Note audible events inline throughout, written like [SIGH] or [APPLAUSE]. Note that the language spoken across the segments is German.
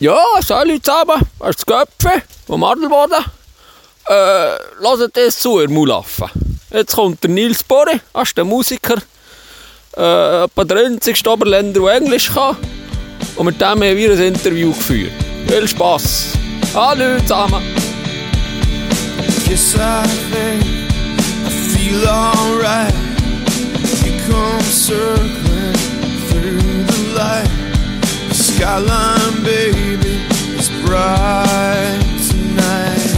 Ja, salut zusammen, das ist Köpfe vom Adelboden. Äh, hört das zu, ihr Mulaffen. Jetzt kommt der Nils Borre, das ist der Musiker, äh, etwa der einzige Oberländer, der Englisch kann. Und mit dem haben wir ein Interview geführt. Viel Spass. Hallo zusammen. Yes, I think I feel alright. You come circling through the light. Skyline, baby, is bright tonight.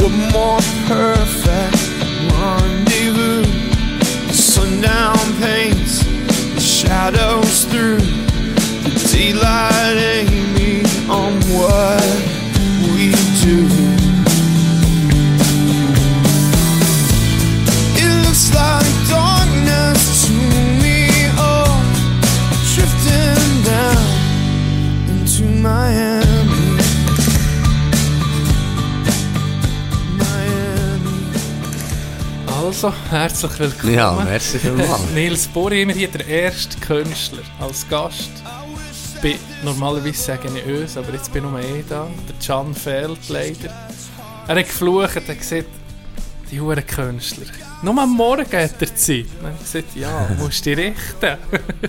What more perfect rendezvous? The sundown paints the shadows through the daylight aiming on what we do. Also, herzlich willkommen. Ja, merci vielmals. [LAUGHS] Nils Bori, immer hier der erste Künstler als Gast. Bin, normalerweise sage ich uns, aber jetzt bin nur ich da. Der Can fehlt leider. Er hat geflucht, er hat gesagt, die huren Künstler. Nur am Morgen hat er Zeit. Dann habe ich gesagt, ja, [LAUGHS] musst du dich richten.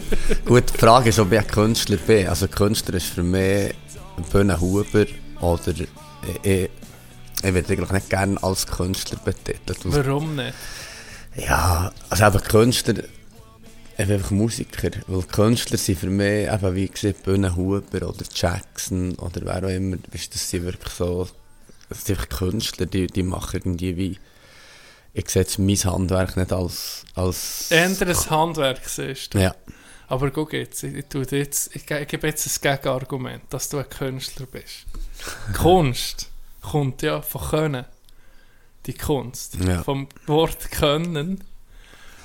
[LAUGHS] Gut, die Frage ist, ob ich ein Künstler bin. Also Künstler ist für mich ein Bühnenhuber oder ich, ich, ich würde eigentlich nicht gerne als Künstler betitelt. Warum nicht? Ja, also eben Künstler, ich einfach Musiker. Weil Künstler sind für mich eben wie gesagt Bühnenhuber oder Jackson oder wer auch immer. Weißt, das sind wirklich so, das sind einfach Künstler, die, die machen irgendwie wie, ich sehe jetzt mein Handwerk nicht als, als Anderes Handwerk siehst du. ja. Aber guck jetzt, ich, tue dir jetzt, ich, ich gebe jetzt ein Gegenargument, dass du ein Künstler bist. [LAUGHS] Kunst kommt ja von Können. Die Kunst. Ja. Vom Wort Können.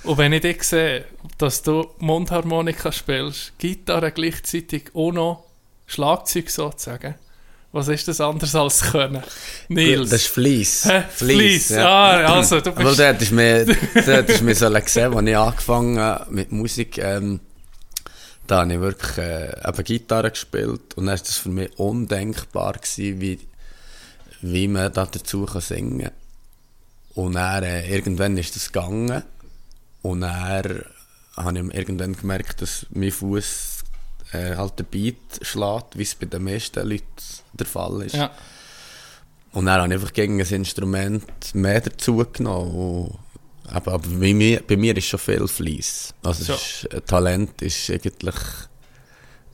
Und wenn ich dich sehe, dass du Mundharmonika spielst, Gitarre gleichzeitig auch noch Schlagzeug sozusagen, was ist das anders als Können? Nils. Das ist Fleiss. Fleiss. Ah, also, du Weil bist- dort ist mir, [LAUGHS] dort ist mir so gesehen, als ich angefangen habe mit Musik, ähm, da habe ich wirklich äh, eben Gitarre gespielt und dann war das für mich undenkbar, gewesen, wie, wie man da dazu kann singen kann. Und dann, äh, irgendwann ist das gegangen und dann habe ich irgendwann gemerkt, dass mein Fuß äh, halt den Beat schlägt, wie es bei den meisten Leuten der Fall ist. ja. Und dann habe ich einfach gegen ein Instrument mehr dazu genommen. Aber, aber bei, mir, bei mir ist schon viel Fleiss. Also So. es ist, äh, Talent ist eigentlich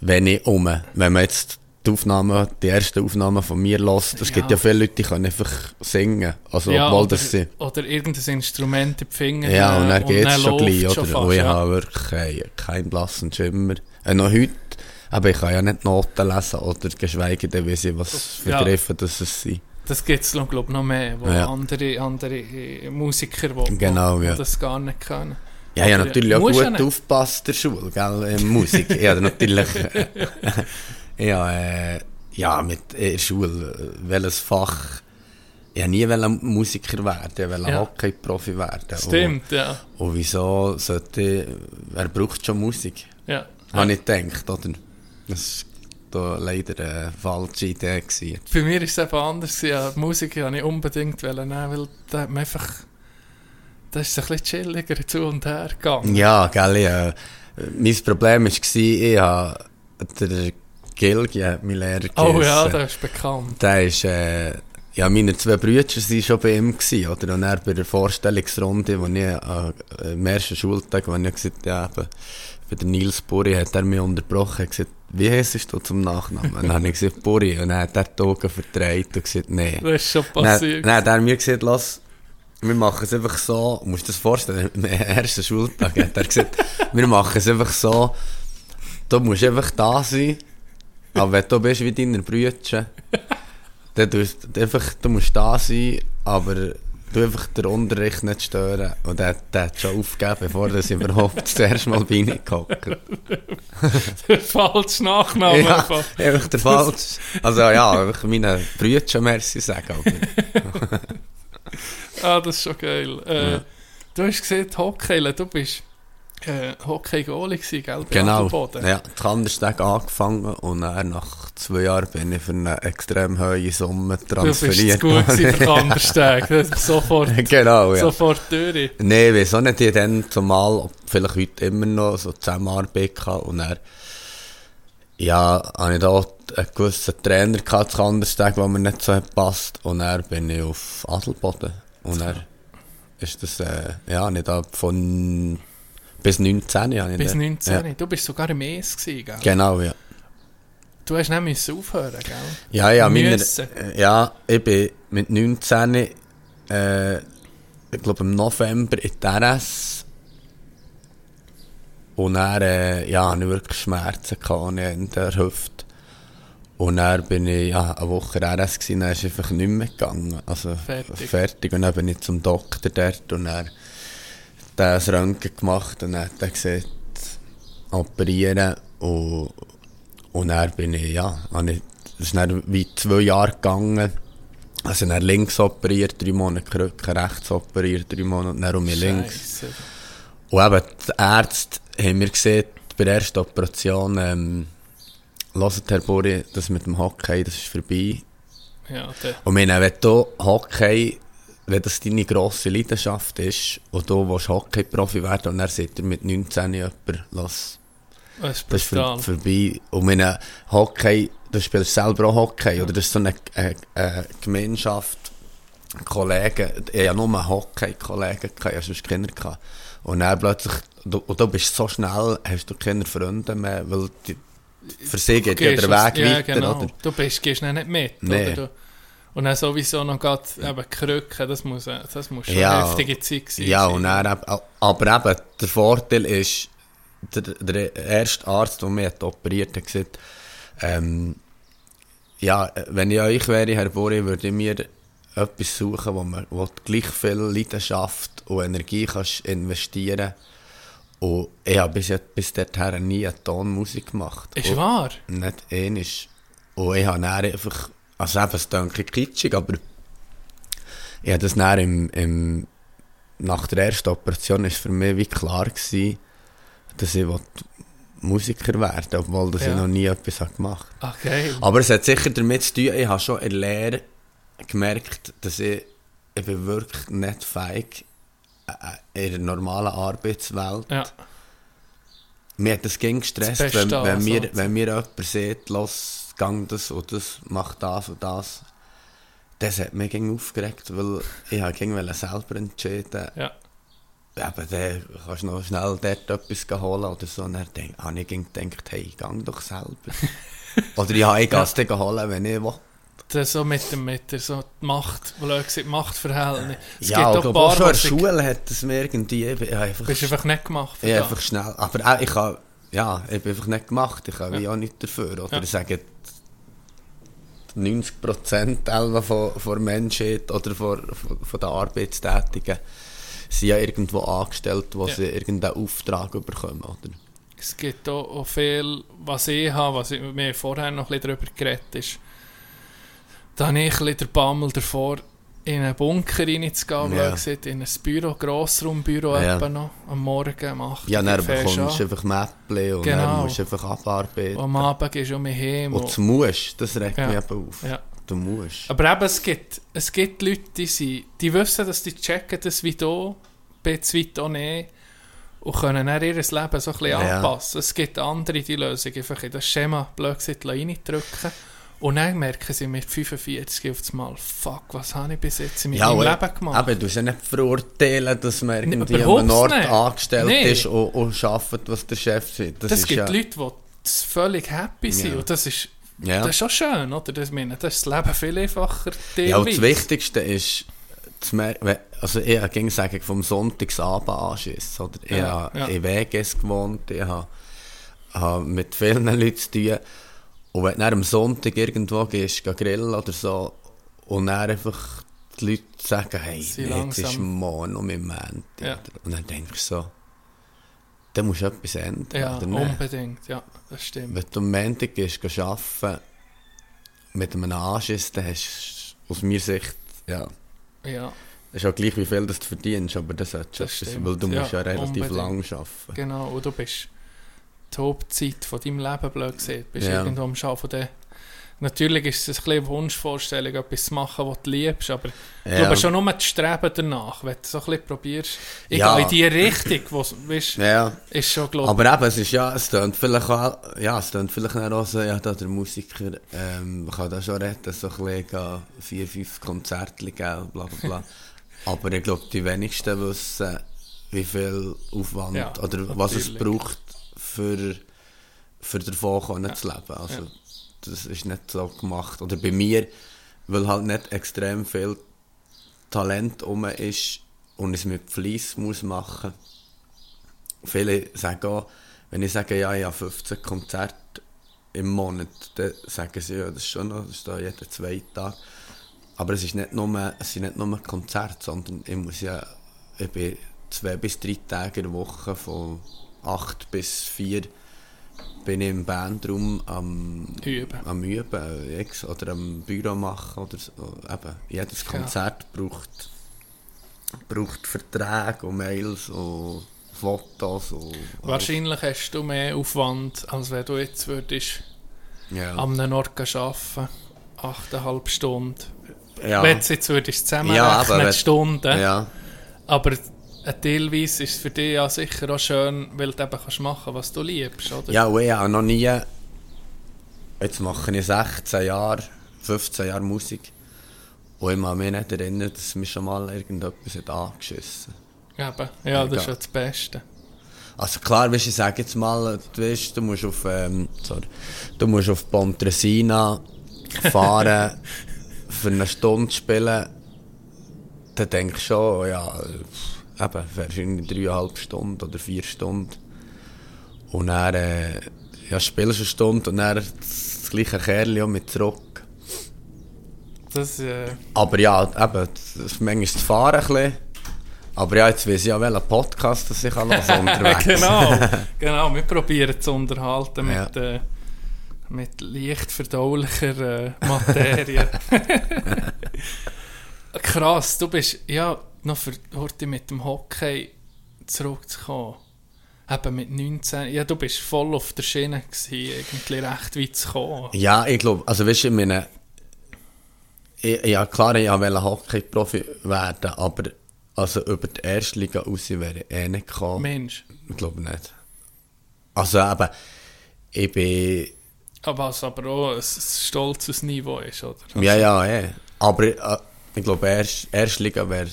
wenig um. Wenn man jetzt die Aufnahmen, die ersten Aufnahmen von mir hört, es gibt Ja. ja viele Leute, die können einfach singen. Also ja, obwohl oder, das sie... oder irgendein Instrument in die Finger Ja, und dann geht es schon gleich, oder? schon fast, ich ja. habe wirklich äh, keinen blassen Schimmer. Äh, noch heute, aber ich kann ja nicht Noten lesen, oder geschweige denn wissen, was für ja. Griffe das es sind. Das gibt es, glaube ich, noch mehr, wo Ja. andere, andere äh, Musiker, die Genau, wo, ja. das gar nicht können. Ja, ich habe natürlich auch gut ja aufgepasst in der Schule, gell, in Musik. Ich habe natürlich, [LAUGHS] [LAUGHS] ja, äh, ja, mit in der Schule, äh, welches Fach, ich wollte nie Musiker werden, ich wollte Ja. Hockey-Profi werden. Stimmt, ja. Und, und wieso sollte ich, wer braucht schon Musik? ja. Habe ich gedacht, oder? Das war leider eine falsche Idee. Gewesen. Bei mir war es eben anders. Ja, Musik wollte ich unbedingt nehmen, weil da hat man einfach... Da ist es ein bisschen chilliger zu und her gegangen. Ja, gell, ja. Mein Problem war, ich habe der Gilgi, mein Lehrer, Oh ja, das ist bekannt. Der ist, äh, ja, meine zwei Brüder waren schon bei ihm, gewesen, oder? Und er bei der Vorstellungsrunde, wo ich, äh, am ersten Schultag, wo ich gesagt ja, eben, bei der Nils Buri hat er mich unterbrochen, hat gesagt, wie heisst du zum Nachnamen? Und dann habe ich gesagt, Buri. Und dann hat er die Augen verdreht und gesagt, nee. Das ist schon Dann, passiert. dann hat er mir gesagt, lass, wir machen es einfach so, du musst dir das vorstellen, am ersten Schultag hat er gesagt, wir machen es einfach so, du musst einfach da sein, aber wenn du bist wie deine Brüder, dann tust du einfach, du musst da sein, aber du einfach den Unterricht nicht stören. Und der, der hat schon aufgegeben, bevor er überhaupt das erste Mal bei ihnen gehockt. Der falsche Nachname. Ja, einfach. der falsch. Also ja, einfach meinen Brüdern merci sagen. Ah, das ist schon geil. Äh, Ja. Du hast gesehen, Hockey, du bist äh, Hockey-Goalie gewesen, gell? bei Genau. Adelboden. Ja, Kandersteg angefangen und dann nach zwei Jahren bin ich für eine extrem hohe Summe Du bist zu transferiert gut für worden. Kandersteg. Sofort, [LAUGHS] genau, ja. sofort durch. Nein, wieso nicht? Ich dann zumal, vielleicht heute immer noch, so Zusammenarbeit gehabt und dann, ja, habe ich da einen gewissen Trainer gehabt, zu Kandersteg, der mir nicht so hat gepasst und dann bin ich auf Adelboden und dann ist das, äh, ja, nicht da von bis 19 habe ich Bis dort- 19. Ja. Du bist sogar im ES gewesen, gell? Genau, ja. Du hast nicht müssen aufhören, gell? Ja, ja, meine, ja, ich bin mit 19, äh, ich glaube im November in die RS. Und dann, äh, ja, ich wirklich Schmerzen gehabt in der Hüfte. Und dann bin ich, ja, eine Woche in der RS gewesen, dann ist einfach nicht mehr gegangen. Also, Fertig. fertig. Und dann bin ich zum Doktor dort und dann der das Röntgen gemacht und dann hat er gesagt, operieren und, und dann bin ich, ja, das ist dann wie zwei Jahre gegangen. Also dann links operiert, drei Monate Krücke, rechts operiert, drei Monate, dann um mich links. Und eben, die Ärzte haben mir gesagt, bei der ersten Operation, ähm, hört Herr Buri, das mit dem Hockey, das ist vorbei. Ja, der, Und wenn wenn du Hockey, wenn das deine grosse Leidenschaft ist, und du willst Hockey-Profi werden, und dann sagt er mit 19 jemand, lass, das ist das ist vor, vorbei. Und wenn Hockey, du spielst selber auch Hockey, oder das ist so eine, eine, eine Gemeinschaft, Kollegen, ich hatte nur Hockey-Kollegen, ich hatte sonst Kinder. Gehabt. Und dann plötzlich, du, und du bist so schnell, hast du keine Freunde mehr, weil die, für sie geht ja der Weg ja, weiter, genau. oder? Du bist, gehst nicht mit, Nee. oder? Du, und dann sowieso noch grad eben Krücken, das muss, äh, das muss schon Ja. eine heftige Zeit gewesen Ja, sein. und dann, aber eben, der Vorteil ist, der, der erste Arzt, der mich hat operiert hat, gesagt, ähm, ja, wenn ich euch wäre, Herr Bori, würde ich mir etwas suchen, wo, man, wo gleich viel Leidenschaft und Energie kannst investieren Und ich habe bis, jetzt- bis dorthin nie eine Tonmusik gemacht. Ist und wahr? Nicht ähnlich. Und ich habe dann einfach, also eben, es klingt ein kitschig, aber ich habe das dann im, im, nach der ersten Operation ist für mich wie klar gewesen, dass ich Musiker werden obwohl dass Ja. ich noch nie etwas habe gemacht Okay. Aber es hat sicher damit zu tun, ich habe schon in der Lehre gemerkt, dass ich, ich bin wirklich nicht feig äh, in der normalen Arbeitswelt. Ja, Mir hat das ging gestresst, Das wenn, wenn, also. mir, wenn mir jemand sagt, los, gang das und das, mach das und das. Das hat mich ging aufgeregt, weil ich habe wollte selber entschieden. ja. Eben, dann kannst du noch schnell dort etwas holen oder so. Und dann denk, habe ich gedacht, hey, gang doch selber. [LAUGHS] oder ich habe ich es dann holen, wenn ich will. Das so mit dem, mit der so die Macht, wo Leute gesagt Machtverhältnis. Es ja, gibt aber auch auch schon in der Schule hat es mir irgendwie, ich einfach, bist einfach nicht gemacht das. einfach schnell, aber auch, ich kann, ja, ich bin einfach nicht gemacht, ich kann wie auch nicht dafür, oder Ja. ich sage, 90% etwa von, von der Menschheit oder von, von, den Arbeitstätigen sind ja irgendwo angestellt, wo Ja. sie irgendeinen Auftrag bekommen, oder? Es gibt auch, auch viel, was ich habe, was ich, wir vorher noch ein bisschen darüber geredet ist, da habe ich ein bisschen den Bammel davor, in einen Bunker reinzugehen, Ja. gesagt, in ein Büro, Grossraumbüro Ja. etwa noch, am Morgen, 8 Ja, dann bekommst du einfach Mäppchen und Genau. dann musst du einfach abarbeiten. Und am Abend gehst du um mich heim. Und Und, du musst, das regt Ja. mich eben auf. ja. Du musst. Aber eben, es gibt, es gibt Leute, die, sind, die wissen, dass die checken das wie du, bezweit auch nicht, und können dann ihr Leben so ein bisschen anpassen. Es gibt andere, die lösen einfach in das Schema blöd reindrücken. Und dann merken sie mit 45 auf einmal, fuck, was habe ich bis jetzt in meinem aber- Leben gemacht? Aber du musst ja nicht verurteilen, dass man irgendwie an einem Ort nicht. angestellt Nee. ist und, und arbeitet, was der Chef sagt. Das, das gibt ja, Leute, die völlig happy sind. Ja. Und das ist, Ja. das ist schon schön, oder? Das, meine, das ist das Leben viel einfacher. Ja, und das. Wichtigste ist, also ich ging sagen, vom Sonntagsabend anschissen. Oder? Ich Ja, habe ja. in Weges gewohnt, ich habe, habe mit vielen Leuten zu tun. Und wenn du dann am Sonntag irgendwo gehst, geh grillen oder so, und dann einfach die Leute sagen, hey, Sie nee, jetzt ist morgen um im Moment. Ja. Und dann denkst du so, da musst du etwas ändern. Ja, unbedingt, ja, das stimmt. Wenn du am Montag gehst, gehst arbeiten, mit einem Anschiss, dann hast du aus meiner Sicht, ja, Ja. ist auch gleich, wie viel das du verdienst, aber das solltest du weil du musst ja, Ja, relativ unbedingt. lang arbeiten. Genau, und du bist Hauptzeit von deinem Leben, blöd gesehen. Bist Ja. irgendwo am Arbeiten. Natürlich ist es ein bisschen eine Wunschvorstellung, etwas zu machen, was du liebst, aber ich glaube schon nur das Streben danach, wenn du so ein bisschen probierst, Ja. ja. in die Richtung, wo weißt, Ja, ist schon, glaube aber eben, es ist ja, es tönt vielleicht auch, ja, es tönt vielleicht auch so, ja, da der Musiker, ähm, kann da schon reden, so ein bisschen vier, fünf Konzerte geben, bla bla bla. [LAUGHS] aber ich glaube, die wenigsten wissen, wie viel Aufwand, Ja, oder was es braucht, für, für davon können zu leben. Also, das ist nicht so gemacht. Oder bei mir, weil halt nicht extrem viel Talent um ist und es mit Fleiss muss machen. Viele sagen auch, wenn ich sage, ja, ich habe 15 Konzerte im Monat, dann sagen sie, ja, das ist schon noch, das ist da jeden zweiten Tag. Aber es, ist nicht nur, es sind nicht nur Konzerte, sondern ich muss ja, ich bin zwei bis drei Tage in der Woche von acht bis vier bin ich im Bandraum am Üben. am Üben ex- oder am Büro machen oder so. Eben, jedes Konzert braucht, braucht Verträge und Mails und Fotos und Wahrscheinlich hast du mehr Aufwand, als wenn du jetzt würdest ja. an einem Ort arbeiten, 8,5 Stunden. ja. Wenn du jetzt würdest Ja, zusammenrechnen, aber wenn- die Stunden, ja. aber äh, teilweise ist es für dich ja sicher auch schön, weil du eben kannst machen, was du liebst, oder? Ja, und ich habe noch nie. Jetzt mache ich 16 Jahre, 15 Jahre Musik. Und ich kann mich nicht erinnern, dass mich schon mal irgendetwas hat angeschissen Eben. Ja, das ist ja das Beste. Also klar, weißt, ich sage jetzt mal, du, weißt, du musst auf, ähm, sorry, du musst auf Pontresina fahren, [LAUGHS] für eine Stunde spielen, dann denkst du schon, ja, pff, eben, wahrscheinlich dreieinhalb Stunden oder vier Stunden. Und dann, äh, ja, spielst du eine Stunde und dann das gleiche Kerl mit zurück. Das, äh, Aber ja, eben, das ist manchmal das Fahren ein bisschen. Aber ja, jetzt weiss ich ja, welchen Podcast das ich kann unterwegs. [LAUGHS] genau, [LAUGHS] genau. Wir probieren zu unterhalten Ja. mit, äh, mit leicht verdaulicher äh, Materie. [LAUGHS] Krass, du bist ja noch für heute mit dem Hockey zurückzukommen. Eben mit 19. Ja, du bist voll auf der Schiene gewesen, irgendwie recht weit zu kommen. Ja, ich glaube, also weißt du, ich meine, ich, ja klar, ich wollte Hockey-Profi werden, aber also über die erste Liga raus wäre ich eh nicht gekommen. Mensch. Ich glaube nicht. Also eben, ich bin, Aber was aber auch ein stolzes Niveau ist, oder? ja, ja, eh. Aber äh, ich glaube, erst, erste Liga wäre,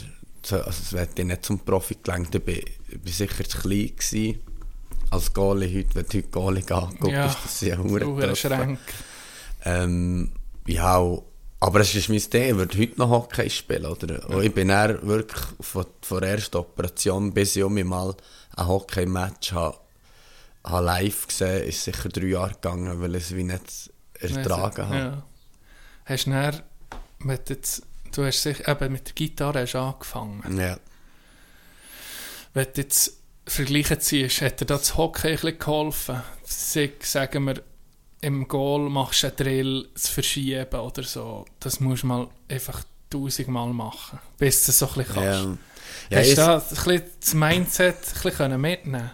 also es ich nicht zum Profi gelangt. Ich bin sicher zu klein gewesen. Als Goalie heute, wenn du heute Goalie anguckst, Ja, ist das ja hure Schränke. Ähm, ja, aber es ist mein Ding, ich würde heute noch Hockey spielen, oder? Und ich bin dann wirklich von, von der ersten Operation, bis ich um mich mal ein Hockey-Match habe, habe live gesehen, ist sicher drei Jahre gegangen, weil ich es wie nicht ertragen habe. Ja. Hast du dann, mit jetzt, du hast sich eben mit der Gitarre hast angefangen. Ja. Wenn du jetzt vergleichen ziehst, hat dir das Hockey ein bisschen geholfen? Sag, sagen wir, im Goal machst du einen Drill zu verschieben oder so. Das musst du mal einfach tausendmal machen, bis du es so ein bisschen kannst. Ja. Ja, Hast du da ein bisschen das Mindset ein bisschen können mitnehmen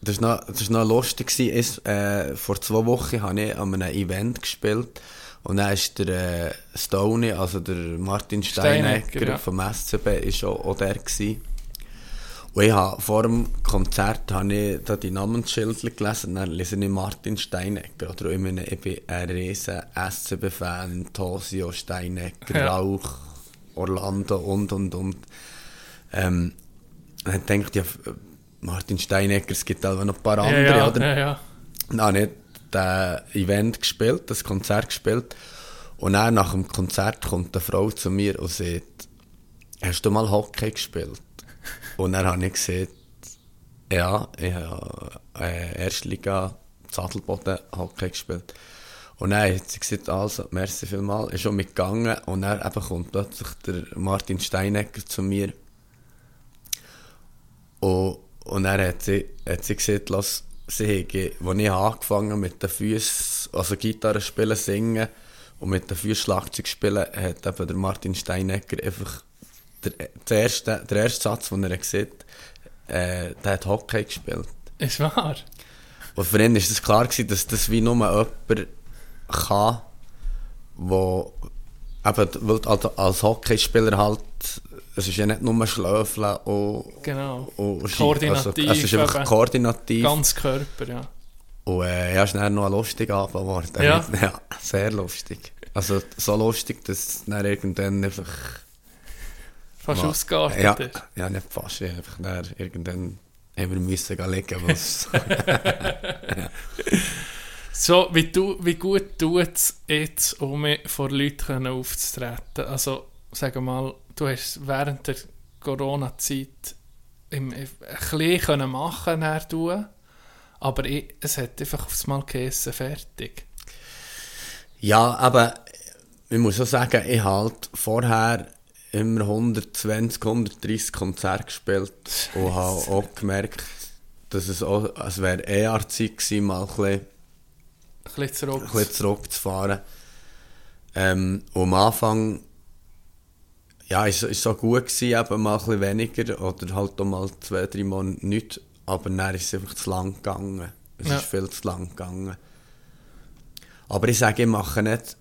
Das war noch, das ist noch lustig. Ist, äh, vor zwei Wochen habe ich an einem Event gespielt. Und dann ist der äh, Stoney, also der Martin Steinecker, Steinecker, ja. vom SCB, ist auch, auch der gewesen. Und ich habe vor dem Konzert habe ich da die Namensschilder gelesen und dann lese ich Martin Steinecker. Oder ich, meine, ich bin ein riesen SCB-Fan, Tosio, Steinecker, Ja. Rauch, Orlando und, und, und. Ähm, dann denke ich, ja, Martin Steinecker, es gibt auch noch ein paar andere, ja, ja, oder? ja, ja. Ich das Event gespielt, das Konzert gespielt. Und dann nach dem Konzert kommt eine Frau zu mir und sagt, hast du mal Hockey gespielt? Und dann habe ich gesagt, ja, ich habe äh, Erstliga Zadelboden Hockey gespielt. Und dann hat sie gesagt, also, merci vielmals, ist schon mitgegangen. Und dann eben kommt plötzlich der Martin Steinecker zu mir. Und, und dann hat sie, hat sie gesagt, lass, sie hätte, als ich angefangen mit den Füßen, also Gitarre spielen, singen und mit den Füßen Schlagzeug spielen, hat eben der Martin Steinecker einfach der, der, erste, der erste Satz, den er sieht, äh, der hat Hockey gespielt. Ist wahr? Und für ihn war das klar, gewesen, dass das wie nur jemand kann, wo eben, als Hockeyspieler halt, es ist ja nicht nur Schlöfeln und, Genau. und Koordinativ Also, es ist einfach koordinativ. Ganz Körper, ja. Und äh, ja, ist dann noch ein lustiger Abend geworden. Ja. ja, sehr lustig. Also so lustig, dass es dann irgendwann einfach... Fast mal- ausgeartet ja, ist. ja, nicht fast, ja, einfach dann irgendwann haben wir müssen gehen liegen, was... [LAUGHS] So, wie, du, wie gut tut es jetzt, um vor Leuten aufzutreten? Also, sag mal, du hast während der Corona-Zeit im- ein bisschen können machen können, aber ich, es hat einfach aufs Mal gegessen, fertig. Ja, aber ich muss auch sagen, ich habe halt vorher immer 120, 130 Konzerte gespielt und habe auch gemerkt, dass es auch, es wäre eher Zeit gewesen, mal ein bisschen, Ein bisschen zurück. ein bisschen zurückzufahren. Ähm, und am Anfang, ja, ist, ist so gut gewesen, eben mal ein bisschen weniger oder halt auch mal zwei, drei Mal nicht, aber dann ist es einfach zu lang gegangen. Es Ja. ist viel zu lang gegangen. Aber ich sage, ich mache nicht,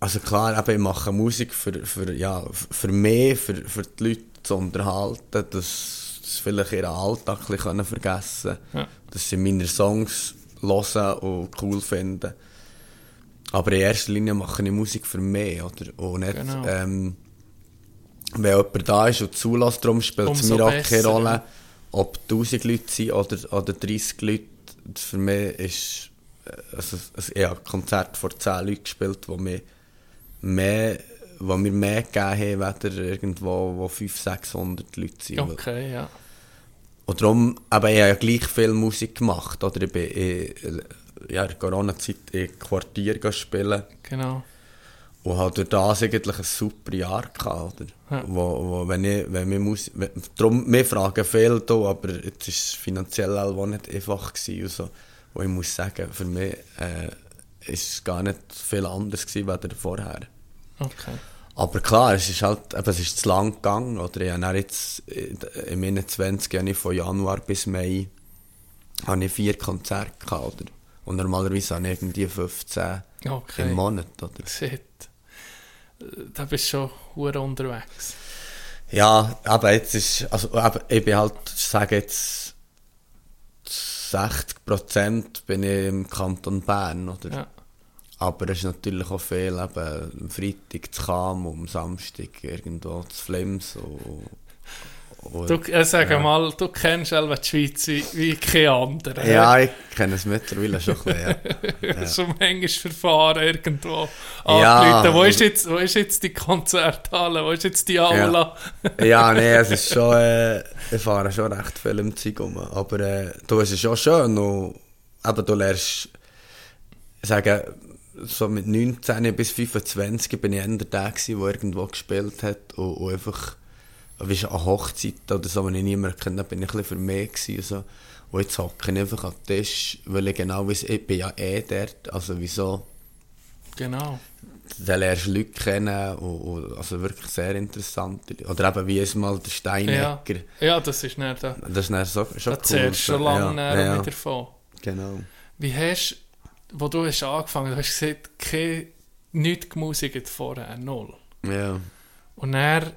also klar, eben, ich mache Musik für, für, ja, für mich, für, für die Leute zu unterhalten, dass sie vielleicht ihren Alltag ein bisschen vergessen können, Ja. dass sie meine Songs hören und cool finden. Aber in erster Linie mache ich Musik für mich, oder? Und nicht, Genau. ähm, wenn jemand da ist und zulässt, darum spielt es mir auch keine Rolle, ob 1000 Leute sind oder, oder 30 Leute. Für mich ist, äh, also, also ich habe ein Konzert vor 10 Leuten gespielt, wo mir mehr, wo mir mehr gegeben haben, weder irgendwo, wo 500, 600 Leute sind. Okay, ja. Und darum, aber ich habe ja gleich viel Musik gemacht, oder? Ich bin in, ja, in der Corona-Zeit in Quartier spielen Genau. Und habe durch das eigentlich ein super Jahr gehabt, oder? Ja. Wo, wo, wenn ich, wenn wir Musik, wenn, darum, wir fragen viel da, aber jetzt ist es finanziell auch nicht einfach gewesen und so. Und ich muss sagen, für mich, äh, ist es gar nicht viel anders gewesen, als vorher. Okay. Aber klar, es ist halt, eben, es ist zu lang gegangen, oder? Ich habe jetzt, in meinen 20 Jahren von Januar bis Mai, habe ich vier Konzerte gehabt, oder? Und normalerweise habe ich irgendwie 15 Okay. im Monat, oder? Shit. Da bist du schon hure unterwegs. Ja, aber jetzt ist, also, aber ich bin halt, ich sage jetzt, 60% bin ich im Kanton Bern, oder? Ja. Aber es ist natürlich auch viel, eben, am Freitag zu Kam, am Samstag irgendwo zu Flims und, und Du, äh, sag mal, du kennst selber die Schweiz wie, kein anderer. Ja, ich kenne es mittlerweile schon ein bisschen, ja. [LAUGHS] ja. so manchmal Verfahren irgendwo Ja. Wo ist jetzt, wo ist jetzt die Konzerthalle? Wo ist jetzt die Aula? Ja, [LAUGHS] nee, es ist schon, äh, ich fahre schon recht viel im Zeug rum. Aber äh, du es ist schon schön und eben, du lernst, ich sage, so mit 19 bis 25 bin ich eher der der irgendwo gespielt hat und, und einfach, schon an Hochzeit oder so, wenn ich niemanden kenne, bin ich ein bisschen für mich gewesen. und jetzt hocke ich einfach am Tisch, weil ich genau weiss, ich bin ja eh dort, also wieso, Genau. dann lernst du Leute kennen und, und also wirklich sehr interessante Leute. Oder eben wie es mal der Ja. Steinecker. ja, das ist nicht da. Das ist dann so, schon Da cool. du schon lange ja, ja, wieder davon. Genau. Wie hast wo du hast angefangen du hast gesagt, keine, nichts gemusikt vorher, null. Ja. Und dann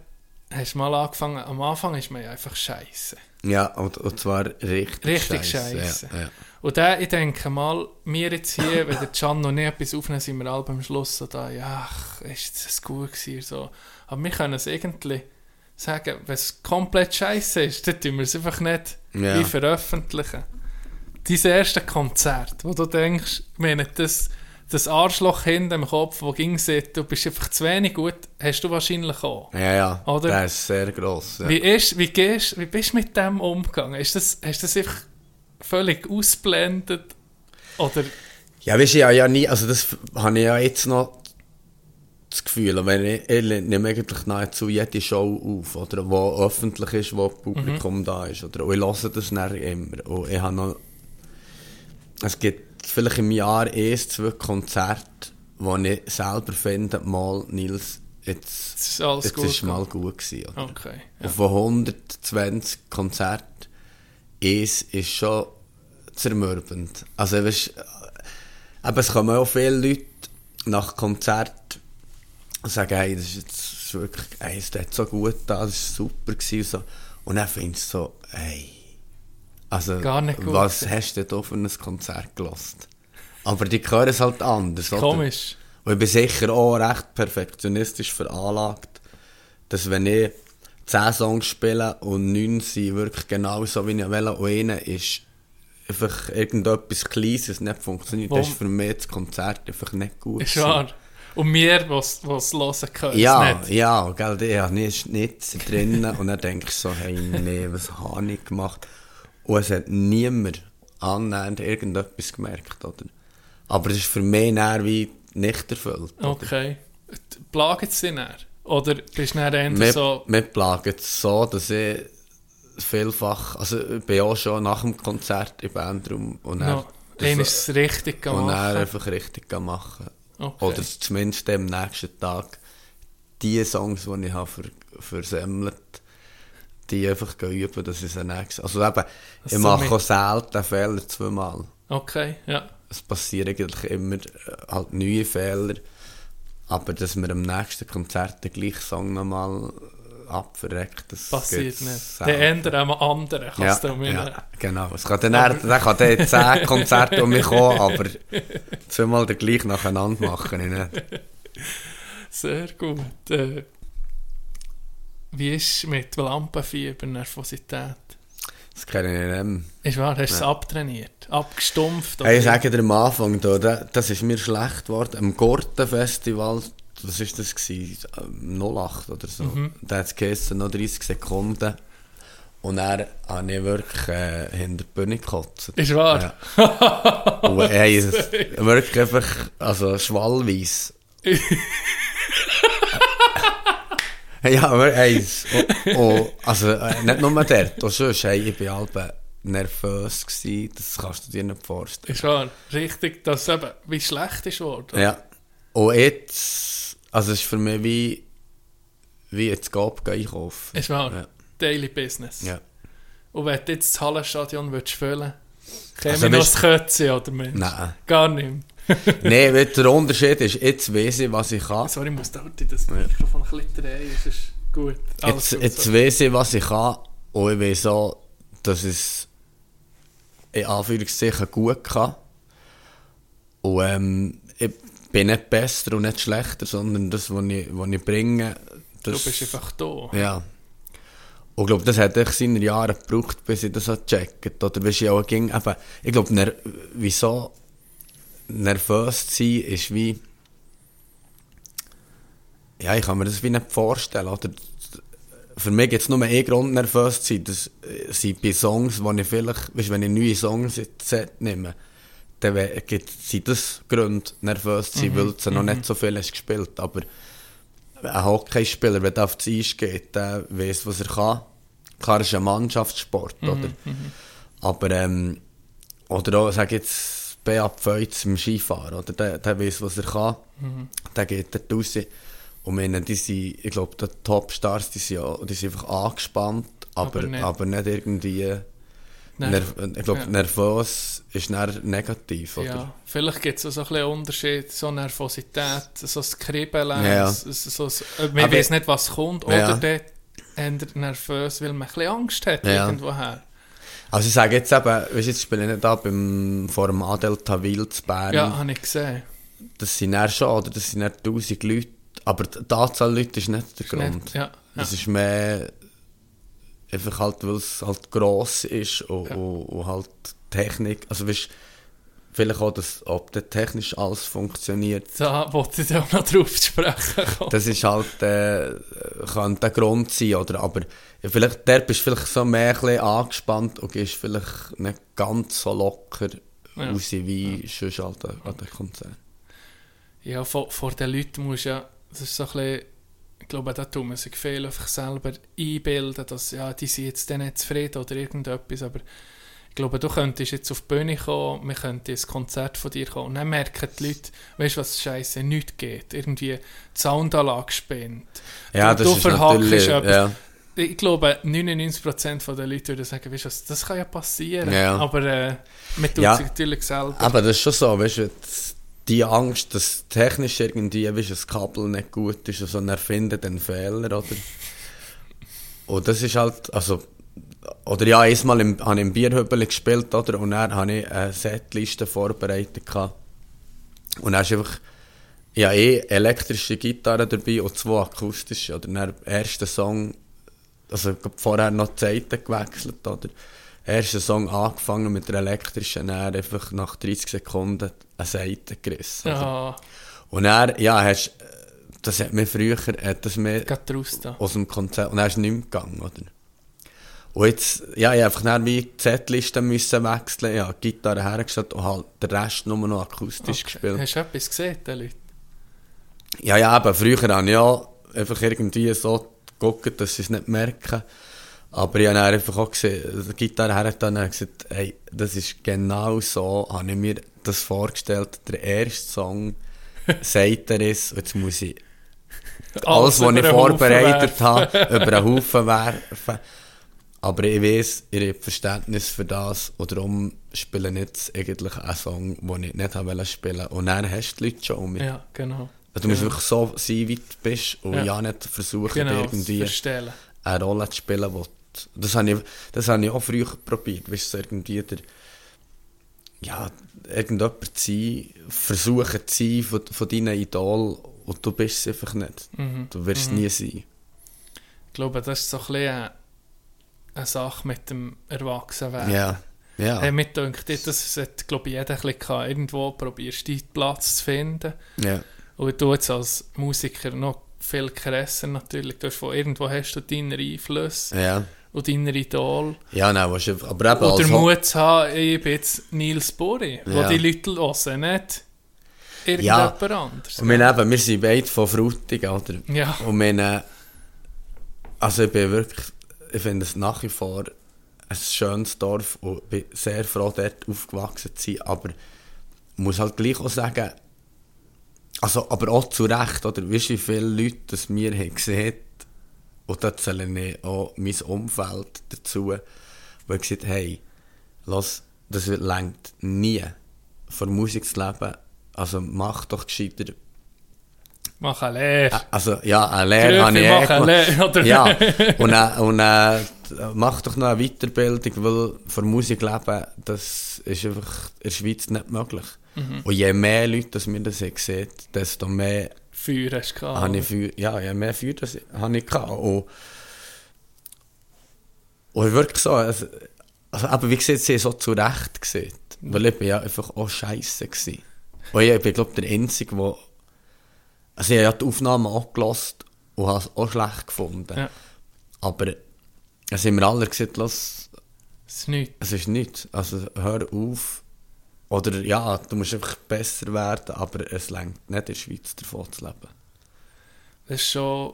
hast mal angefangen, am Anfang ist man ja einfach scheiße. Ja, und, und zwar richtig Richtig scheisse. Ja, ja. Und dann, ich denke mal, wir jetzt hier, wenn der Can noch nicht etwas aufnehmen, sind wir alle beim Schluss so da, ja, ach, ist das gut gewesen, so. Aber wir können es irgendwie sagen, wenn es komplett scheiße ist, dann tun wir es einfach nicht Ja. wie veröffentlichen. Dein erste Konzert, wo du denkst, ich meine, das, das Arschloch hinten im Kopf, wo ging sagt, du bist einfach zu wenig gut, hast du wahrscheinlich auch. Ja, ja. Oder? Der ist sehr gross. Ja. Wie, ist, wie, gehst, wie bist du mit dem umgegangen? Ist das, hast du das einfach völlig ausblendet? Oder Ja, weißt du, ja, ja nie, also das habe ich ja jetzt noch das Gefühl, wenn ich, ich nehme eigentlich nahezu jede Show auf, oder, wo öffentlich ist, wo Publikum da ist, oder, und ich höre das dann immer, und ich habe noch, es gibt vielleicht im Jahr erst zwei Konzerte, wo ich selber finde, mal, Nils, jetzt, Es ist alles jetzt gut. ist mal gut gewesen. Oder? Okay. Und von 120 Konzerten, eins ist schon zermürbend. Also, weißt, äh, eben, es kommen auch viele Leute nach Konzert und sagen, hey, das ist jetzt wirklich, hey, es hat so gut da, das war super gewesen und so. Und dann findest du so, hey, also, Gar nicht gut was gewesen. hast du denn da für ein Konzert gelassen? Aber die hören es halt anders, oder? Komisch. Und ich bin sicher auch recht perfektionistisch veranlagt, dass wenn ich 10 Songs spiele und 9 sind wirklich genau so, wie ich will, und einer ist einfach irgendetwas Kleines, das nicht funktioniert, Wo- das ist für mich das Konzert einfach nicht gut. Ist wahr. Und wir, was was hören können, Ja, nicht. ja, gell, ich habe nie Schnitzel drinnen und dann denke ich so, hey, nee, was habe ich gemacht? Und es hat niemand annähernd irgendetwas gemerkt, oder? Aber es ist für mich näher wie nicht erfüllt. oder? Okay. Plagen sie dich näher? Oder bist du Mir, so... mir plagen es so, dass ich vielfach, also ich bin auch schon nach dem Konzert im Bandraum und dann, No, dann ist es richtig und dann gemacht. einfach richtig machen. Okay. Oder zumindest am nächsten Tag die Songs, die ich habe versemmelt, die einfach üben, dass ich sie nächstes... Also eben, ich so mache auch selten Fehler zweimal. Okay, ja. Es passieren eigentlich immer äh, halt neue Fehler, aber dass man am nächsten Konzert den gleichen Song nochmal äh, abverreckt, das Passiert nicht. Der ändert am anderen, ja, kannst du mir ja, genau. Es kann dann, eher- dann kann der 10 Konzerte um mich kommen, aber zweimal den gleichen nacheinander machen. Ich nicht. Sehr gut. Wie ist mit Lampenfieber, Nervosität? Das kenne ich nicht mehr. Ist wahr, hast du es abtrainiert? Abgestumpft? Hey, ich sage dir am Anfang, da, da, das ist mir schlecht geworden. Am Gortenfestival, was war das? Gewesen? Ähm, 08 oder so. Da hat es geheißen, noch 30 Sekunden. Und dann habe ich wirklich äh, hinter die Bühne gekotzt. Ist wahr? Ja. [LAUGHS] Und hey, wirklich einfach, also schwallweise. [LAUGHS] [LAUGHS] ja, aber hey, es- oh, oh, also äh, nicht nur dort, auch sonst, hey, ich war halb nervös gewesen, das kannst du dir nicht vorstellen. Ist wahr. Richtig, dass es eben wie schlecht ist worden. Ja. Und jetzt, also es ist für mich wie, wie jetzt Gab einkaufen. Ist wahr. Ja. Daily Business. Ja. Und wenn du jetzt das Hallenstadion würdest füllen käme Also noch das Kötze oder Mensch? Nein. Gar nicht mehr. [LAUGHS] Nein, der Unterschied ist, jetzt weiss ich, was ich kann. Sorry, ich muss da das Mikrofon ein bisschen drehen. Es ist gut. Alles Jetzt, gut, jetzt weiss ich, was ich kann. Und ich weiss auch, dass es in Anführungszeichen gut kann. Und ähm, ich bin nicht besser und nicht schlechter, sondern das, was ich, was ich bringe, Du das... bist einfach da. Ja. Und ich glaube, das hat echt seine Jahre gebraucht, bis ich das gecheckt Oder wie ich auch ging, eben, ich glaube, wieso nervös zu sein, ist wie, ja, ich kann mir das wie nicht vorstellen, oder? Für mich gibt es nur einen Grund, nervös zu sein. Das äh, sind bei Songs, wo ich vielleicht, weißt, wenn ich neue Songs ins Set nehme, dann gibt sind das Gründe, nervös zu sein, weil es noch nicht so viel hast gespielt. Aber ein Hockeyspieler, wenn er auf das Eis geht, der weiss, was er kann. Klar, es ist ein Mannschaftssport, oder? Aber, ähm, oder auch, sag jetzt, Beat Feutz im Skifahren, oder? Der, der weiss, was er kann. Der geht dort raus. Und meine, die sind, ich glaube, die Topstars, die sind, die sind einfach angespannt, aber, Aber aber, nicht- nicht. irgendwie, nerv ich glaube, Ja. nervös ist negativ, oder? Ja, vielleicht gibt es so ein bisschen Unterschied, so Nervosität, so das Kribbeln, Ja. so, so, man Aber- weiß nicht, was kommt, oder Ja. der eher nervös, weil man ein bisschen Angst hat Ja. irgendwoher. Also ich sage jetzt eben, weißt, du, jetzt spiele ich nicht da beim, vor dem Adel Tawil zu Bern. Ja, habe ich gesehen. Das sind dann schon, oder? Das sind dann tausend Leute. Aber die Anzahl Leute ist nicht der Grund. Nicht, ja, ja. Das ist mehr einfach halt, weil es halt gross ist und, Ja. und, und halt Technik. Also weißt, vielleicht auch, dass, ob das technisch alles funktioniert. Da wollte ich auch noch drauf sprechen. Das ist halt, äh, kann der Grund sein, oder? Aber vielleicht, der bist du vielleicht so mehr ein angespannt und gehst vielleicht nicht ganz so locker Ja. raus wie sonst halt an an den Konzert. Ja, vor, vor den Leuten muss ja, das ist so ein bisschen, ich glaube, da tut man sich viel sich selber einbilden, dass ja, die sind jetzt dann nicht zufrieden oder irgendetwas, aber glaube, du könntest jetzt auf die Bühne kommen, wir könnten ein Konzert von dir kommen und dann merken die Leute, weißt du, was scheiße nicht geht. Irgendwie die Soundanlage spinnt. Ja, du, das du ist natürlich... etwas. Ja. Ich glaube, 99% der Leute würden sagen, weißt du, was, das kann ja passieren. Ja. Aber äh, man tut Ja. sich natürlich selber. Aber das ist schon so, weißt du, die Angst, dass technisch irgendwie, weißt das Kabel nicht gut ist, also er findet einen Fehler, oder? Und das ist halt, also, oder ja, einmal im, habe ich im Bierhübel gespielt, oder? Und dann habe ich eine Setliste vorbereitet gehabt. Und dann ist einfach, ja, eh elektrische Gitarre dabei und zwei akustische, oder? Dann erster Song, also vorher noch die Seiten gewechselt, oder? Erster Song angefangen mit der elektrischen, dann einfach nach 30 Sekunden eine Seite gerissen. ja, Und dann, ja, hast, das hat mir früher, hat das mir aus dem Konzert, und dann ist nicht mehr gegangen, oder? Und jetzt, ja, ich einfach dann wie die Setliste müssen wechseln, ja, die Gitarre hergestellt und halt den Rest nur noch akustisch gespielt. Hast du etwas gesehen, die Leute? Ja, ja, aber früher habe ich ja einfach irgendwie so geguckt, dass sie es nicht merken. Aber ich habe einfach auch gesehen, die Gitarre her hat dann gesagt, hey, das ist genau so, habe ich mir das vorgestellt, der erste Song [LAUGHS] sagt er es, und jetzt muss ich alles, was über ich den vorbereitet habe, über einen Haufen werfen. Aber ich weiß, ihr habt Verständnis für das und darum spiele ich jetzt eigentlich einen Song, den ich nicht wollte spielen. Und dann hast du die Leute schon um mich. Ja, genau. Also du musst wirklich so sein, wie du bist und Ja. ja, nicht versuchen, Genau, irgendwie verstellen. eine Rolle zu spielen, du- das habe ich, das habe ich auch früher probiert, weißt du, irgendwie der, ja, irgendjemand zu sein, versuchen zu sein von, von deinen Idol und du bist es einfach nicht. Mhm. Du wirst es nie sein. Ich glaube, das ist so ein bisschen eine, Sache mit dem Erwachsenwerden. Ja, ja, Hey, mir denkt, das sollte, glaube ich, jeder ein bisschen. Irgendwo probierst du deinen Platz zu finden. ja, Und du jetzt als Musiker noch viel krasser natürlich. Du hast von irgendwo hast du deine Einflüsse ja. und deine Idol. Ja, nein, was aber eben Und als den Ho- Mut zu haben, ich bin jetzt Nils Buri, wo Ja. die Leute hören, nicht Ja. irgendjemand anderes. Und wir, eben, wir sind beide von Frutigen, oder? Ja. Und wir, äh, also ich bin wirklich, ich finde es nach wie vor ein schönes Dorf und bin sehr froh, dort aufgewachsen zu sein, aber ich muss halt gleich auch sagen, also, aber auch zu Recht, oder? Weißt du, wie viele Leute das mir haben gesehen? Und da zähle ich auch mein Umfeld dazu, wo ich gesagt hey, lass, das wird längt nie, von Musik zu leben, also mach doch gescheiter Mach eine Lehre. also, ja, eine Lehre habe ich machen. Lehre, oder? Ja, und, äh, und äh, mach doch noch eine Weiterbildung, weil für Musik leben, das ist einfach in der Schweiz nicht möglich. Mhm. Und je mehr Leute das mir das sehen, desto mehr Feuer hast du gehabt. ich Feuer, ja, je mehr Feuer das habe ich gehabt. Und, und wirklich so, also, also, aber wie gesagt, sie so zurecht gesehen, weil ich bin ja einfach auch scheiße gewesen. Und ich bin, glaube der Einzige, der, also ich habe ja die Aufnahmen auch gelost und habe es auch schlecht gefunden. Ja. Aber es haben mir alle gesagt, lass, Das ist nichts. es ist nichts, also hör auf. Oder ja, du musst einfach besser werden, aber es längt nicht in der Schweiz davon zu leben. Das ist schon.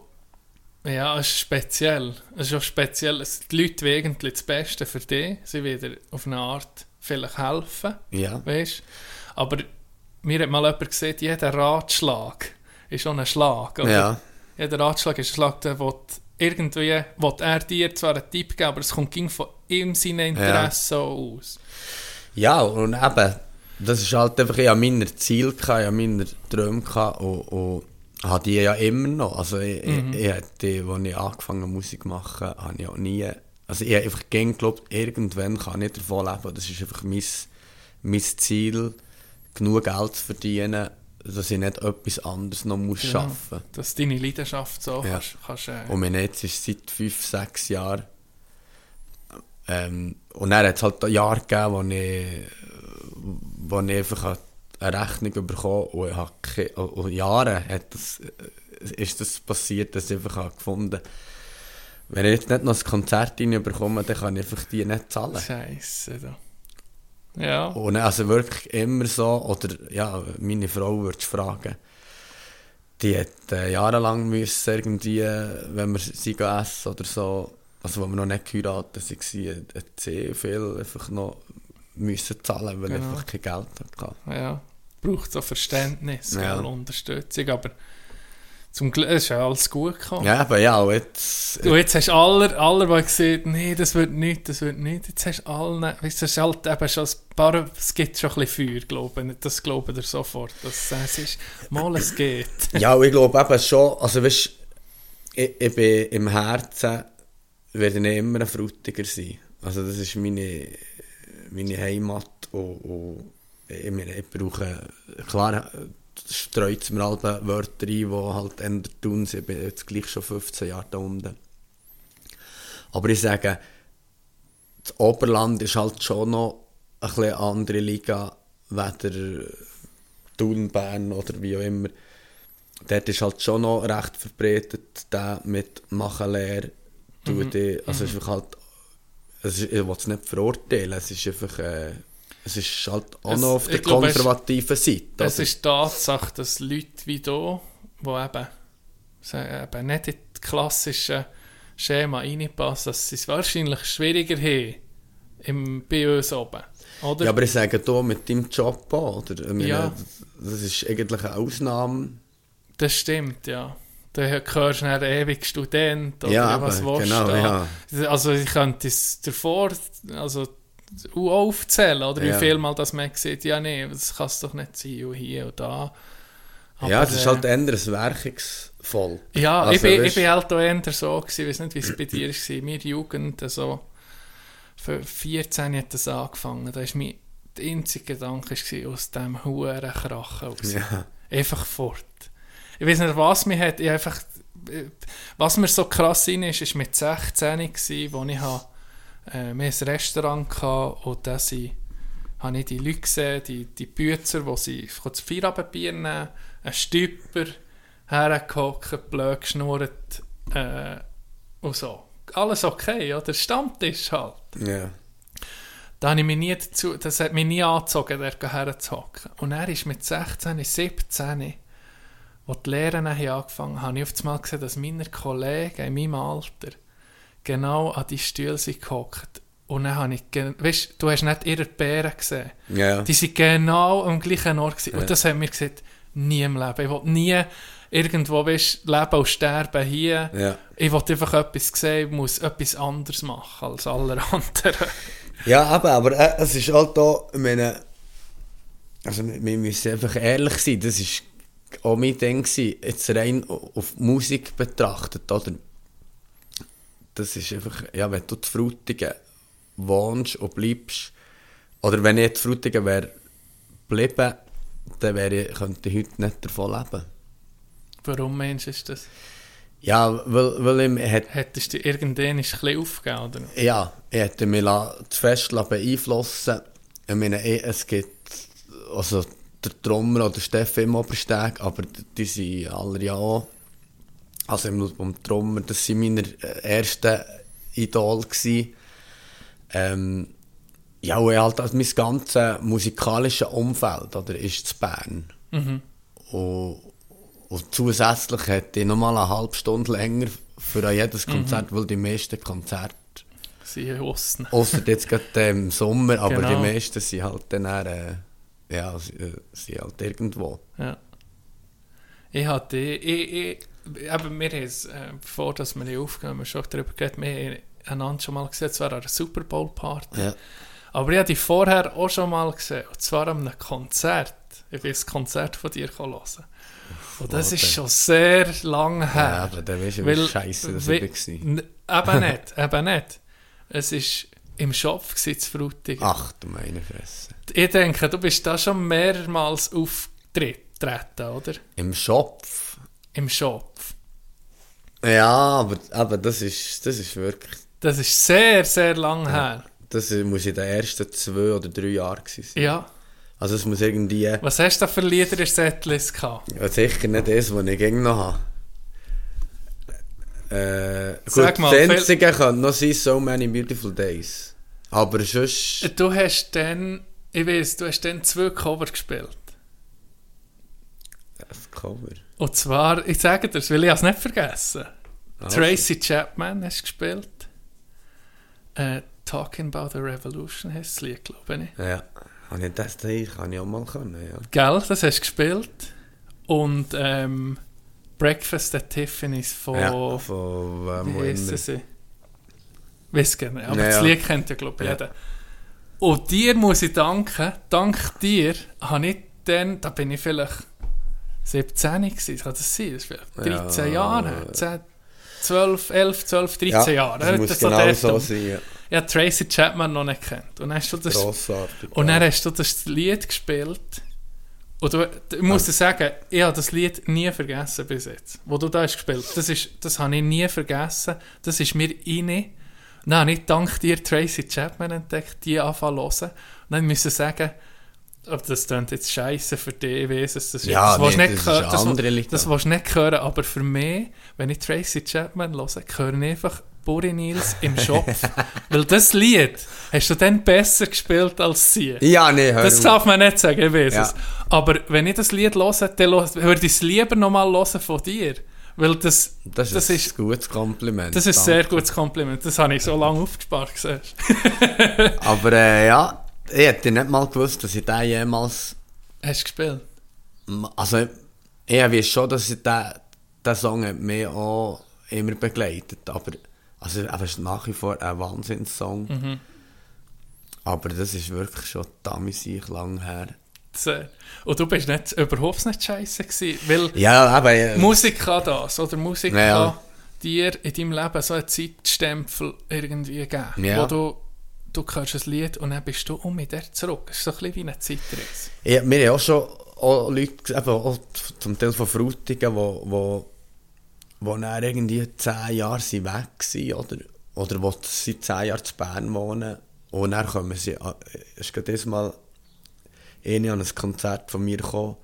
Ja, es ist speziell. Es ist auch speziell. Es, die Leute wollen eigentlich das Beste für dich. Sie wieder auf eine Art vielleicht helfen. Ja. Weißt Aber mir hat mal jemand gesagt, jeder Ratschlag ist auch ein Schlag. Oder? Ja. Jeder Ratschlag ist ein Schlag, der will irgendwie will er dir zwar einen Tipp geben, aber es kommt ging von ihm seinen Interessen aus. Ja, und eben, das ist halt einfach, ich hatte meine Ziele, ich hatte meine Träume und, und habe die ja immer noch. Also ich, Mhm. ich, ich als ich angefangen Musik machen, habe ich auch nie, also ich habe einfach geglaubt, irgendwann kann ich davon leben. Das ist einfach mein, mein Ziel, genug Geld zu verdienen, dass ich nicht etwas anderes noch muss Genau. arbeiten Dass du deine Leidenschaft so Ja. kannst, kannst äh, Und mein Netz ist seit fünf, sechs Jahren. Ähm, und dann hat es halt Jahre gegeben, wo ich, wo ich einfach eine Rechnung bekommen und, ich habe und Jahre hat das, äh, ist das passiert, dass ich einfach habe gefunden wenn ich jetzt nicht noch ein Konzert reinbekomme, dann kann ich einfach die nicht zahlen. Scheiße. Da. Ja. Und also wirklich immer so, oder ja, meine Frau würdest du fragen, die hat äh, jahrelang müssen irgendwie, wenn wir sie essen oder so, also wo wir noch nicht geheiratet waren, hat sehr viel einfach noch müssen zahlen, weil Genau. einfach kein Geld hatte. Ja, braucht so Verständnis, Ja. Unterstützung, aber zum Glück ist ja alles gut gekommen. Ja, aber ja, und jetzt, Und jetzt hast du alle, alle die gesagt nee, das wird nicht, das wird nicht. Jetzt hast du alle, weißt du, es halt eben schon ein paar, es gibt schon ein bisschen Feuer, glaube ich. Das glauben dir sofort. Dass es ist, mal es geht. [LAUGHS] ja, ich glaube eben schon, also weißt, ich, ich bin im Herzen, werde ich immer ein Frutiger sein. Also das ist meine, meine Heimat und, und ich, meine, ich brauche, klar, streut mir alle Wörter ein, die halt ändern tun. Ich bin jetzt gleich schon 15 Jahre da unten. Aber ich sage, das Oberland ist halt schon noch ein bisschen eine andere Liga, weder Thun, Bern oder wie auch immer. Dort ist halt schon noch recht verbreitet, der mit Machenlehre. Mhm. Also es ist halt, es ist, ich will es nicht verurteilen, es ist einfach, äh, es ist halt auch Es- noch auf der glaube, es- konservativen Seite. Es oder? ist Tatsache, dass Leute wie du, die eben, eben nicht in das klassische Schema reinpassen, dass sie es wahrscheinlich schwieriger haben im, bei uns oben. Oder? Ja, aber ich sage hier mit deinem Job auch, oder? Meine, Ja. Das ist eigentlich eine Ausnahme. Das stimmt, ja. Da hörst du dann ewig Student oder Ja, was aber willst genau, ja. Also ich könnte es davor also, aufzählen, oder Ja. wie viel Mal das man sieht, ja nee, das kann es doch nicht sein und hier und da. ja, Aber, es ist äh, halt eher ein Werkungsvolk. Ja, Also, ich, bin, ich bin halt auch eher so gewesen, ich weiß nicht, wie es bei dir war, mir Jugend, so für 14 hat das angefangen, da ist mein der einzige Gedanke war, aus diesem hohen Krachen raus. Ja. Einfach fort. Ich weiß nicht, was mir hat, ich einfach, äh, was mir so krass rein ist, ist mit 16 gewesen, wo ich habe, äh, wir ein Restaurant und da habe ich die Leute gesehen, die, die Büzer, die sie das Feierabendbier nehmen, ein Stüpper, hergehockt, blöd geschnurrt äh, und so. Alles okay, oder? Stammtisch halt. Ja. Da habe ich mich nie dazu, das hat mich nie angezogen, dort herzuhocken. Und er ist mit 16, 17, wo die Lehren haben angefangen haben, habe ich auf einmal gesehen, dass meine Kollegen in meinem Alter genau an die Stühle gehockt. Und dann habe ich, weißt du, hast nicht ihre Bären gesehen. Ja. Die sind genau am gleichen Ort gewesen. Ja. Und das hat mir gesagt, nie im Leben. Ich will nie irgendwo, weißt, leben und sterben hier. Ja. Ich will einfach etwas sehen, ich muss etwas anderes machen als alle anderen. [LAUGHS] Ja, eben, aber äh, es ist halt auch, ich meine, also wir, wir müssen einfach ehrlich sein, das ist auch mein Ding gewesen, jetzt rein auf Musik betrachtet, oder? Das ist einfach, ja, wenn du zu Frutigen wohnst und bleibst, oder wenn ich zu Frutigen wäre geblieben, dann wäre ich, könnte ich heute nicht davon leben. Warum meinst du das? Ja, weil, weil ich, hat Hättest du irgendwann ein bisschen aufgegeben, oder? Ja, ich hätte mich zu fest beeinflussen Ich meine, es gibt, also der Trommer oder Steffen im Obersteg, aber die sind alle ja auch. Also im um Trommer, das waren meine äh, ersten. Gewesen. Ähm, ja, und halt also mein ganzes musikalisches Umfeld oder, ist zu Bern. Und, und zusätzlich hätte ich nochmal eine halbe Stunde länger für jedes Konzert, weil die meisten Konzerte, in Osten. außer jetzt gerade im Sommer, aber Genau. die meisten sind halt dann eher, äh, ja, äh, sind halt irgendwo. Ja. Ich hatte, ich, ich, eben, wir haben es, äh, bevor dass wir aufgenommen haben, schon darüber geredet, wir haben einander schon mal gesehen, zwar an einer Super Bowl Party. Ja. Aber ich habe dich vorher auch schon mal gesehen, und zwar an einem Konzert. Ich bin ein Konzert von dir hören. Und das ist schon sehr lange her. Ja, aber dann weisst du, wie scheisse das war. Eben nicht, [LAUGHS] eben nicht. Es war im Shop gewesen, zu Frutigen. Ach du meine Fresse. Ich denke, du bist da schon mehrmals aufgetreten, oder? Im Schopf. Im Shop. Ja, aber, aber das, ist, das ist wirklich, Das ist sehr, sehr lang her. das muss in den ersten zwei oder drei Jahren gewesen sein. Ja. Also es muss irgendwie, ja, Was hast du da für Lieder in Setlist gehabt? sicher nicht das, was ich gegen noch habe. Äh, Sag gut, mal, das viel- einzige kann noch sein, So Many Beautiful Days. Aber sonst, Du hast dann, ich weiß, du hast dann zwei Cover gespielt. das Cover. Und zwar, ich sage dir, das will ich es nicht vergessen. Also. Tracy Chapman hast du gespielt. Äh, Talking About a Revolution heißt das Lied, glaube ich. Ja. Habe ich das kann ich auch mal können, ja. Gell, das hast du gespielt. Und ähm, Breakfast at Tiffany's von... ja von ähm, wie heissen sie? Weiss gerne, aber Ja, das. Lied kennt ja, glaube ich, Ja. jeder. Und dir muss ich danken, dank dir habe ich dann, da bin ich vielleicht 17 gewesen, kann das sein? Das ist vielleicht 13 Ja. Jahre her, 10, 12, 11, 12, 13 ja, Jahre. Das muss so genau so sein, ja. Ich habe Tracy Chapman noch nicht kennt. Und dann hast du das, Grossartig. und ja. dann hast du das Lied gespielt. Und du, ich muss dir sagen, ich habe das Lied nie vergessen bis jetzt. Wo du da hast gespielt. Das, ist, das habe ich nie vergessen. Das ist mir rein. Habe ich dank dir Tracy Chapman entdeckt, die anfangen zu hören. Und dann müssen sagen, aber das klingt jetzt scheiße für dich, ich weiss es. Das, Ja, das nee, nicht das das, andere Lieder. das willst du nicht hören, aber für mich, wenn ich Tracy Chapman höre, höre ich einfach Buri Nils im Schopf. [LAUGHS] Weil das Lied hast du dann besser gespielt als sie. Ja, nee, hör Das darf man nicht sagen, ich weiß Ja. es. Aber wenn ich das Lied höre, dann würde ich es lieber nochmal hören von dir. Weil das, Das ist das ein ist- gutes Kompliment. das ist ein sehr gutes Kompliment. Das habe ich so lange aufgespart. Siehst. Aber äh, ja, ich hätte nicht mal gewusst, dass ich den jemals... Hast du gespielt? Also, ich weiß schon, dass ich den, den Song mich auch immer begleitet. Aber also, er ist nach wie vor ein Wahnsinnssong. Mhm. Aber das ist wirklich schon damals lang her. Und du bist nicht, überhaupt nicht scheiße gewesen, weil Ja, aber... äh, Musik kann das, oder Musik Ja, ja. kann dir in deinem Leben so einen Zeitstempel irgendwie geben, Ja. wo du, du hörst ein Lied und dann bist du um mit der zurück. Es ist so ein bisschen wie eine Zeitreise. Ja, wir haben auch schon auch Leute, eben auch zum Teil von Frutigen, wo, wo, wo dann irgendwie zehn Jahre sind weg waren, oder, oder wo sie zehn Jahre zu Bern wohnen. Und dann kommen sie, es ist gerade diesmal eine an ein Konzert von mir gekommen.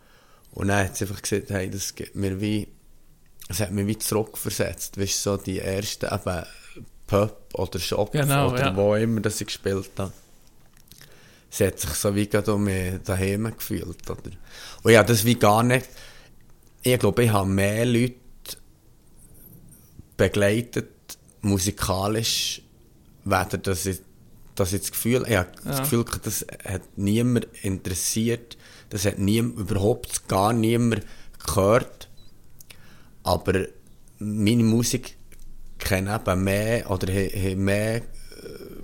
Und dann hat sie einfach gesagt, hey, das mir wie, es hat mich wie zurückversetzt. Weißt so die ersten eben Pub oder Shop Genau, oder ja. wo immer das ich gespielt habe sie hat sich so wie gerade um mich daheim gefühlt. Oder? Und ja, das wie gar nicht. Ich glaube, ich habe mehr Leute begleitet, musikalisch, weder dass ich, dass ich das Gefühl, ich habe das Ja. Gefühl, gehabt, das hat niemand interessiert, das hat niemand, überhaupt gar niemand gehört. Aber meine Musik kennen eben mehr oder haben mehr äh,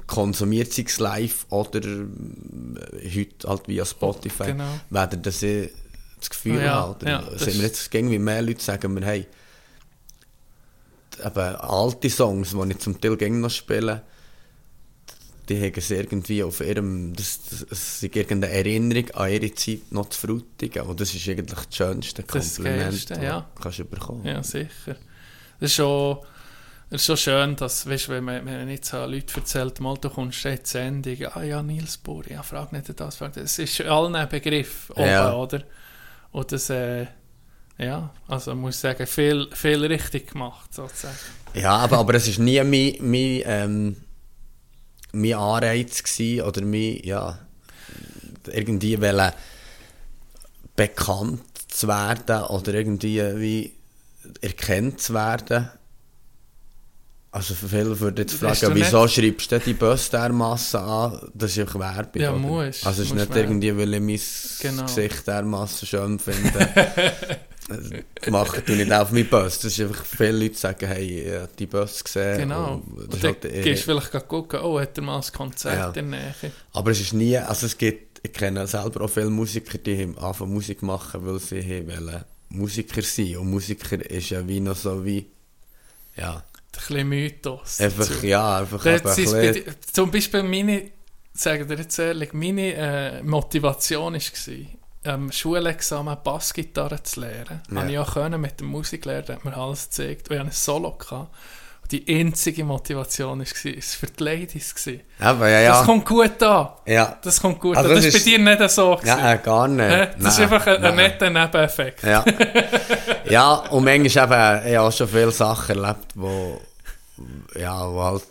konsumiert es live oder äh, heute halt via Spotify, Genau. weder dass ich das Gefühl Ja, habe. Ja, das sind mir ist- jetzt irgendwie mehr Leute sagen mir, hey, eben alte Songs, die ich zum Teil gerne noch spiele, die haben es irgendwie auf ihrem, das, das, es ist irgendeine Erinnerung an ihre Zeit noch zu frutigen. Und das ist eigentlich das schönste Das ist das Kompliment, Geilste, das ja. du kannst bekommen. Ja, sicher. Es ist schon, es ist schon schön, dass, weißt, wenn man, wenn man jetzt an Leute erzählt, mal, du kommst jetzt Sendung, ah ja, Nils Bohr, ja, frag nicht das, frag das. Es ist allen ein Begriff, oben, Ja. oder? Und das, äh, ja, also muss ich sagen, viel, viel richtig gemacht, sozusagen. Ja, aber, aber es war nie mein, mein, ähm, mein Anreiz gewesen, oder mein, ja, irgendwie wollen bekannt zu werden oder irgendwie wie erkannt zu werden. Also viele würden jetzt fragen, du wieso nicht- schreibst du die Bus dermassen an? Das ist einfach Werbung. Ja, oder? muss. Also es ist nicht man- irgendwie, weil ich mein Genau. Gesicht dermassen schön finde. Mache ich nicht auf meinen Bus. Das ist einfach, viele Leute sagen, hey, ich habe die Bus gesehen. Genau. Und Und dann halt eher- gehst du vielleicht gucken, oh, hat er mal ein Konzert Ja. in der Nähe? Aber es ist nie, also es gibt, ich kenne selber auch viele Musiker, die haben angefangen Musik machen, weil sie wollen Musiker sein. Und Musiker ist ja wie noch so wie, ja, bisschen Mythos. einfach, dazu. ja, einfach Dort ein bei bisschen, di- Zum Beispiel meine, sage dir jetzt ehrlich, meine äh, Motivation war, am Schulexamen Bassgitarre zu lernen. Ja. Habe ich auch können mit dem Musiklehrer, der hat mir alles gezeigt. Und ich hatte ein Solo. Gehabt. Die einzige Motivation war, es für die Ladies. Gewesen. aber ja, Das ja, kommt gut an. ja, Das kommt gut Also an. das Das ist ist- bei dir nicht so. gewesen. ja, äh, gar nicht. Das ist Nein, einfach ein, ein netter Nebeneffekt. Ja. [LAUGHS] ja, und manchmal eben, ich habe auch schon viele Sachen erlebt, wo, ja, wo halt,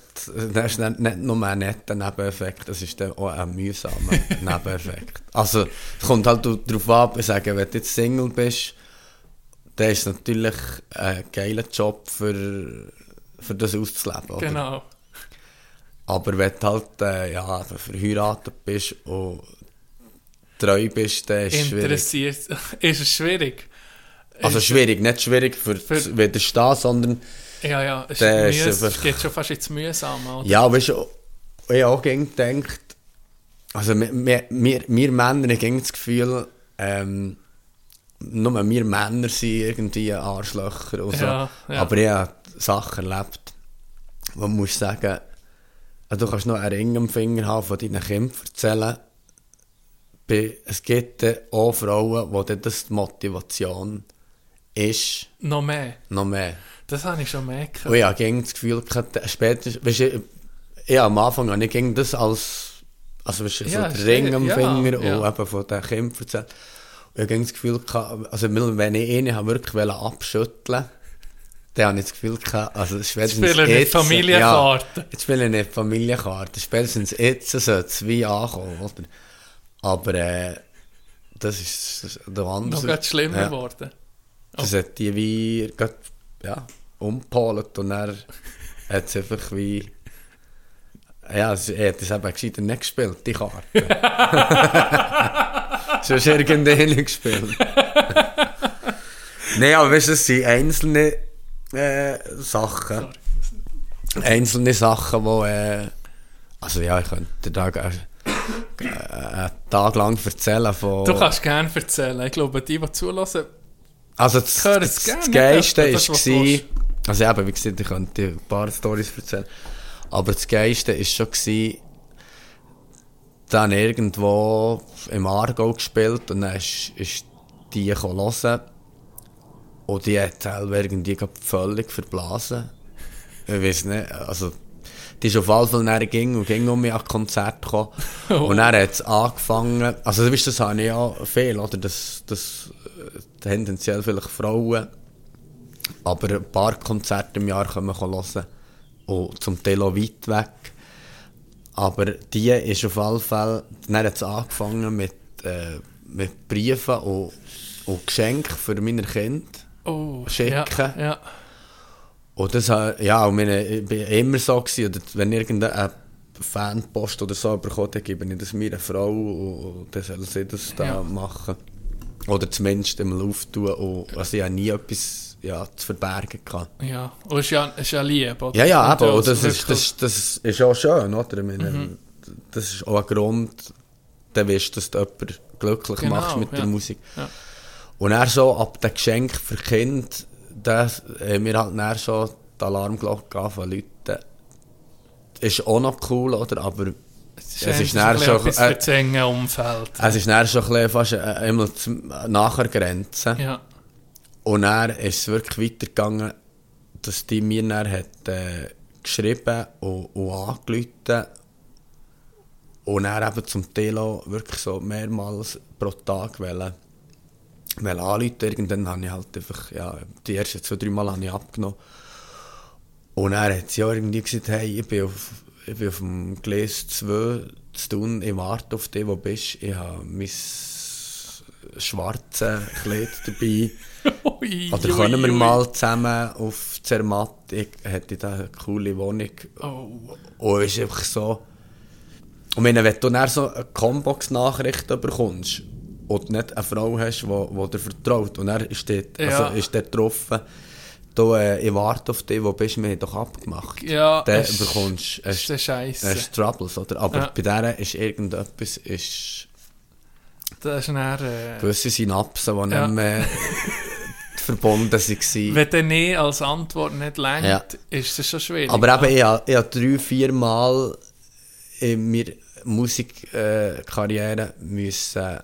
das ist nicht, nicht nur ein netter Nebeneffekt, das ist dann auch ein mühsamer [LAUGHS] Nebeneffekt. Also, es kommt halt darauf ab, ich sage, wenn du jetzt Single bist, dann ist es natürlich ein geiler Job für, für das auszuleben. Oder? Genau. Aber wenn du halt äh, ja, verheiratet bist und treu bist, dann ist es schwierig. Interessiert. [LAUGHS] Ist es schwierig? Also Ist- schwierig, nicht schwierig für, Für- widerstehen, sondern Ja, ja, es, ist ist mühs, einfach- es geht schon fast ins Mühsame. Oder? Ja, weißt du, ich habe auch gedacht, also wir, wir, wir, Männer haben das Gefühl, ähm, nur wir Männer sind irgendwie Arschlöcher und so. Ja, ja. Aber ich habe Sachen erlebt, wo man muss sagen, also du kannst noch einen Ring am Finger haben von deinen Kindern erzählen. Es gibt auch Frauen, wo das die Motivation ist, Noch mehr. noch mehr. Das habe ich schon mehr gehört. Und ich habe das Gefühl gehabt, später, weißt du, ich, am Anfang habe ich gegen das als, also weißt du, Ja, so der Ring am ja, Finger ja. und eben von den Kindern erzählt. Und ich habe das Gefühl gehabt, also wenn ich ihn wirklich wollte dann habe ich das Gefühl gehabt, also spätestens Spielen nicht Familienkarte. Ja, jetzt spielen nicht Familienkarte. Spätestens jetzt sollte es wie ankommen, oder? Aber, äh, das ist das ist der andere. Noch schlimmer ja. geworden. Das hat die wie grad, ja, umgepolt und dann hat es einfach wie. Ja, er hat es eben gescheiter nicht gespielt, die Karte. [LAUGHS] Sonst irgendeine gespielt. [LAUGHS] Nein, aber weißt du, es sind einzelne äh, Sachen. Einzelne Sachen, die. Äh, also ja, ich könnte da äh, einen Tag lang erzählen von. Du kannst gerne erzählen. Ich glaube, die, die zulassen, Also das, das, das, Geiste das, du gsi, also eben, wie gesagt, ich könnte dir ein paar Storys erzählen, aber das Geiste ist schon gsi, dann irgendwo im Aargau gespielt und dann ist, ist die hören und die hat selber irgendwie völlig verblasen. Ich weiß nicht, also die ist auf jeden Fall nachher ging und ging um mich an Konzert gekommen. [LAUGHS] Und dann hat es angefangen, also du weißt, das habe ich ja viel, oder? Das, das äh, tendenziell vielleicht Frauen, aber ein paar Konzerte im Jahr können wir hören. Und zum Teil auch weit weg. Aber die ist auf jeden Fall, dann hat es angefangen mit, äh, mit Briefen und, und Geschenken für meine Kinder. Oh, Schicken. Ja, ja. Und das, ja, und meine, ich bin immer so gewesen, oder wenn irgendeine Fanpost oder so bekommt, dann gebe ich das meiner Frau und, und dann soll sie das da Ja. machen. Oder zumindest einmal auftun und also ich habe nie etwas ja, zu verbergen gehabt. ja. Und es ist ja, ist ja lieb, oder? Ja, ja, aber als das ist, wirklich- das, das ist auch schön, oder? Meine, Das ist auch ein Grund, dann weißt du, dass du jemanden glücklich Genau, machst mit ja. der Musik. Ja. Und er so ab dem Geschenk für Kind, haben wir halt dann schon die Alarmglocke zu läuten. Ist auch noch cool, oder? Aber Es es ist dann schon- etwas äh, Umfeld. es ist dann schon ein fast äh, einmal zum- nachher Grenze. ja. Und dann ist es wirklich weitergegangen, dass die mir dann hat, äh, geschrieben und, und angerufen und dann eben zum Teil auch wirklich so mehrmals pro Tag wollen, wollen anrufen. Irgendwann habe ich halt einfach, ja, die ersten zwei, drei Mal habe ich abgenommen. Und dann hat sie auch irgendwie gesagt, hey, ich bin auf, ich bin auf dem Gleis 2 zu tun, ich warte auf dich, wo du bist. Ich habe mein schwarzes Kleid dabei. [LAUGHS] Ui, Oder können wir ui. mal zusammen auf Zermatt, ich hätte da eine coole Wohnung. Oh. Und es ist einfach so... Und wenn, wenn du dann so eine Combox-Nachricht bekommst und nicht eine Frau hast, die, die dir vertraut, und er ist dort, Ja. also ist dort getroffen, du, äh, ich warte auf dich, wo bist du, haben doch abgemacht. Ja, Dann es- bekommst du ist Scheisse. hast Troubles, oder? Aber Ja. bei der ist irgendetwas, ist Das ist dann, äh, gewisse Synapsen, die Ja. nicht mehr [LAUGHS] verbunden waren. wenn der Nee als Antwort nicht längt, Ja. ist das schon schwierig. Aber eben, ich habe, ich habe drei, vier Mal in meiner Musikkarriere äh, müssen,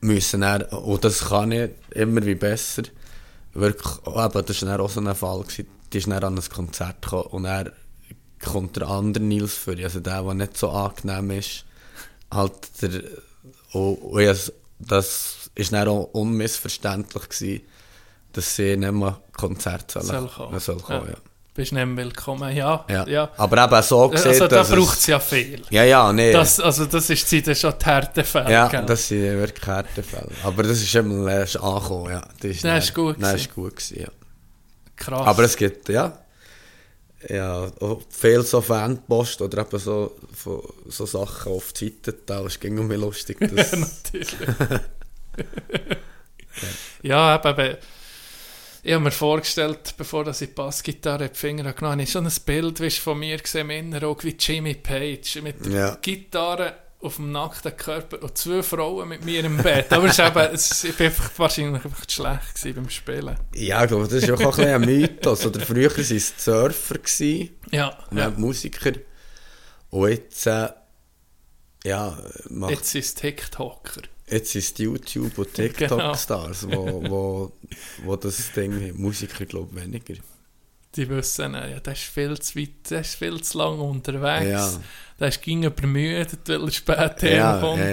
müssen dann, und das kann ich immer wie besser, wirklich, oh, eben, das war auch so ein Fall, gewesen, die ist dann an ein Konzert gekommen und er kommt der andere Nils für, also der, der nicht so angenehm ist, halt der, und, und has- das ist dann auch unmissverständlich gewesen, dass sie nicht mehr Konzerte sollen, Soll kommen. soll kommen Ja. ja. Bist nicht mehr willkommen, ja. Ja. ja. Aber eben so gesehen, Also da braucht es ja viel. Ja, ja, nee. Das, also das ist Zeit schon die Härtefälle. ja, gell? das sind wirklich Härtefälle. Aber das ist eben erst angekommen, ja. Das ist, Das ist gut Das ist gut gewesen, ja. Krass. Aber es gibt, ja, ja, viel so Fanpost oder eben so, so Sachen auf die Seite da ist ging mir lustig. [LAUGHS] Das, Natürlich. [LAUGHS] ja, eben, ich habe mir vorgestellt, bevor ich die Bassgitarre in die Finger habe genommen habe, ich schon ein Bild weißt, von mir gesehen, Innenauge wie Jimmy Page, mit der Ja. Gitarre auf dem nackten Körper und zwei Frauen mit mir im Bett. Aber es ist eben, es, ich einfach wahrscheinlich einfach zu schlecht gewesen beim Spielen. ja, ich glaube, das ist auch ein bisschen ein Mythos. Oder früher waren es Surfer gewesen, Ja, und ja. Musiker. Und jetzt, äh, ja, macht, Jetzt ist es TikToker. Ist es die YouTube- und Genau. TikTok-Stars, wo, wo, [LAUGHS] wo das Ding haben. Musiker, glaube ich, weniger. Die wissen, äh, ja, der ist viel zu weit, der ist viel zu lang unterwegs. Ja. Der ist ging übermüdet, weil er spät Ja, herkommt. ja,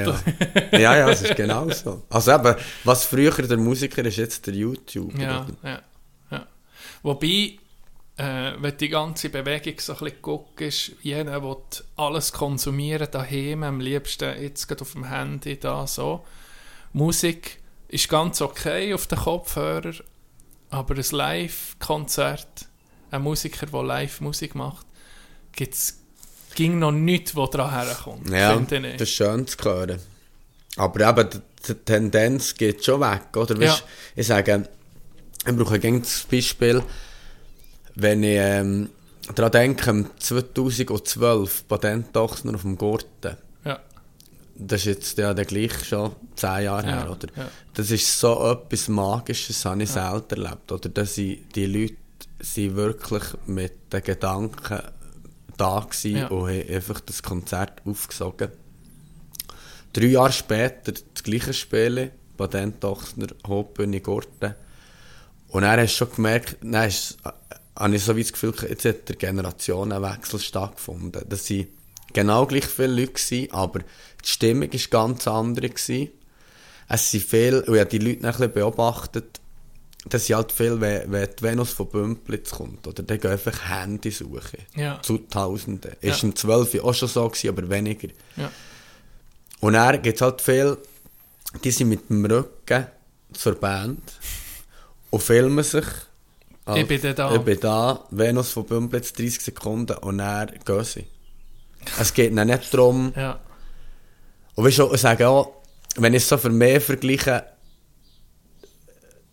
ja. ja, ja, es ist genau so. Also eben, was früher der Musiker ist, jetzt der YouTuber. Ja, ja, ja. Wobei, äh, wenn die ganze Bewegung so ein bisschen guckst, jeder will alles konsumieren daheim, am liebsten jetzt gerade auf dem Handy, da so. Musik ist ganz okay auf den Kopfhörer, aber ein Live-Konzert, ein Musiker, der Live-Musik macht, gibt's ging noch nichts, wo dran herkommt. Ja, das ist schön zu hören. Aber eben, die, Tendenz geht schon weg, oder? Ja. Weisst, Ich sage, ich brauche gerne das Beispiel, wenn ich ähm, daran denke, 2012, Patentochsner auf dem Gurten. ja, Das ist jetzt ja der gleich schon zehn Jahre Ja, her, oder? ja. Das ist so etwas Magisches, das habe ich selten erlebt, oder? Dass ich, die Leute sind wirklich mit den Gedanken da gewesen Ja. und haben einfach das Konzert aufgesogen. Drei Jahre später das gleiche Spiel, Patentochsner, Hauptbühne Gurten. Und dann hast du schon gemerkt, dann ist, habe ich so wie das Gefühl, jetzt hat der Generationenwechsel stattgefunden. Das waren genau gleich viele Leute, gewesen, aber die Stimmung war ganz andere. Gewesen. Es sind viele, und ich habe die Leute ein bisschen beobachtet, das sind halt viel, wenn, wenn die Venus von Bümplitz kommt, oder die gehen einfach Handy suchen. Ja. Zu Tausenden. Ja. Ist im 12 auch schon so gewesen, aber weniger. ja. Und dann gibt es halt viel, die sind mit dem Rücken zur Band und filmen sich. Ich bin dann da. Ich bin da, Venus von Bümplitz 30 Sekunden und dann gehen sie. Es geht nicht darum, [LAUGHS] ja. und weißt du, ich sage auch, wenn ich es so für mich vergleiche,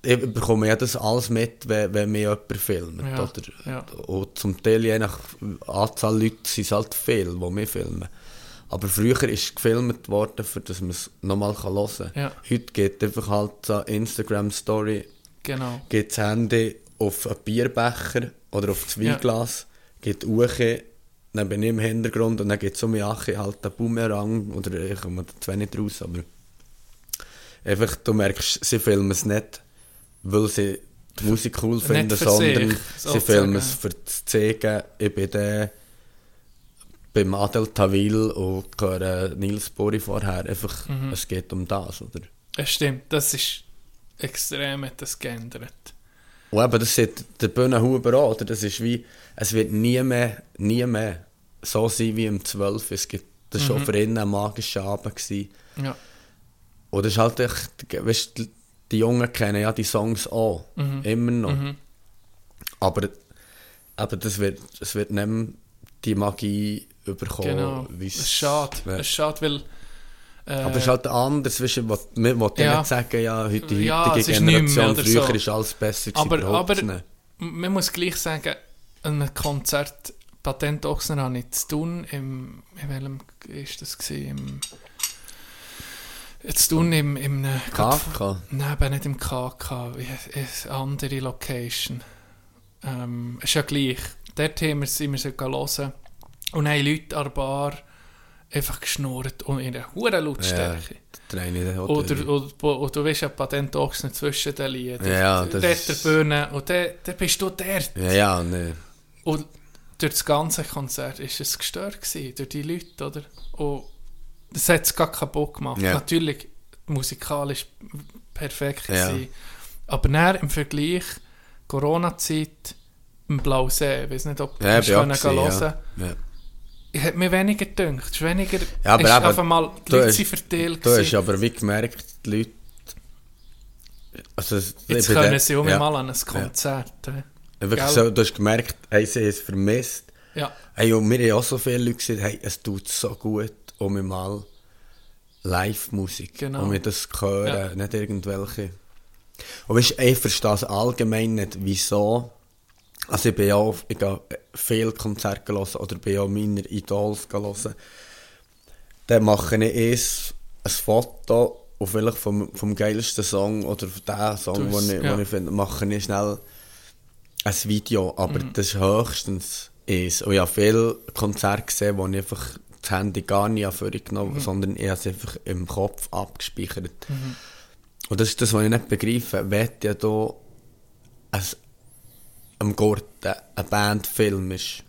ich bekomme ja das alles mit, wenn, wenn mir jemand filmt. Ja, Oder? ja. Und zum Teil, je nach Anzahl Leute, sind es halt viele, die wir filmen. Aber früher ist gefilmt worden, für dass man es nochmal hören kann. Ja. Heute geht einfach halt so Instagram-Story, Genau. geht das Handy auf einen Bierbecher oder auf das Weinglas, geht Uche, dann bin ich im Hintergrund und dann geht so mir Ache halt einen Boomerang oder ich komme da zwar nicht raus, aber einfach, du merkst, sie filmen es nicht, weil sie die Musik cool finden, sondern sich, sie filmen es für zu zeigen, ich bin der beim Adel Tawil und höre Nils Bori vorher, einfach, Mhm. es geht um das, oder? Es stimmt, das ist extrem hat das geändert. Und eben, das sieht der Bühnenhuber auch, oder? Das ist wie, es wird nie mehr, nie mehr so sein wie im 12. Es gibt, das war schon für ihn ein magischer Abend. Gewesen. Ja, Und das ist halt echt, weißt, die, die Jungen kennen ja die Songs auch, immer noch. Aber, aber das wird, es wird nicht mehr die Magie überkommen. genau. Es ist schade. Ja. Es ist schade, weil... Äh, Aber es ist halt anders, weißt du, was- man will ja nicht sagen, ja, heute, die Ja, heutige Generation, früher so. ist alles besser gewesen, aber, überhaupt aber nicht. man muss gleich sagen, ein Konzert Patent Ochsner habe ich zu tun, im, in welchem ist das gewesen? Im, zu tun im, im KK? Nein, eben nicht im KK, eine andere Location. Ähm, ist ja gleich. Dort haben wir, sind wir so hören und haben Leute an der Bar einfach geschnurrt und in einer hohen Lautstärke. hat- Oder, oder, oder du weißt ja Patent Ochsner zwischen den Liedern. Ja, das dort ist- der Bühne und dann dann bist du dort. Ja, ja, ne. Und durch das ganze Konzert war es gestört, gewesen, durch die Leute, oder? Und das hat es gar kaputt gemacht. Ja. Natürlich, musikalisch perfekt Ja. gewesen. Aber dann im Vergleich, Corona-Zeit, im Blausee, ich weiß nicht, ob du Ja, können gewesen, hören ja. ja. Hat mir weniger gedacht. Es ist weniger. Ja, aber ist eben, mal die Leute hast- verteilt. Du hast aber wie gemerkt, die Leute... Also, Jetzt können der- sie auch ja. mal an ein Konzert. äh. Wirklich Gell? so, du hast gemerkt, hey, sie haben es vermisst. Ja, Hey, und mir haben auch so viele Leute gesagt, hey, es tut so gut, um mal Live-Musik, Genau. um das zu hören, Ja. nicht irgendwelche. Und weißt, ich verstehe es allgemein nicht, wieso. Also ich bin auch, ich gehe viel Konzerte hören oder bin ja meine Idols hören. Dann mache ich erst ein Foto und vielleicht vom, vom geilsten Song oder von dem Song, den ich, ja. ich finde, mache ich schnell ein Video, aber Mhm. das ist höchstens eins. Und ich habe viele Konzerte gesehen, wo ich einfach das Handy gar nicht vorgenommen habe, Mhm. sondern ich habe es einfach im Kopf abgespeichert. Und das ist das, was ich nicht begreife. Wenn ja da ein, am Garten ein Bandfilm ist,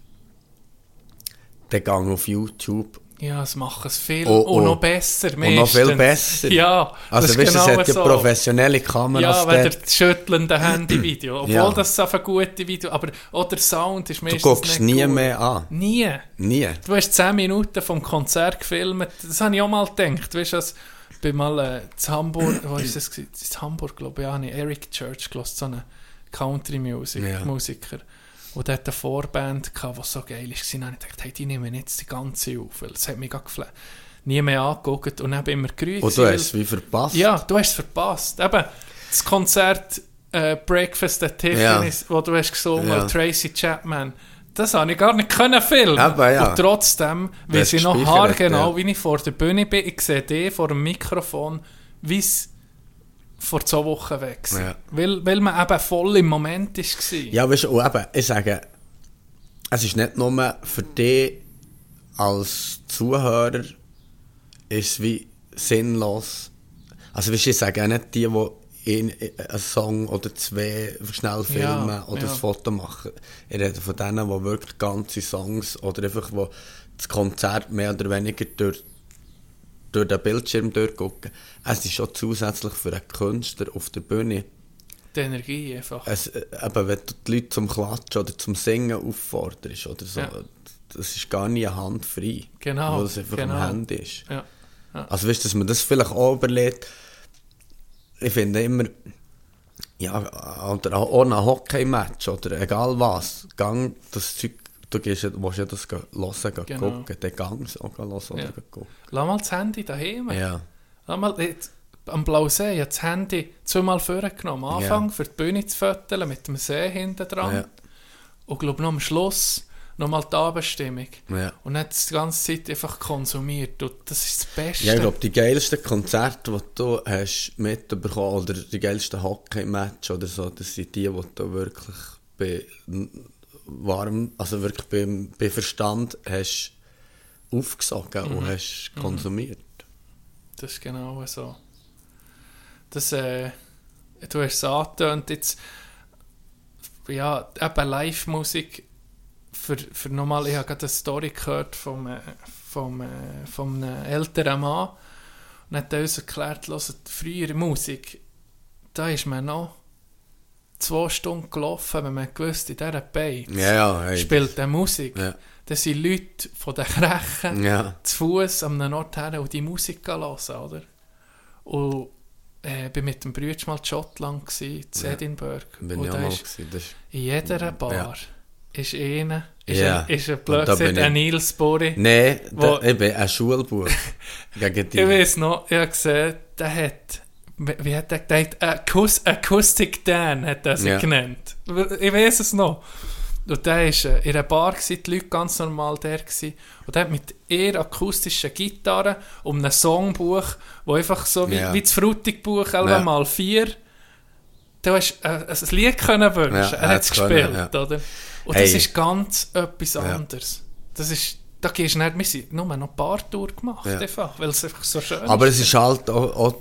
dann gang auf YouTube ja, es machen es viel Oh, und oh. noch besser. und noch viel besser. Ja, Also das weißt du, es genau hat ja so. professionelle Kameras Ja, wenn der schüttelnde Handyvideo. [CLEARS THROAT] Obwohl Ja. das so ein gutes Video aber auch der Sound ist Du meistens guckst nicht nie gut. mehr an. Nie. Nie. Du hast 10 Minuten vom Konzert gefilmt. Das habe ich auch mal gedacht. Weißt du, als bin mal äh, in Hamburg, wo ist das? In Hamburg, glaube ich, ja, habe ich Eric Church gehört, so einen Country-Musiker. Ja. Musiker. Und der hatte eine Vorband, gehabt, die so geil war. Und ich gedacht, hey, die nehmen jetzt die ganze auf. Weil das hat mich geflasht. Nie mehr angeguckt und dann bin ich immer gerührt. Und du hast es wie verpasst. ja, du hast es verpasst. Eben, das Konzert äh, Breakfast at Tiffany's, wo du hast gesungen, Ja. Tracy Chapman, das habe ich gar nicht können filmen. Eben, ja. Und trotzdem hast ich noch haargenau, ja. wie ich vor der Bühne bin. Ich sehe dich vor dem Mikrofon, wie es vor zwei Wochen weg. Ja. Weil, weil man eben voll im Moment war. Ja, weißt du, eben, ich sage, es ist nicht nur für dich als Zuhörer ist wie sinnlos. Also weißt ich sage auch nicht die, die in, einen Song oder zwei schnell filmen Ja, oder ja. ein Foto machen. Ich rede von denen, die wirklich ganze Songs oder einfach wo das Konzert mehr oder weniger durch, durch den Bildschirm durchgucken. Es ist schon zusätzlich für einen Künstler auf der Bühne Die Energie einfach. es, äh, eben, wenn du die Leute zum Klatschen oder zum Singen aufforderst oder so, Ja. das ist gar nie handfrei. Genau, Weil es einfach genau. am Handy ist. Ja. Also weißt du, dass man das vielleicht auch überlegt, ich finde immer, ja, oder auch ein Hockey-Match oder egal was, gang das Zeug, du gehst, ja- willst ja das hören, gehen Genau. gucken, dann gang es auch hören oder Ja. gucken. Lass mal das Handy daheim. Ja. Lass mal, jetzt, am Blausee, ich habe das Handy zweimal vorgenommen. Am Anfang Ja. für die Bühne zu fotografieren, mit dem See hinten dran. Ja. Und glaube noch am Schluss nochmal die Abendstimmung. Ja. Und nicht die ganze Zeit einfach konsumiert. Und das ist das Beste. Ja, ich glaube, die geilsten Konzerte, die du hast mitbekommen oder die geilsten Hockey-Match oder so, das sind die, die du wirklich bei warm, also wirklich beim, bei Verstand hast aufgesogen Mhm. und hast konsumiert. Das ist genau so. Das, äh, du hast es angetönt, jetzt, ja, eben Live-Musik, für, für nochmal, ich habe gerade eine Story gehört vom, äh, vom, äh, vom einem älteren Mann, und hat uns erklärt, hört, früher Musik, da ist man noch zwei Stunden gelaufen, wenn man gewusst, in dieser Beiz Ja, ja, hey. spielt der Musik. Ja. Das sind Leute von den Krechen, Ja. zu Fuß an einem Ort her und die Musik hören, oder? Und äh, bin mit dem Brüder mal in Schottland, gsi, in. Edinburgh. Bin und ich auch mal gewesen. Ist, in jeder Bar ist einer, ist Ja. ein, ist ein ich- ein Nils Bori. Nein, ich bin ein Schulbuch [LAUGHS] gegen die. Ich weiß noch, ich habe gesehen, der hat, wie hat der gesagt, Acous Acoustic Dan hat er sich Ja. genannt. Ich weiß es noch. Und der war äh, in einer Bar, gewesen, die Leute ganz normal der gewesen. Und der hat mit eher akustischen Gitarre um ein Songbuch, wo einfach so wie, Ja. wie das Frutigbuch, Ja. mal vier, du hast äh, ein Lied können wünschen. Ja, er er hat es hat's können, gespielt, ja. oder? Und Hey. das ist ganz etwas anderes. Das ist, da gehst du nicht, wir sind nur noch ein paar Tour gemacht, Ja. einfach, weil es einfach so schön Aber ist. es ist halt auch, auch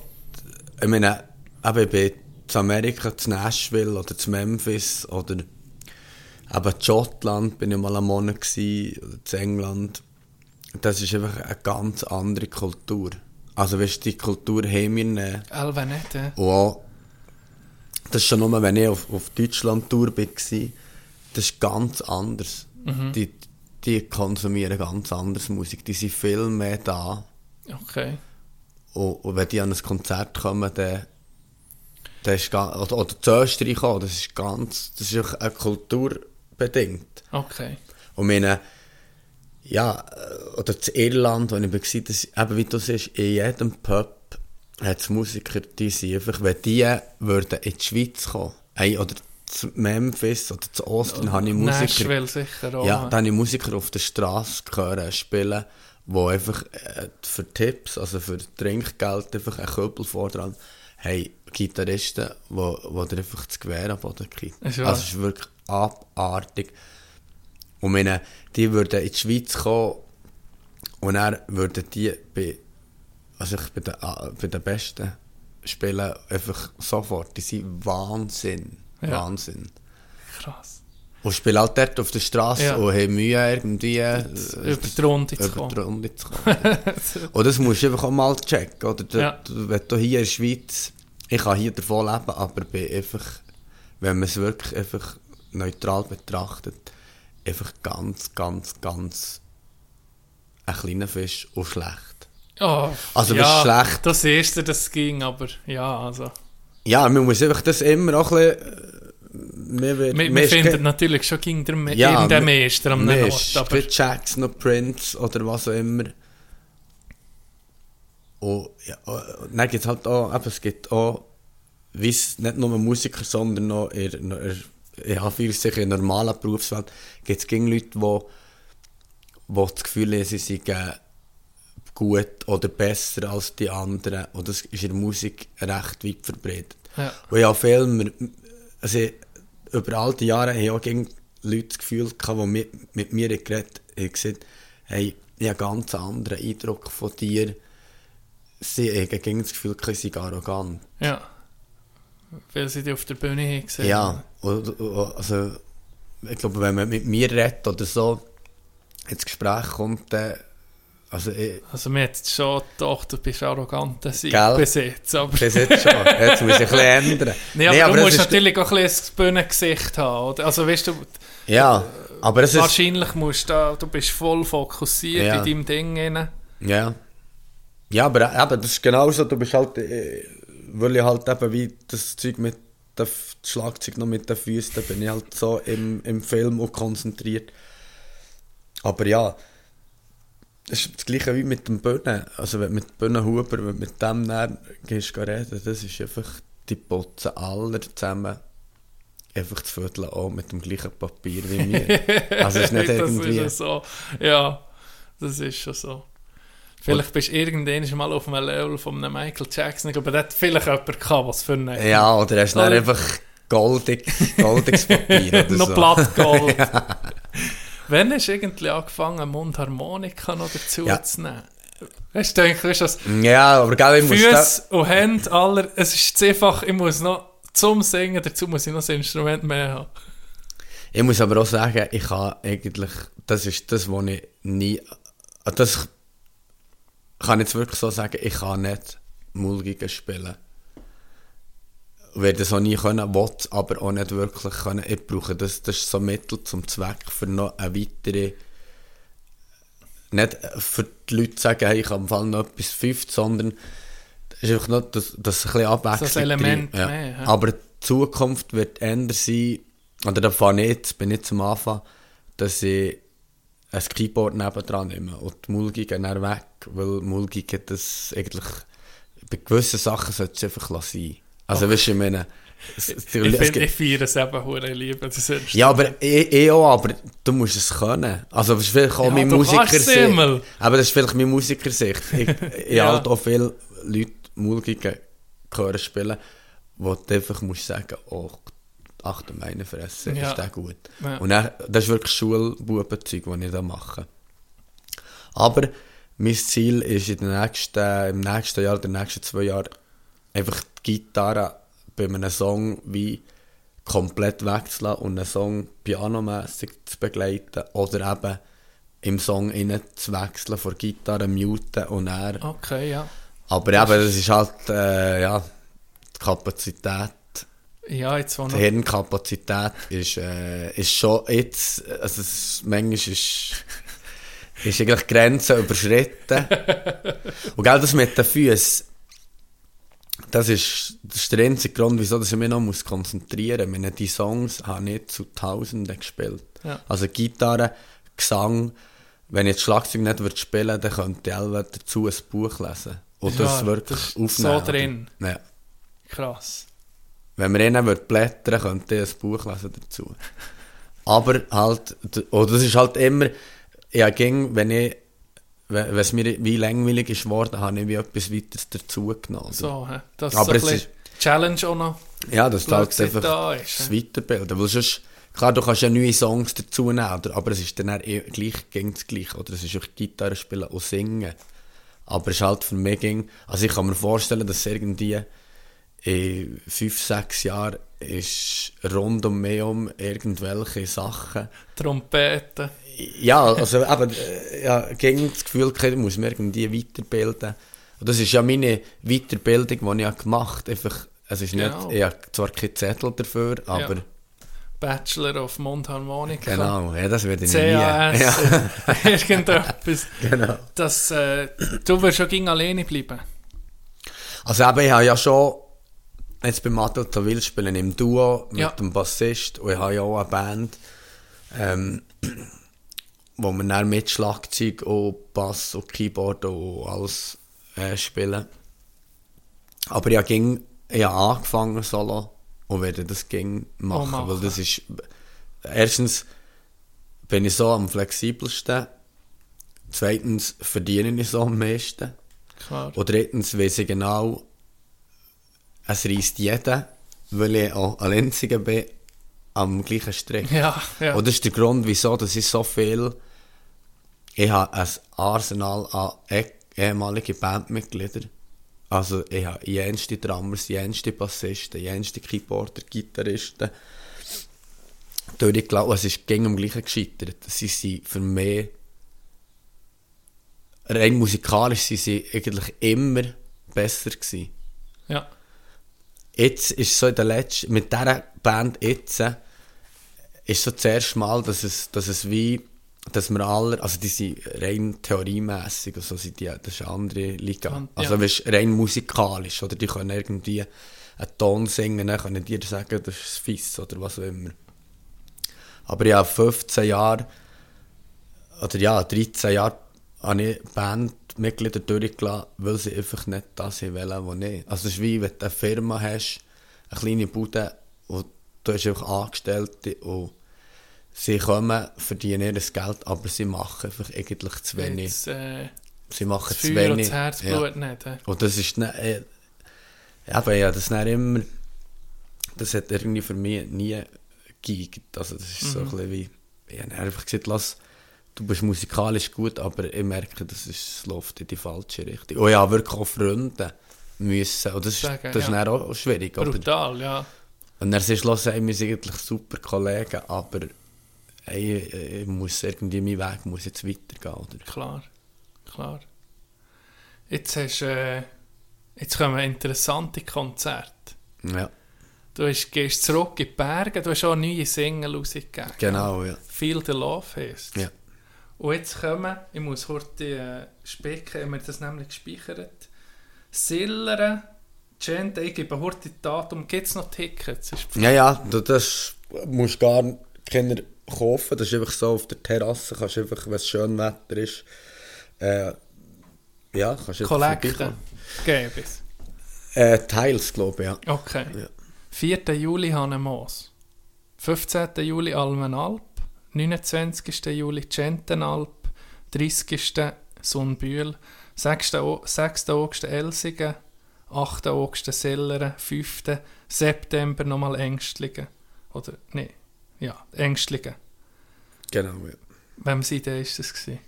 ich meine, eben, ich bin zu Amerika, zu Nashville oder zu Memphis oder eben zu Schottland bin ich mal einen Monat gewesen, oder zu England. Das ist einfach eine ganz andere Kultur. Also weißt du, die Kultur haben wir nicht. Nicht, ja. Und auch, das ist schon nur, wenn ich auf, auf Deutschland-Tour war, das ist ganz anders. Mhm. Die, die konsumieren ganz anders Musik. Die sind viel mehr da. Okay. Und, und wenn die an ein Konzert kommen, dann Das ist ga- oder, oder zu Österreich auch, das ist ganz, das ist auch eine Kultur bedingt. Okay. Und meine, ja, äh, oder zu Irland, wo ich war, das, eben wie du siehst, in jedem Pub hat es Musiker, die sind einfach, wenn die würden in die Schweiz kommen, ey, oder zu Memphis oder zu Austin, habe ich Musiker, Nashville sicher auch. ja, da habe ich Musiker auf der Straße gehört spielen, die einfach äh, für Tipps, also für Trinkgeld, einfach einen Köbel fordern. Hey, Gitarristen, wo, wo dir einfach das Gewehr am Boden kriegen. Ist Also es ist wirklich abartig. Und meine, die würden in die Schweiz kommen und dann würden die bei, also ich bei den, ah, bei den Besten spielen einfach sofort. Die sind Wahnsinn. Ja. Wahnsinn. Krass. Und spielen halt dort auf der Straße Ja. und haben Mühe irgendwie äh, Über die Runde zu kommen. Runde zu kommen. [LAUGHS] und das musst du einfach auch mal checken. Oder? Du, Ja. du, wenn du hier in der Schweiz, ich kann hier davon leben, aber bin einfach, wenn man es wirklich einfach neutral betrachtet, einfach ganz, ganz, ganz ein kleiner Fisch und schlecht. Oh, Also, ja, schlecht. Das erste, das ging, aber ja, also. Ja, man muss einfach das immer auch ein bisschen... Wir, wir, finden natürlich schon Me Ja, irgendeinen Meister am Ort, aber noch Prince oder was auch immer. Und, ja, und dann gibt es halt auch, eben, es gibt auch, wie es nicht nur Musiker, sondern auch in, in, in, Anführungszeichen in der normalen Berufswelt, gibt es gegen Leute, die, die das Gefühl haben, sie seien gut oder besser als die anderen. Und das ist in der Musik recht weit verbreitet. Ja. Und also über all die Jahre habe ich auch gegen Leute das Gefühl gehabt, die mit, mit mir geredet haben, gesagt, hey, ich habe einen ganz anderen Eindruck von dir. Sie haben gegen das Gefühl, sie sind arrogant. ja. Weil sie die auf der Bühne haben gesehen. Ja, also, ich glaube, wenn man mit mir redet oder so ins Gespräch kommt, dann, also ich, Also mir hat schon gedacht, du bist arrogant, das ich bis jetzt. Aber, das jetzt schon, jetzt muss ich ein bisschen ändern. [LAUGHS] nee, aber, Nee, du das musst ist- natürlich auch ein bisschen das Bühnengesicht haben. Oder? Also weißt du, Ja, aber es ist... wahrscheinlich musst du da, du bist voll fokussiert Ja. in deinem Ding. Rein. Ja. Ja, aber eben, das ist genau so. Du bist halt, äh, weil ich halt eben wie das Zeug mit dem Schlagzeug noch mit den Füßen, bin ich halt so im, im Film auch konzentriert. Aber ja, das ist das gleiche wie mit dem Bühnen. Also wenn mit Bühnen Huber, wenn mit dem dann gehst reden, das ist einfach, die putzen alle zusammen einfach das Viertel an mit dem gleichen Papier wie mir. [LAUGHS] Also es ist nicht das irgendwie... ist ja so. Ja, das ist schon so. Vielleicht bist du irgendwann mal auf einem Level von einem Michael Jackson. Glaube, der hat vielleicht jemand gehabt, was für einen. Ja, oder hast du einfach goldig, goldiges Papier [LAUGHS] oder noch. Blattgold. [LAUGHS] Wann hast du irgendwie angefangen, Mundharmonika noch dazu Ja. zu nehmen? Weißt du, weißt das Ja, aber gell, ich muss da, Füße und Hände, aller, es ist einfach, ich muss noch zum Singen, dazu muss ich noch ein Instrument mehr haben. ich muss aber auch sagen, ich kann eigentlich, das ist das, was ich nie, das kann ich jetzt wirklich so sagen, ich kann nicht Mulgigen spielen. Werde das auch nie können, will es aber auch nicht wirklich können. Ich brauche das, das ist so Mittel zum Zweck für noch eine weitere, nicht für die Leute zu sagen, hey, ich habe im Fall noch etwas fünft, sondern es ist einfach noch, dass, dass ein bisschen Abwechslung ein Element ja. mehr, ja. Aber die Zukunft wird ändern sein, oder da fahre ich jetzt, bin ich zum Anfang, dass ich ein Keyboard nebendran nehme und die Mulgigen dann weg, weil Mulgigen das eigentlich, bei gewissen Sachen sollte es einfach lassen. Also weißt du, ich meine, es, es, Ich finde, gibt- ich feiere es eben hure ist ja, aber ich, ich auch, aber du musst es können. Also das ist vielleicht auch Ja, meine Musikersicht. Aber das ist vielleicht meine Musikersicht. Ich, ich Ja. halt auch viele Leute Mulgigen hören spielen, wo du einfach musst sagen, oh, achte meine Fresse, Ja. ist der gut. Ja. Und dann, das ist wirklich Schulbubenzeug, das ich da mache. Aber mein Ziel ist in den nächsten, im nächsten Jahr, den nächsten zwei Jahren, einfach die Gitarre bei einem Song wie komplett wegzulassen und einen Song pianomässig zu begleiten oder eben im Song innen zu wechseln, von Gitarre muten und er. Okay, ja. Aber eben, das ist halt, äh, ja, die Kapazität, Ja, jetzt wo die. Hirnkapazität ist, äh, ist schon jetzt, also es ist, manchmal ist, ist eigentlich Grenzen überschritten. [LAUGHS] und gell, das mit den Füßen, das ist, das ist der einzige Grund, wieso ich mich noch muss konzentrieren muss. Ich meine, die Songs habe ich zu Tausenden gespielt. Ja. Also Gitarre, Gesang, wenn ich das Schlagzeug nicht würde spielen dann könnte ich auch dazu ein Buch lesen. Und Ja, das wirklich das aufnehmen. so drin. Ja. Krass. Wenn man innen würde blättern, könnte ich ein Buch lesen dazu. Aber halt, oder das ist halt immer, ja, ging, wenn ich, wenn es mir wie langweilig ist geworden, habe ich wie etwas weiteres dazu genommen. So, das Aber ist so ein bisschen Challenge auch noch. Ja, das ist halt einfach da ist, das? Weiterbilden. Weil sonst, klar, du kannst ja neue Songs dazu nehmen, aber es ist dann eh gleich, gegen das Gleiche. Oder es ist auch Gitarre spielen und singen. Aber es ist halt für mich, ging, also ich kann mir vorstellen, dass irgendwie in fünf, sechs Jahren ist rund um mich um irgendwelche Sachen. Trompeten. Ja, also eben, äh, ja, gegen das Gefühl, ich muss mich irgendwie weiterbilden. Und das ist ja meine Weiterbildung, die ich gemacht habe. Einfach, es ist Genau. nicht, ich habe zwar keinen Zettel dafür, aber Ja. Bachelor of Mundharmonika. genau, ja, das werde ich nie. CAS. Ja, [LAUGHS] Irgendetwas. genau. Das, äh, du wirst schon gegen alleine bleiben. Also eben, ich habe ja schon jetzt beim Adel Tawil spielen im Duo mit Ja. dem Bassist und ich habe ja auch eine Band, ähm, wo wir dann mit Schlagzeug und Bass und Keyboard und alles äh, spielen. Aber ich habe, ging, ich habe angefangen solo und werde das ging machen, machen. weil das ist erstens bin ich so am flexibelsten, zweitens verdiene ich so am meisten. Klar. Und drittens weiss ich genau, es reisst jeder, weil ich auch ein Einziger bin, am gleichen Strick. Ja, ja. Und das ist der Grund, wieso dass ich so viel. Ich habe ein Arsenal an eh- ehemaligen Bandmitgliedern. Also ich habe jenste Drummers, jenste Bassisten, jenste Keyboarder, Gitarristen. Durchgelaufen. Es ist gegen am gleichen gescheitert. Sie sind für mich rein musikalisch sind sie eigentlich immer besser gewesen. ja. Jetzt ist so in der letzten, mit dieser Band jetzt, äh, ist so das erste Mal, dass es, dass es wie, dass wir alle, also die sind rein theoriemässig, also sind die, das ist eine andere Liga. Ja. Also weißt, rein musikalisch, oder die können irgendwie einen Ton singen, dann können die dir sagen, das ist fies, oder was auch immer. Aber ja, 15 Jahre, oder ja, 13 Jahre habe ich Bandmitglieder durchgelassen, weil sie einfach nicht das wollen, was ich. Also es ist wie, wenn du eine Firma hast, eine kleine Bude, und du hast einfach Angestellte und sie kommen, verdienen ihr Geld, aber sie machen einfach eigentlich zu wenig. Jetzt, äh, Sie machen das zu Feuer und wenig. das Herzblut nicht. hä? Und das ist nicht, äh, eben, ja, das ist nicht immer, das hat irgendwie für mich nie geeignet. Also das ist so Mhm. ein bisschen wie, ich habe einfach gesagt, lass, du bist musikalisch gut, aber ich merke, das ist, läuft in die falsche Richtung. Und ja, wirklich auch Freunde müssen, und das ist, Sagen, das ist ja. dann auch schwierig? Brutal, ja. Und dann siehst du, wir sind eigentlich super Kollegen, aber ey, ich, ich muss irgendwie, mein Weg muss jetzt weitergehen, oder? Klar. Klar. Jetzt hast äh, jetzt kommen interessante Konzerte. Ja, Du hast, gehst zurück in die Berge, du hast auch neue Single rausgegeben. genau, ja. Feel the Love heisst Ja. Und jetzt kommen, ich muss heute äh, spicken, haben wir das nämlich gespeichert. Silleren, Gente, ich gebe heute Datum, gibt es noch Tickets? Ja, ja, du, das musst gar keiner kaufen. Das ist einfach so auf der Terrasse. Kannst einfach, wenn es schön Wetter ist, äh, ja, kannst du Kollekte gebe es. Äh, Teils, glaube ich, ja. Okay. Ja. 4. Juli Hannemoos. 15. Juli Almenalp. 29. Juli Gentenalp. 30. Sundbühl. 6. O- 6. August Elsigen. 8. August Selleren. 5. September nochmal Ängstlingen. Oder, nee, ja, Ängstlingen. Genau, ja. Wem sie denn ist das gewesen?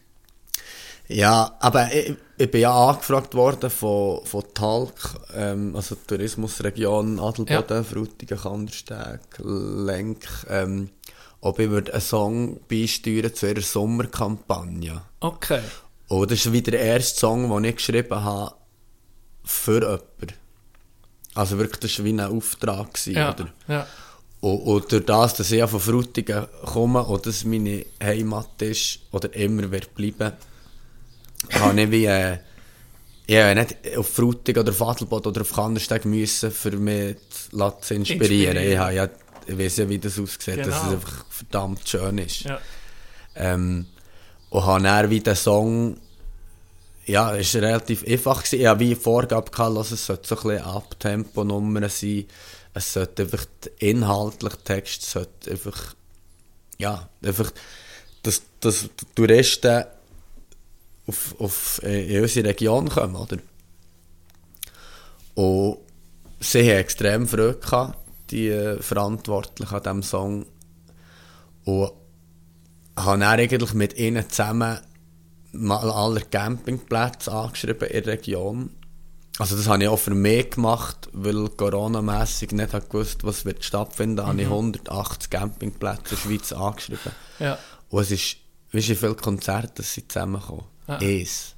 Ja, aber ich, ich bin ja angefragt worden von, von Talk, ähm, also Tourismusregion Adelboden, Frutigen, Kandersteg, Lenk, ähm, ob ich würde einen Song beisteuern zu ihrer Sommerkampagne. Okay. Und das ist wieder der erste Song, den ich geschrieben habe für jemanden. Also wirklich, das war wie ein Auftrag. Gewesen, Ja, oder? ja. Und, und durch das, dass ich ja von Frutigen komme und das meine Heimat ist oder immer wird bleiben, habe ich wie, äh, Ja, nicht auf Frutig oder auf Adelboden oder auf Kandersteg müssen, für mich zu inspirieren. Inspirieren. Ich, habe ja, ich weiß ja, wie das aussieht, dass es Genau. einfach verdammt schön ist. Ja. Ähm, und habe dann wie den Song, ja, es war relativ einfach. Gewesen. Ich habe wie Vorgabe gehabt, dass es so ein bisschen Abtempo-Nummern sein. Es sollte einfach inhaltlich Text sollte einfach, ja, einfach, dass, dass Touristen auf, auf, äh, in unsere Region kommen, oder? Und sie haben extrem Freude gehabt, die äh, Verantwortlichen an diesem Song. Und habe dann eigentlich mit ihnen zusammen mal alle Campingplätze angeschrieben in der Region. Also das habe ich auch für mich gemacht, weil Corona-mässig nicht habe gewusst, was wird stattfinden. Da habe ich 180 Campingplätze in der Schweiz angeschrieben. ja. Und es ist, weißt du, wie viele Konzerte sind zusammengekommen? Ah. Eins.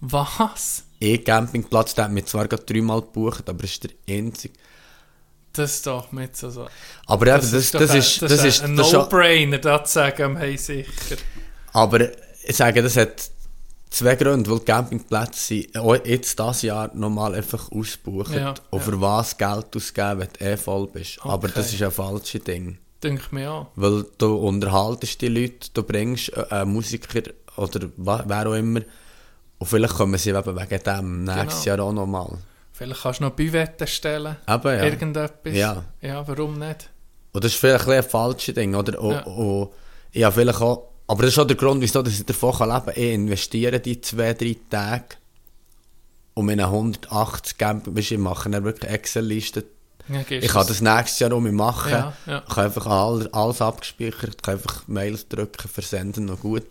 Was? Ein Campingplatz, der hat mich zwar gerade dreimal gebucht, aber es ist der einzige. Das ist doch mit so. so. Aber eben, das, das, doch das ein- ist, das ist, ein das ist, No-Brainer, da zu sagen, hey, sicher. Aber ich sage, das hat zwei Gründe, weil die Campingplätze sind jetzt dieses Jahr normal einfach ausgebucht. Ja, und ja. für was Geld ausgeben, wenn du eh voll bist. Aber Okay. das ist ein falsches Ding. Denke mir auch. Weil du unterhaltest die Leute, du bringst äh, einen Musiker oder wer auch immer und vielleicht kommen sie eben wegen dem nächstes Genau. Jahr auch nochmal. Vielleicht kannst du noch Büwette stellen. Eben, ja. Irgendetwas. Ja. Ja, warum nicht? Und das ist vielleicht ein, ein falsches Ding, oder? Und, Ja. und, ja, vielleicht auch, aber das ist auch der Grund, wieso dass ich davon kann leben kann. Ich investiere die zwei, drei Tage um in 180 Camp, weißt, du, ich mache dann wirklich Excel-Listen. Ja, Ich kann das nächstes Jahr um mich machen. Ja, ja. Ich habe einfach all, alles abgespeichert, ich kann einfach Mails drücken, versenden, noch gut.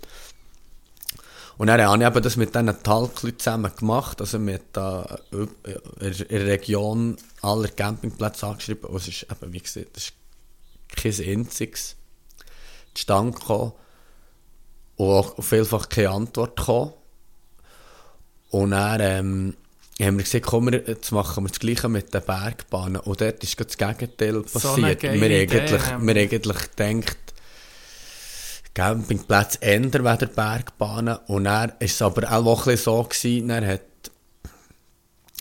Und dann habe ich eben das mit diesen Talkleuten zusammen gemacht, also mit äh, der Region aller Campingplätze angeschrieben. Und es ist eben, wie gesagt, das ist kein einziges zustande gekommen. Und auch vielfach keine Antwort gekommen. Und dann ähm, haben wir gesagt, komm, wir, jetzt machen wir das Gleiche mit den Bergbahnen. Und dort ist das Gegenteil So passiert. geile wir, eigentlich, haben wir eigentlich gedacht, Campingplätze ändern weder Bergbahnen. Und dann ist es aber auch ein so gewesen, dann hat,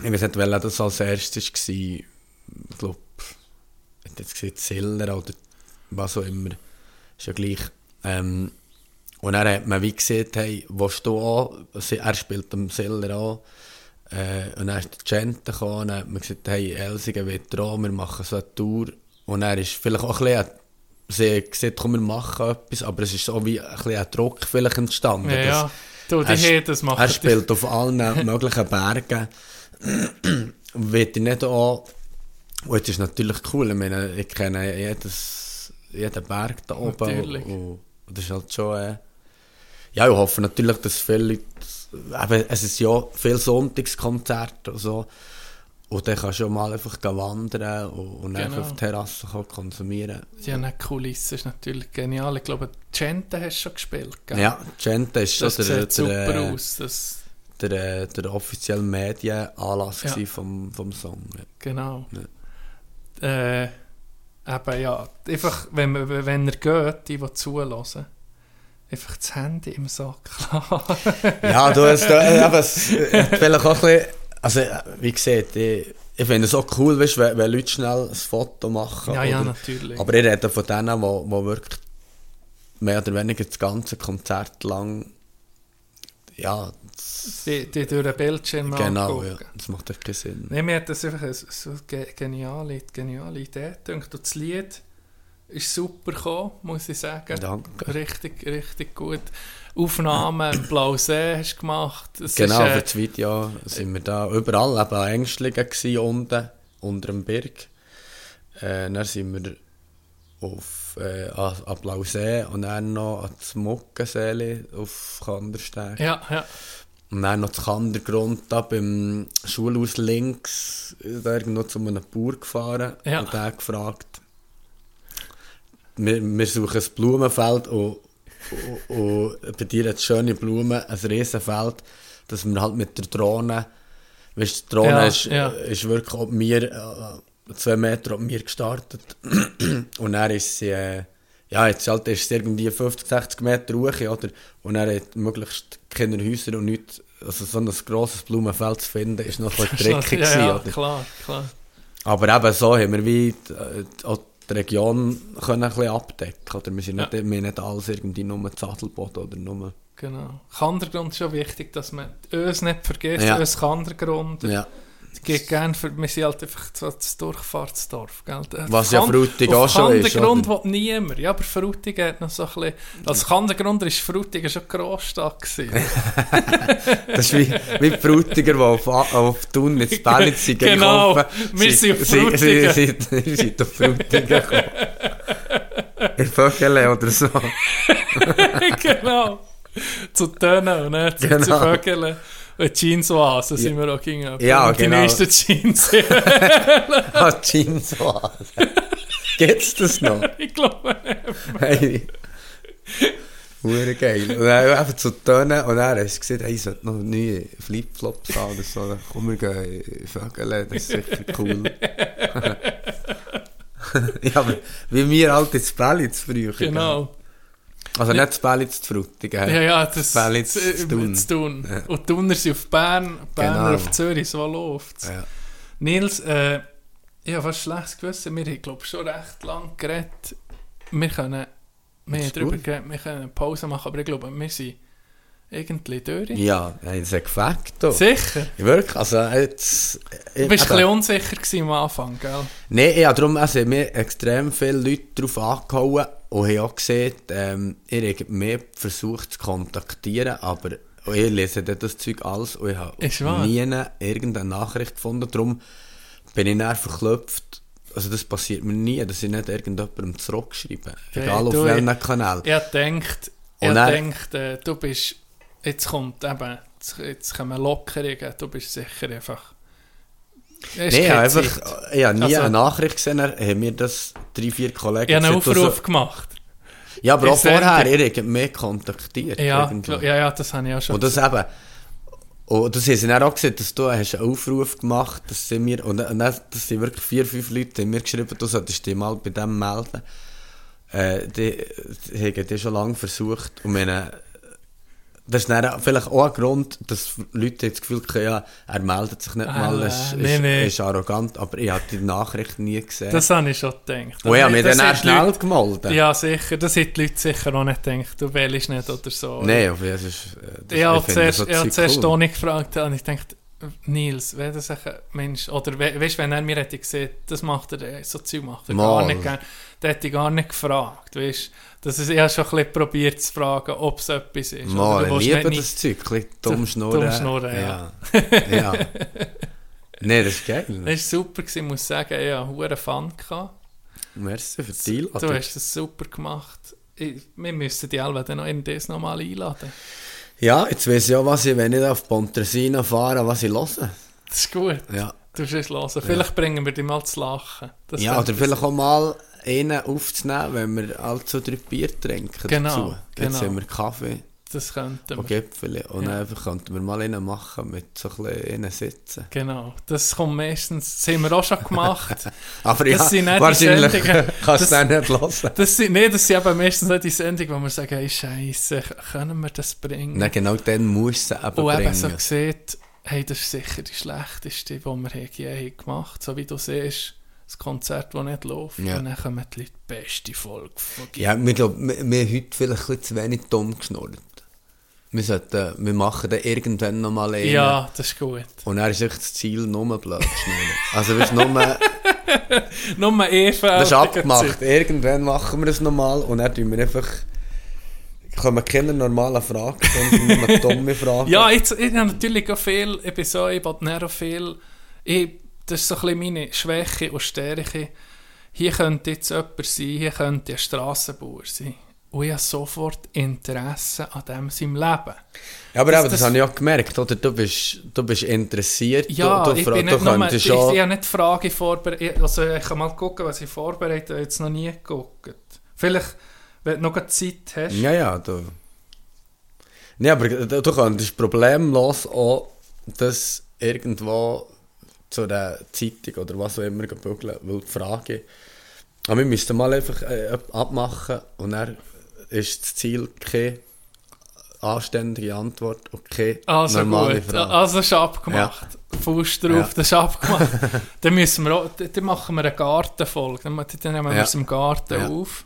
ich weiß nicht, welcher das als erstes war, ich glaube, jetzt gesagt Ziller oder was auch immer, ist ja gleich. Ähm, und dann hat man wie gesagt, hey, willst du Sie- er spielt am Ziller auch, äh, und dann ist der Gente gekommen, und dann hat man gesagt, hey, Elsigen wird auch, wir machen so eine Tour. Und dann ist vielleicht auch ein bisschen, sie gesagt, komm, wir machen etwas, aber es ist so wie ein bisschen ein Druck vielleicht entstanden. Ja, ja. Du, die er, hey, das macht er spielt auf allen [LAUGHS] möglichen Bergen. [CLEARS THROAT] Wird ich nicht auch. Und jetzt ist natürlich cool, ich meine, ich kenne jedes, jeden Berg da oben. Natürlich. Und, und das ist halt schon. Äh, ja, ich hoffe natürlich, dass viele Leute. Eben, es ist ja viel Sonntagskonzerte und so. Und dann kannst du ja mal einfach wandern und, und Genau. auf die Terrasse konsumieren. Ja, eine Kulisse ist natürlich genial. Ich glaube, Gente hast du schon gespielt, gell? Ja, Gente ist schon Das der, sieht super der, aus. Das, der, der offizielle Medienanlass Ja. ja. vom, vom Song. Ja. genau. Äh, eben, ja. Einfach, wenn, wenn er geht, die, die zulassen, einfach das Handy im Sack. [LAUGHS] Ja, du hast äh, hat vielleicht auch ein bisschen, also äh, wie gesagt, ich, ich finde es auch cool, weißt, wenn, wenn Leute schnell ein Foto machen. ja, ja, oder, natürlich. aber ich rede von denen, wo, wo wirklich mehr oder weniger das ganze Konzert lang, ja, die, die durch den Bildschirm genau, ja, das macht echt keinen Sinn. Nee, mir hat das einfach eine, so geniale, geniale Idee gedacht. Und das Lied ist super gekommen, muss ich sagen. Danke. Richtig, richtig gut. Aufnahmen Blausee hast du gemacht. Es Genau, ist, für äh, das Video sind wir da überall, eben an Ängstlingen unten, unter dem Berg. Äh, dann sind wir auf äh, an, an Blausee und dann noch an das Muckenseele auf Kandersteg. ja, ja. Und dann noch das Kandergrund da beim Schulhaus links, da irgendwo zu einem Bauer gefahren Ja. und der gefragt, wir, wir suchen ein Blumenfeld und, und, und bei dir hat schöne Blumen, ein Riesenfeld, dass wir halt mit der Drohne, weißt du, die Drohne Ja, ist, ja. ist wirklich ob mir, äh, zwei Meter ob mir gestartet [CLEARS THROAT] und dann ist sie, äh, ja, jetzt halt ist es irgendwie 50, 60 Meter hoch, oder? Und er hat möglichst keine Häuser und nichts also so ein grosses Blumenfeld zu finden, ist noch ein bisschen [LAUGHS] Ja, tricky ja, gewesen, oder? klar, klar. Aber eben so haben wir wie äh, auch die Region können ein bisschen abdecken oder wir sind nicht, wir nicht alles irgendwie nur Zadelboden oder nur... Genau. Kandergrund ist schon wichtig, dass man uns nicht vergisst, Ja. uns Kandergrund. Ja. Geht gern für, wir sind halt einfach das Durchfahrtsdorf, gell? Was ja Kan- Frutig auf auch schon ist, Kandergrund oder? will niemand. Ja, aber Frutig hat noch so ein bisschen... Als Kandergrund ist Frutig schon Grossstadt gewesen. [LAUGHS] Das ist wie, wie die Frutiger, die auf, auf Thun ins Ballitz sind [LAUGHS] Genau. Wir sind auf Frutigen. Sie sie- sie sind auf Frutigen gekommen. In Vögele oder so. [LAUGHS] genau. Zu Tönen und zu, Genau. zu Vögeln. Und Jeansoise sind wir auch gegangen. Ja, die genau. nächsten Jeans. Ah, Jeansoise. Gibt's das noch? ich glaube nicht. Hey. Hure geil. Und dann einfach zu Tönen und dann hast du gesagt, hey, ich sollte noch neue Flipflops haben oder so. Dann komm, wir gehen in Vögele, das ist sicher cool. ja, aber wie wir halt ins Ballitz früher. Genau. Also nicht das Ballitz zu Frutigen. Ja, ja, das äh, zu Thun. zu tun. Ja. Und Thuner sind auf Bern, Berner Genau. auf Zürich, so läuft's. Ja. Nils, äh, ich habe fast schlecht gewusst, wir haben, glaube schon recht lang geredet. Wir können, ist darüber gut. geredet, wir können eine Pause machen, aber ich glaube, wir sind irgendwie durch. Ja, das ist ein Gefakt. da. Sicher? Wirklich, also jetzt... Du bist ein bisschen unsicher gewesen am Anfang, gell? Nein, ja, darum also, haben mir extrem viele Leute darauf angehauen und haben auch gesehen, ähm, ihr habt mehr versucht zu kontaktieren, aber ich lese das Zeug alles und ich habe nie irgendeine Nachricht gefunden. Darum bin ich dann verklopft. Also das passiert mir nie, dass ich nicht irgendjemandem zurückschreibe. Hey, Egal auf du, welchem Kanal. Ich denkt, ich Und dann- denkt, äh, du bist, jetzt kommt eben, jetzt, jetzt kommen Lockerungen, du bist sicher einfach... Nein, ich habe einfach, ich habe nie Also- eine Nachricht gesehen, haben mir das drei, vier Kollegen Ich habe einen Aufruf gemacht. Ja, aber auch Ich vorher, ihr habt mich kontaktiert. Ja, ja, ja, das habe ich auch schon Und das eben, und das haben sie dann auch gesehen, dass du hast einen Aufruf gemacht dass sie mir, und dann, das sind wirklich vier, fünf Leute, haben mir geschrieben, du solltest dich mal bei dem melden. Äh, die, die haben die schon lange versucht. Und meine, das ist dann vielleicht auch ein Grund, dass Leute das Gefühl haben, ja, er meldet sich nicht Ah, mal, ist, nee, ist, nee. ist arrogant, aber ich habe die Nachricht nie gesehen. Das habe ich schon gedacht. und ich habe mich dann auch schnell Leute- gemeldet. Ja, sicher. Das haben die Leute sicher auch nicht gedacht. Du wählst nicht oder so. Nein, aber das ist... äh, Das, Ich habe ich zuerst, habe zuerst cool. nicht gefragt und ich dachte, Nils, wenn das ein Mensch, oder we, weißt, wenn er mir hätte gesehen, das macht er, äh, so Zeug macht er gar Mal. nicht gern, dann hätte ich gar nicht gefragt, weißt das ist, ich habe schon ein bisschen probiert zu fragen, ob es etwas ist. Mal, ich du liebe das Zeug, ein bisschen [LAUGHS] dumm schnurren. Dumm schnurren, ja. ja. ja. Nein, das ist geil. [LAUGHS] Das war super, ich muss sagen, ich hatte einen Fun. Gehabt. Merci für die Du Einladung. hast das super gemacht. Ich, wir müssen die Alva dann noch in das nochmal einladen. Ja, jetzt weiss ich auch, was ich, wenn ich auf Pontresina fahre, was ich höre. Das ist gut. Ja, Du wirst hören. Vielleicht bringen wir dich mal zu lachen. Das ja oder vielleicht auch mal einen aufzunehmen, wenn wir allzu drei Bier trinken Genau, dazu. Jetzt genau. haben wir Kaffee Das könnten und wir. Gipfel und Ja. einfach könnten wir mal einen machen mit so ein bisschen sitzen. Genau. Das kommt meistens, das haben wir auch schon gemacht. [LAUGHS] Aber Das ja, sind nicht die wahrscheinlich Sendungen. [LAUGHS] kannst Das- du das nicht hören. Das sind, nee, das sind aber meistens nicht die Sendung, wo wir sagen, hey, Scheiße, können wir das bringen? Nein, genau dann musst du es eben Und eben bringen. so sieht, hey, das ist sicher die schlechteste, die wir je haben gemacht So wie du siehst, das Konzert, das nicht läuft. Ja. Und dann kommen die Leute, die beste Folge von Ja, wir, glaub, wir, wir haben heute vielleicht ein zu wenig dumm geschnurrt. Wir, sollten, wir machen dann irgendwann nochmal einen. Ja, das ist gut. Und dann ist echt das Ziel nur blöd schnurren. Also du, nur, [LAUGHS] Nur Eva. das ist abgemacht. Irgendwann machen wir es nochmal und dann tun wir einfach... Kommen keine normalen Fragen, sondern nur dumme [LAUGHS] Fragen. Ja, jetzt, ich habe natürlich auch viel, ich bin so, ich nicht auch viel, ich, das ist so ein bisschen meine Schwäche und Stärke. Hier könnte jetzt jemand sein, hier könnte ein Strassenbauer sein. Und ich habe sofort Interesse an dem seinem Leben. Ja, aber das- eben, das, das- habe ich auch gemerkt, oder? Du bist, du bist interessiert. Ja, du, du, ich bin du nicht nur, ich, ich, habe nicht Fragen vorbereitet, also ich kann mal gucken, was ich vorbereitet habe, jetzt noch nie geguckt. Vielleicht, wenn du noch Zeit hast. Ja, ja, du. Nee, aber du, du könntest problemlos auch das irgendwo zu der Zeitung oder was auch immer bügeln, weil die Frage. Aber wir müssten mal einfach äh, ab- abmachen und dann ist das Ziel kein anständige Antwort und keine Also normale gut, Frage. also ist abgemacht. Fuß drauf, Ja. das ist abgemacht. [LAUGHS] dann, müssen wir auch, dann machen wir eine Gartenfolge. Dann, nehmen wir Ja. es im Garten Ja. auf.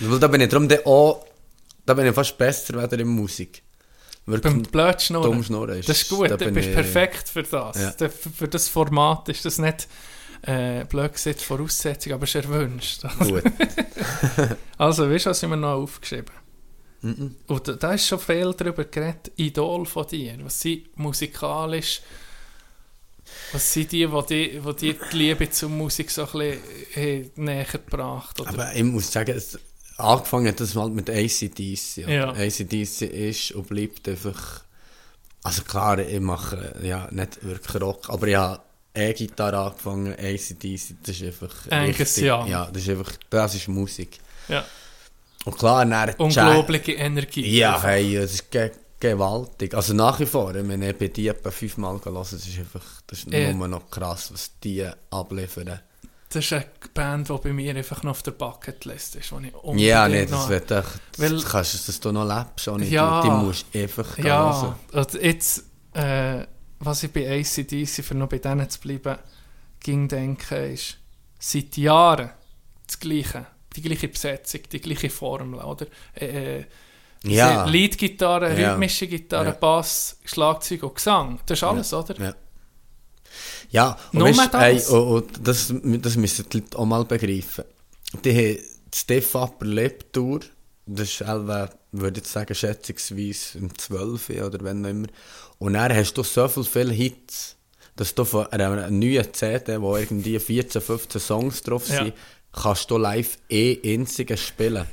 Weil da bin ich dann auch, da bin ich fast besser wieder in Musik. Wirklich Beim Blödschnurren. dumm schnurren ist. Das ist gut, da du bist ich- perfekt für das. Ja. Für, das Format ist das nicht äh, blöd gesagt Voraussetzung, aber es ist erwünscht. Gut. [LAUGHS] Also, weißt du, was ich mir noch aufgeschrieben Mhm. Und da, ist schon viel darüber geredet, Idol von dir. Was sind musikalisch, was sind die, die, die, die dir die Liebe zur Musik so ein bisschen äh, näher gebracht oder? Aber ich muss sagen, es, angefangen hat das mal mit ACDC. Ja. ACDC ist und bleibt einfach. Also klar, ich mache ja nicht wirklich Rock, aber ich habe E-Gitarre angefangen, ACDC, das ist einfach. Richtig- Young. Ja, das ist einfach. Das ist Musik. ja. Und klar, dann Jazz- Unglaubliche Energie. Ja, hey, das ist ge gewaltig. Also nach wie vor, ich meine, ich bin die etwa fünfmal gelassen, das ist einfach, das ist Ja. nur noch krass, was die abliefern. Das ist eine Band, die bei mir einfach noch auf der Bucketlist ist. wo ich unbedingt Ja, nee, das noch- wird echt, Weil- kannst du, dass du noch lebst, auch nicht. Ja. Die, die musst du einfach gehen Ja, hören. und jetzt, äh, was ich bei ACDC, für noch bei denen zu bleiben, ging denken, ist seit Jahren das Gleiche. Die gleiche Besetzung, die gleiche Formel, oder? Äh, äh, Ja. Leadgitarre, Ja. rhythmische Gitarre, Ja. Bass, Schlagzeug und Gesang. Das ist alles, oder? Ja. Ja, und weißt, das? ey, und, und das, das müssen die Leute auch mal begreifen. Die haben Stiff Upper Lip Tour, das ist etwa, würde ich sagen, schätzungsweise im 12. oder wenn auch immer. Und dann hast du so viel, viele Hits, dass du von einer neuen CD, wo irgendwie 14, 15 Songs drauf Ja. sind, kannst du live eh einzigen spielen.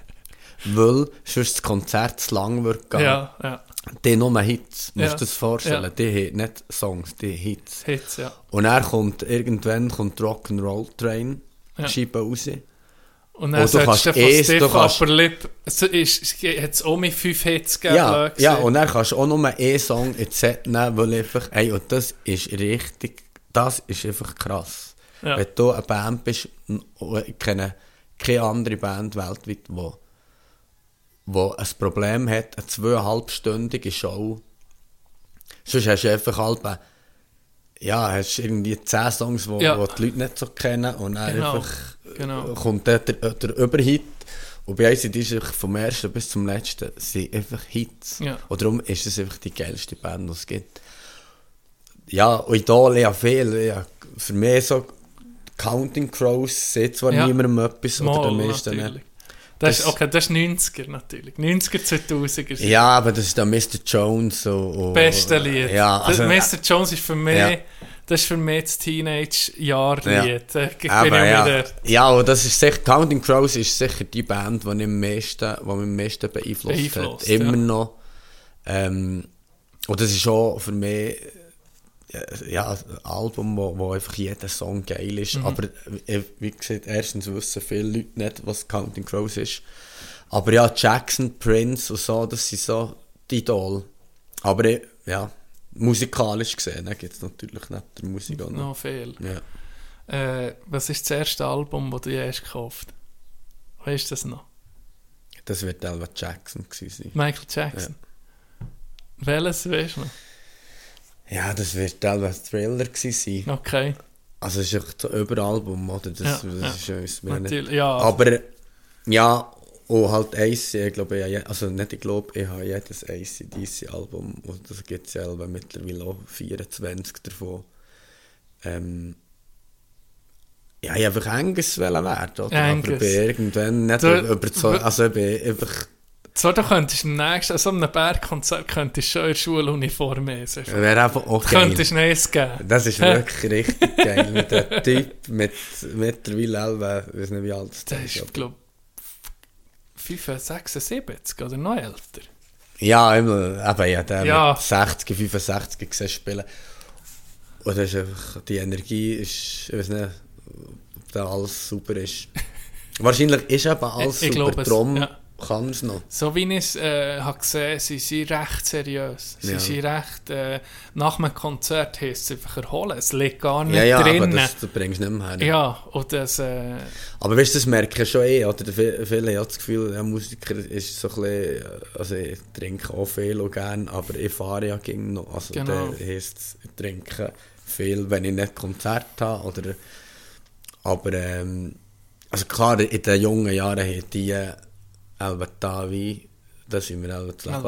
Weil sonst das Konzert zu lang wird gehen. Ja, ja. Die nur Hits, musst Ja. du dir das vorstellen. Ja. Die haben nicht Songs, die Hits. Hits, ja. Und er kommt irgendwann kommt Rock'n'Roll Train Ja. Scheibe raus. Und dann Und du kannst von es- du kannst- Upper Lip, es es hat es auch mit fünf Hits gegeben, Ja, ja, und dann kannst du auch nur einen Song in Set nehmen, weil einfach, ey, und das ist richtig, das ist einfach krass. Ja. Wenn du eine Band bist, ich kenne keine andere Band weltweit, wo, wo ein Problem hat, eine zweieinhalbstündige Show. Sonst hast du einfach eine- ja, hast irgendwie zehn Songs, wo, Ja. wo die Leute nicht so kennen und dann Genau, einfach genau. kommt der, der, der Überhit. Und bei uns ist es vom ersten bis zum letzten sind einfach Hits. Ja. Und darum ist es einfach die geilste Band, die es gibt. Ja, und Idol, ja viel. Ja, für mich so Counting Crows sieht zwar Ja. niemandem etwas oder Mal, den meisten natürlich. nicht. Das, Das- ist, okay, das ist 90er natürlich. 90er, 2000er. sind Ja, aber das ist dann Mr. Jones und, und Beste Lied. Ja, also, Mr. Jones ist für mich, Ja. das ist für mich das Teenage-Jahr-Lied. Ja, wieder. ja, und das ist sicher, Counting Crows ist sicher die Band, die mich am meisten, die mich am meisten beeinflusst, Beeinflusst, hat. Immer ja. noch. Ähm, und das ist auch für mich ja, ein Album, wo, wo einfach jeder Song geil Mhm. ist. Aber äh, wie gesagt, erstens wissen viele Leute nicht, was Counting Crows ist. Aber ja, Jackson, Prince und so, das sind so die Idol. Aber äh, ja, musikalisch gesehen gibt es natürlich nicht der Musik auch noch. Viel. Ja. Äh, was ist das erste Album, das du je hast gekauft Weißt du das noch? Das wird Elva Jackson gewesen sein. Michael Jackson. Welches weißt du noch? Ja, das wird Elva Thriller gewesen sein. Okay. Also es ist echt so Überalbum, oder? Das, Ja, das ja. ist ja uns. Natürlich, ja. Aber ja, und halt eins, ich glaube, ich also nicht ich glaube, ich habe jedes ACDC-Album, und das gibt es ja mittlerweile auch 24 davon. Ähm, ja, ich einfach Angus werden, oder? Aber Angus. ich bin irgendwann nicht Du- über so, also ich bin einfach, So, du könntest im nächsten, an so einem Bergkonzert könntest du schon in Schuluniform lesen. ich wäre einfach auch Du geil. könntest Neues geben. Das ist [LAUGHS] wirklich richtig geil. Mit dem Typ mit mittlerweile Elva, ich weiß nicht wie alt Der der ist, aber- glaube ich, 76 oder noch älter. Ja, immer, eben, ja, der Ja. mit 60, 65 gesehen spielen. Und das ist einfach, die Energie ist, ich weiß nicht, ob da alles super ist. [LAUGHS] Wahrscheinlich ist eben alles Ich- ich super, glaube es, ja. Kann es noch. So wie ich es äh, habe gesehen, sie sind recht seriös. Sie Ja. sind recht, äh, nach einem Konzert heisst es einfach erholen. Es liegt gar nicht Ja, ja, aber drin. das, das bringst du nicht mehr her. ja, und das, äh, Aber weißt du, das merke ich schon eh, oder? Viele haben das Gefühl, der Musiker ist so ein bisschen, also ich trinke auch viel und gern, aber ich fahre ja gegen noch, also Genau. der heisst, ich trinke viel, wenn ich nicht Konzert habe, oder, aber ähm, also klar, in den jungen Jahren haben die äh, Elbe Tavi, da sind wir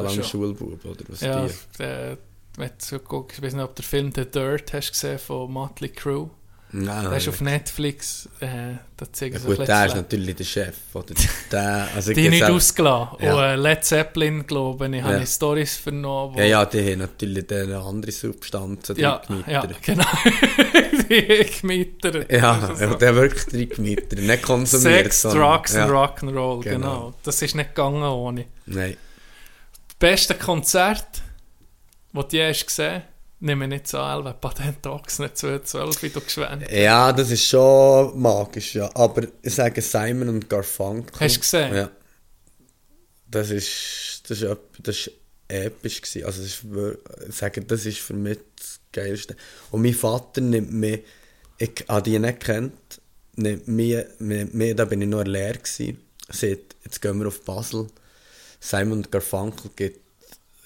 Also lang. Schulbub, oder was ja, die? äh, wenn du guckst, ich weiß nicht, ob der Film The Dirt hast gesehen von Motley Crue. Nein, Der ist auf Netflix, äh, da zeigen ja, sie gut, ein der ist natürlich der Chef, oder? Der, also Die nicht ausgelassen. Ja. Und äh, Led Zeppelin, glaube ich, habe Ja. ich Stories vernommen. Ja, ja, die haben natürlich dann andere Substanzen ja, drin ja, genau. [LAUGHS] die gemittert. Ja, so. der wirklich drin gemittert, nicht konsumiert. Sex, sondern- Drugs und Rock'n'Roll, genau. Genau. Das ist nicht gegangen ohne. Nein. Das beste Konzert, das du je hast gesehen nehme ich nicht so an, weil Patent Ox nicht 2012, wie du geschwärmt hast. Ja, das ist schon magisch, ja. Aber ich sage Simon und Garfunkel. Hast du gesehen? Ja. Das ist, das ist, das ist episch gewesen. Also das ist, ich sage, das ist für mich das Geilste. Und mein Vater nimmt mich, ich habe die nicht kennt, nimmt mich, mich, mich, da bin ich noch Lehre gewesen, sagt, jetzt gehen wir auf Basel. Simon und Garfunkel geht,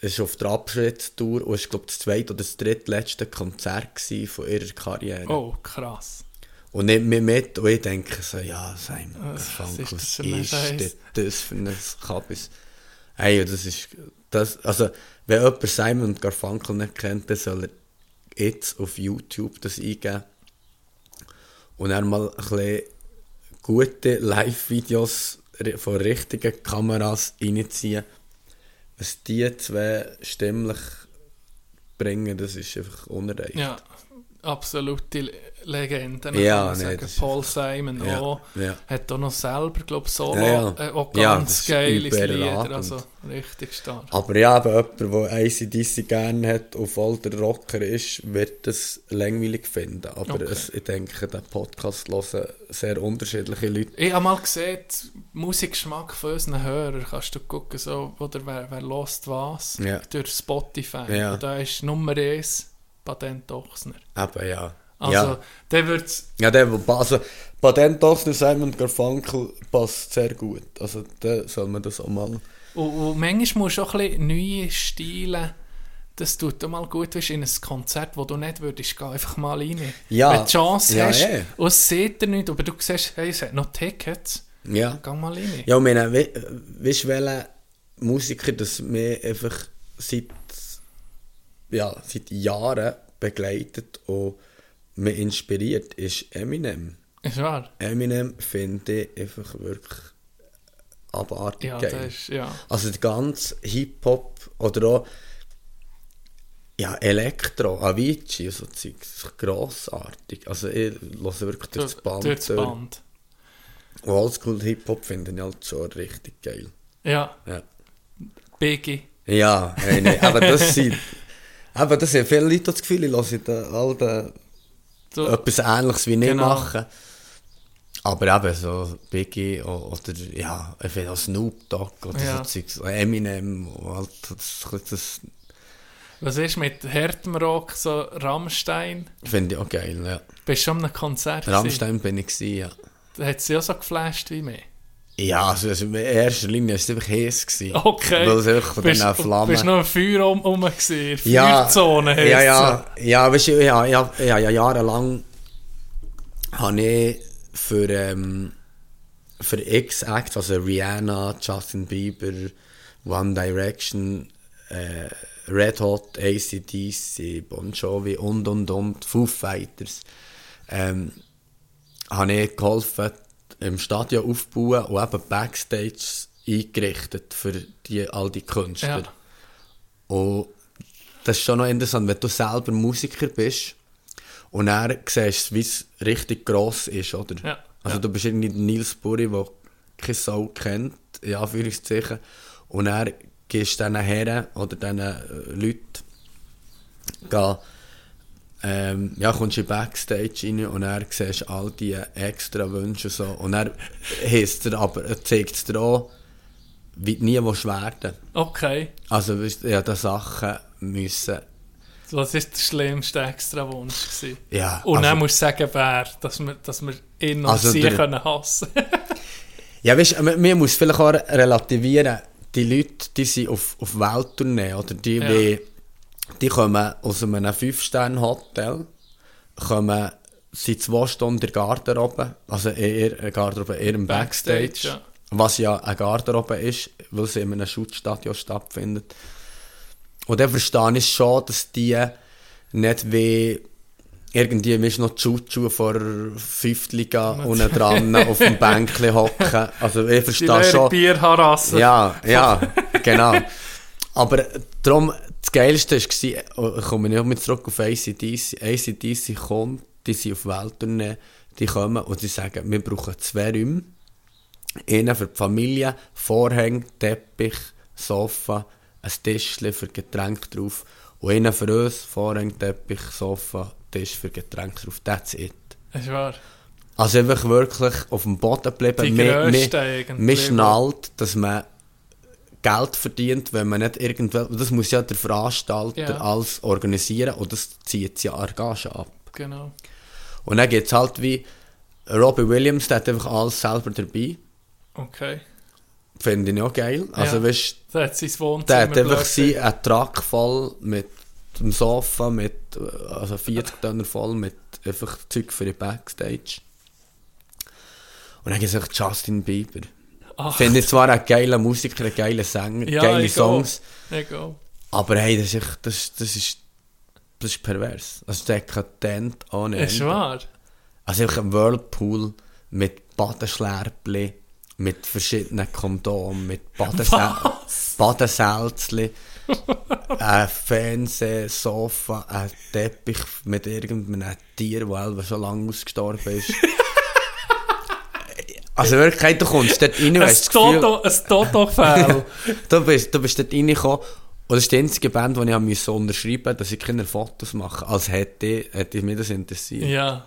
ist auf der Abschiedstour und ist, glaube das zweite oder das drittletzte Konzert von ihrer Karriere. Oh, krass. Und nimmt mich mit und ich denke so, ja, Simon Was Garfunkel, ist das was für ist das für ein Kabis? Hey, das ist, das, also, wenn jemand Simon und Garfunkel nicht kennt, dann soll er jetzt auf YouTube das eingeben und dann mal ein bisschen gute Live-Videos von richtigen Kameras reinziehen. Was die zwei stimmlich bringen, das ist einfach unerreicht. Ja, absolute Legenden. Ja, nee, sagen. Paul Simon Ja, auch. ja. Hat auch noch selber, glaube ich, Solo. Ja, ja. Äh, auch Ja, ganz geiles überragend. Lieder. Also richtig stark. Aber ja, eben jemand, der ACDC gerne hat und voll der Rocker ist, wird das langweilig finden. Aber Okay. es, ich denke, den Podcast hören sehr unterschiedliche Leute. Ich habe mal gesehen, Musikgeschmack von unseren Hörern, kannst du gucken, so, oder wer, wer lost was, Ja. durch Spotify. Ja. Und da ist Nummer 1 Patent Ochsner. Eben, ja. Also, ja. der wird Ja, der, der also, Patent Ochsner, Simon Garfunkel passt sehr gut. Also, da soll man das auch mal. Und, und manchmal musst du auch ein bisschen neue Stile, das tut dir mal gut, weißt, in ein Konzert, wo du nicht würdest gehen, einfach mal rein. Ja. Wenn du die Chance Ja, hast, eh. und es sieht dir nicht, aber du siehst, hey, es hat noch Tickets, Ja. geh mal rein. Ja, ich meine, we, weißt du, welcher Musiker das mir einfach seit, ja, seit Jahren begleitet und mich inspiriert, ist Eminem. Ist wahr? Eminem finde ich einfach wirklich abartig Ja, geil. das ist, ja. Also der ganze Hip-Hop oder auch ja, Elektro, Avicii, so Zeug, das ist grossartig. Also ich höre wirklich durch das Band. Durch das. Band. Und Oldschool-Hip-Hop finde ich halt schon richtig geil. Ja, Ja. Biggie. Ja, hey, nee, aber das sind. [LAUGHS] Aber das haben viele Leute das Gefühl, ich höre all den, So, etwas Ähnliches wie ich Genau. machen. Aber eben so Biggie oder ja, ich finde auch Snoop Dogg oder Ja. so Zeugs, Eminem, halt das, das was ist mit härtem Rock, so Rammstein? finde ich auch geil, ja. Bist du schon an einem Konzert? gewesen? Rammstein bin ich gewesen, ja. Da hat sie auch so geflasht wie mich. Ja, also, also in erster Linie war es einfach heiß. Gewesen, Okay. Weil es einfach von diesen Flammen... bist noch ein Feuer um, um gewesen, ja, Feuerzone heisst ja, ja, ja, weißt du, ja, ja, ja, ja, jahrelang habe ich für, ähm, für X-Acts, also Rihanna, Justin Bieber, One Direction, äh, Red Hot, ACDC, Bon Jovi und und und, Foo Fighters, ähm, habe ich geholfen, im Stadion aufbauen und eben Backstage eingerichtet für die, all die Künstler. Ja. Und das ist schon noch interessant, wenn du selber Musiker bist und dann siehst wie es richtig gross ist, oder? Ja, Also ja. du bist irgendwie Nils Burri, der keine Sau kennt, in Anführungszeichen, und gehst du diesen Herren oder diesen äh, Leuten, ähm, ja, kommst du Backstage rein und dann siehst du all die extra Wünsche und so. Und dann heisst er aber, er zeigt es dir auch, wie du nie willst werden Okay. Also, weißt, du, ja, da Sachen müssen, Was war der schlimmste Extrawunsch? gewesen? ja, Und dann also, musst du sagen, wer, dass wir, dass wir ihn und Also sie der- können hassen [LAUGHS] ja, weißt, man, man muss vielleicht auch relativieren, die Leute, die sind auf, auf Welttournee, oder die, Ja. wie, die kommen aus einem 5-Sterne-Hotel, kommen, sind zwei Stunden in der Garderobe, also in ihrer Garderobe, in ihrem Backstage, Backstage, ja. was ja eine Garderobe ist, weil sie in einem Schutzstadion stattfindet. Und dann verstehe ich schon, dass die nicht wie irgendwie du, noch die Schutzschuhe vor Fünftliga [LAUGHS] unten dran [LAUGHS] auf dem Bänkchen hocken. Also ich Die verstehe leere schon. Bierharasse. Ja, ja, [LAUGHS] genau. Aber darum, das Geilste war, ich komme nicht mehr zurück auf ACDC. ACDC kommt, die sind auf Welttournee, die kommen und sie sagen, wir brauchen zwei Räume. Einen für die Familie, Vorhänge, Teppich, Sofa, ein Tischchen für Getränke drauf. Und einen für uns, Vorhänge, Teppich, Sofa, Tisch für Getränke drauf. That's it. Das ist wahr. Also einfach wirklich auf dem Boden bleiben. Die Mir- mir-. Mir schnallt, dass man Geld verdient, wenn man nicht irgendwelche... Das muss ja der Veranstalter Ja. alles organisieren und das zieht ja an der Gage ab. Genau. Und dann geht es halt wie... Robbie Williams, der hat einfach alles selber dabei. Okay. Finde ich auch geil. Also Ja. weißt Der hat sein Wohnzimmer. der hat einfach blöd sein, einen Truck voll mit dem Sofa, mit also 40 Tonnen voll mit einfach Zeug für die Backstage. Und dann gibt es einfach Justin Bieber. Ach, Finde ich zwar einen geilen Musiker, einen geilen Sänger, Ja, geile ich Songs, Egal. aber hey, das ist, das, das ist, das ist pervers. Das ist dekadent ohne Ist Ende. wahr. Also einfach ein Whirlpool mit Badenschlärpli, mit verschiedenen Kondomen, mit Badesel Badesalzli, [LAUGHS] ein Fernseher, Sofa, ein Teppich mit irgendeinem Tier, das schon lange ausgestorben ist. [LAUGHS] also wirklich, du kommst dort rein, Ein weißt Toto- ein Toto-Fell. du bist, du bist dort reingekommen und das ist die einzige Band, die ich müssen unterschreiben musste, dass ich keine Fotos mache, als hätte, hätte mich das interessiert. ja.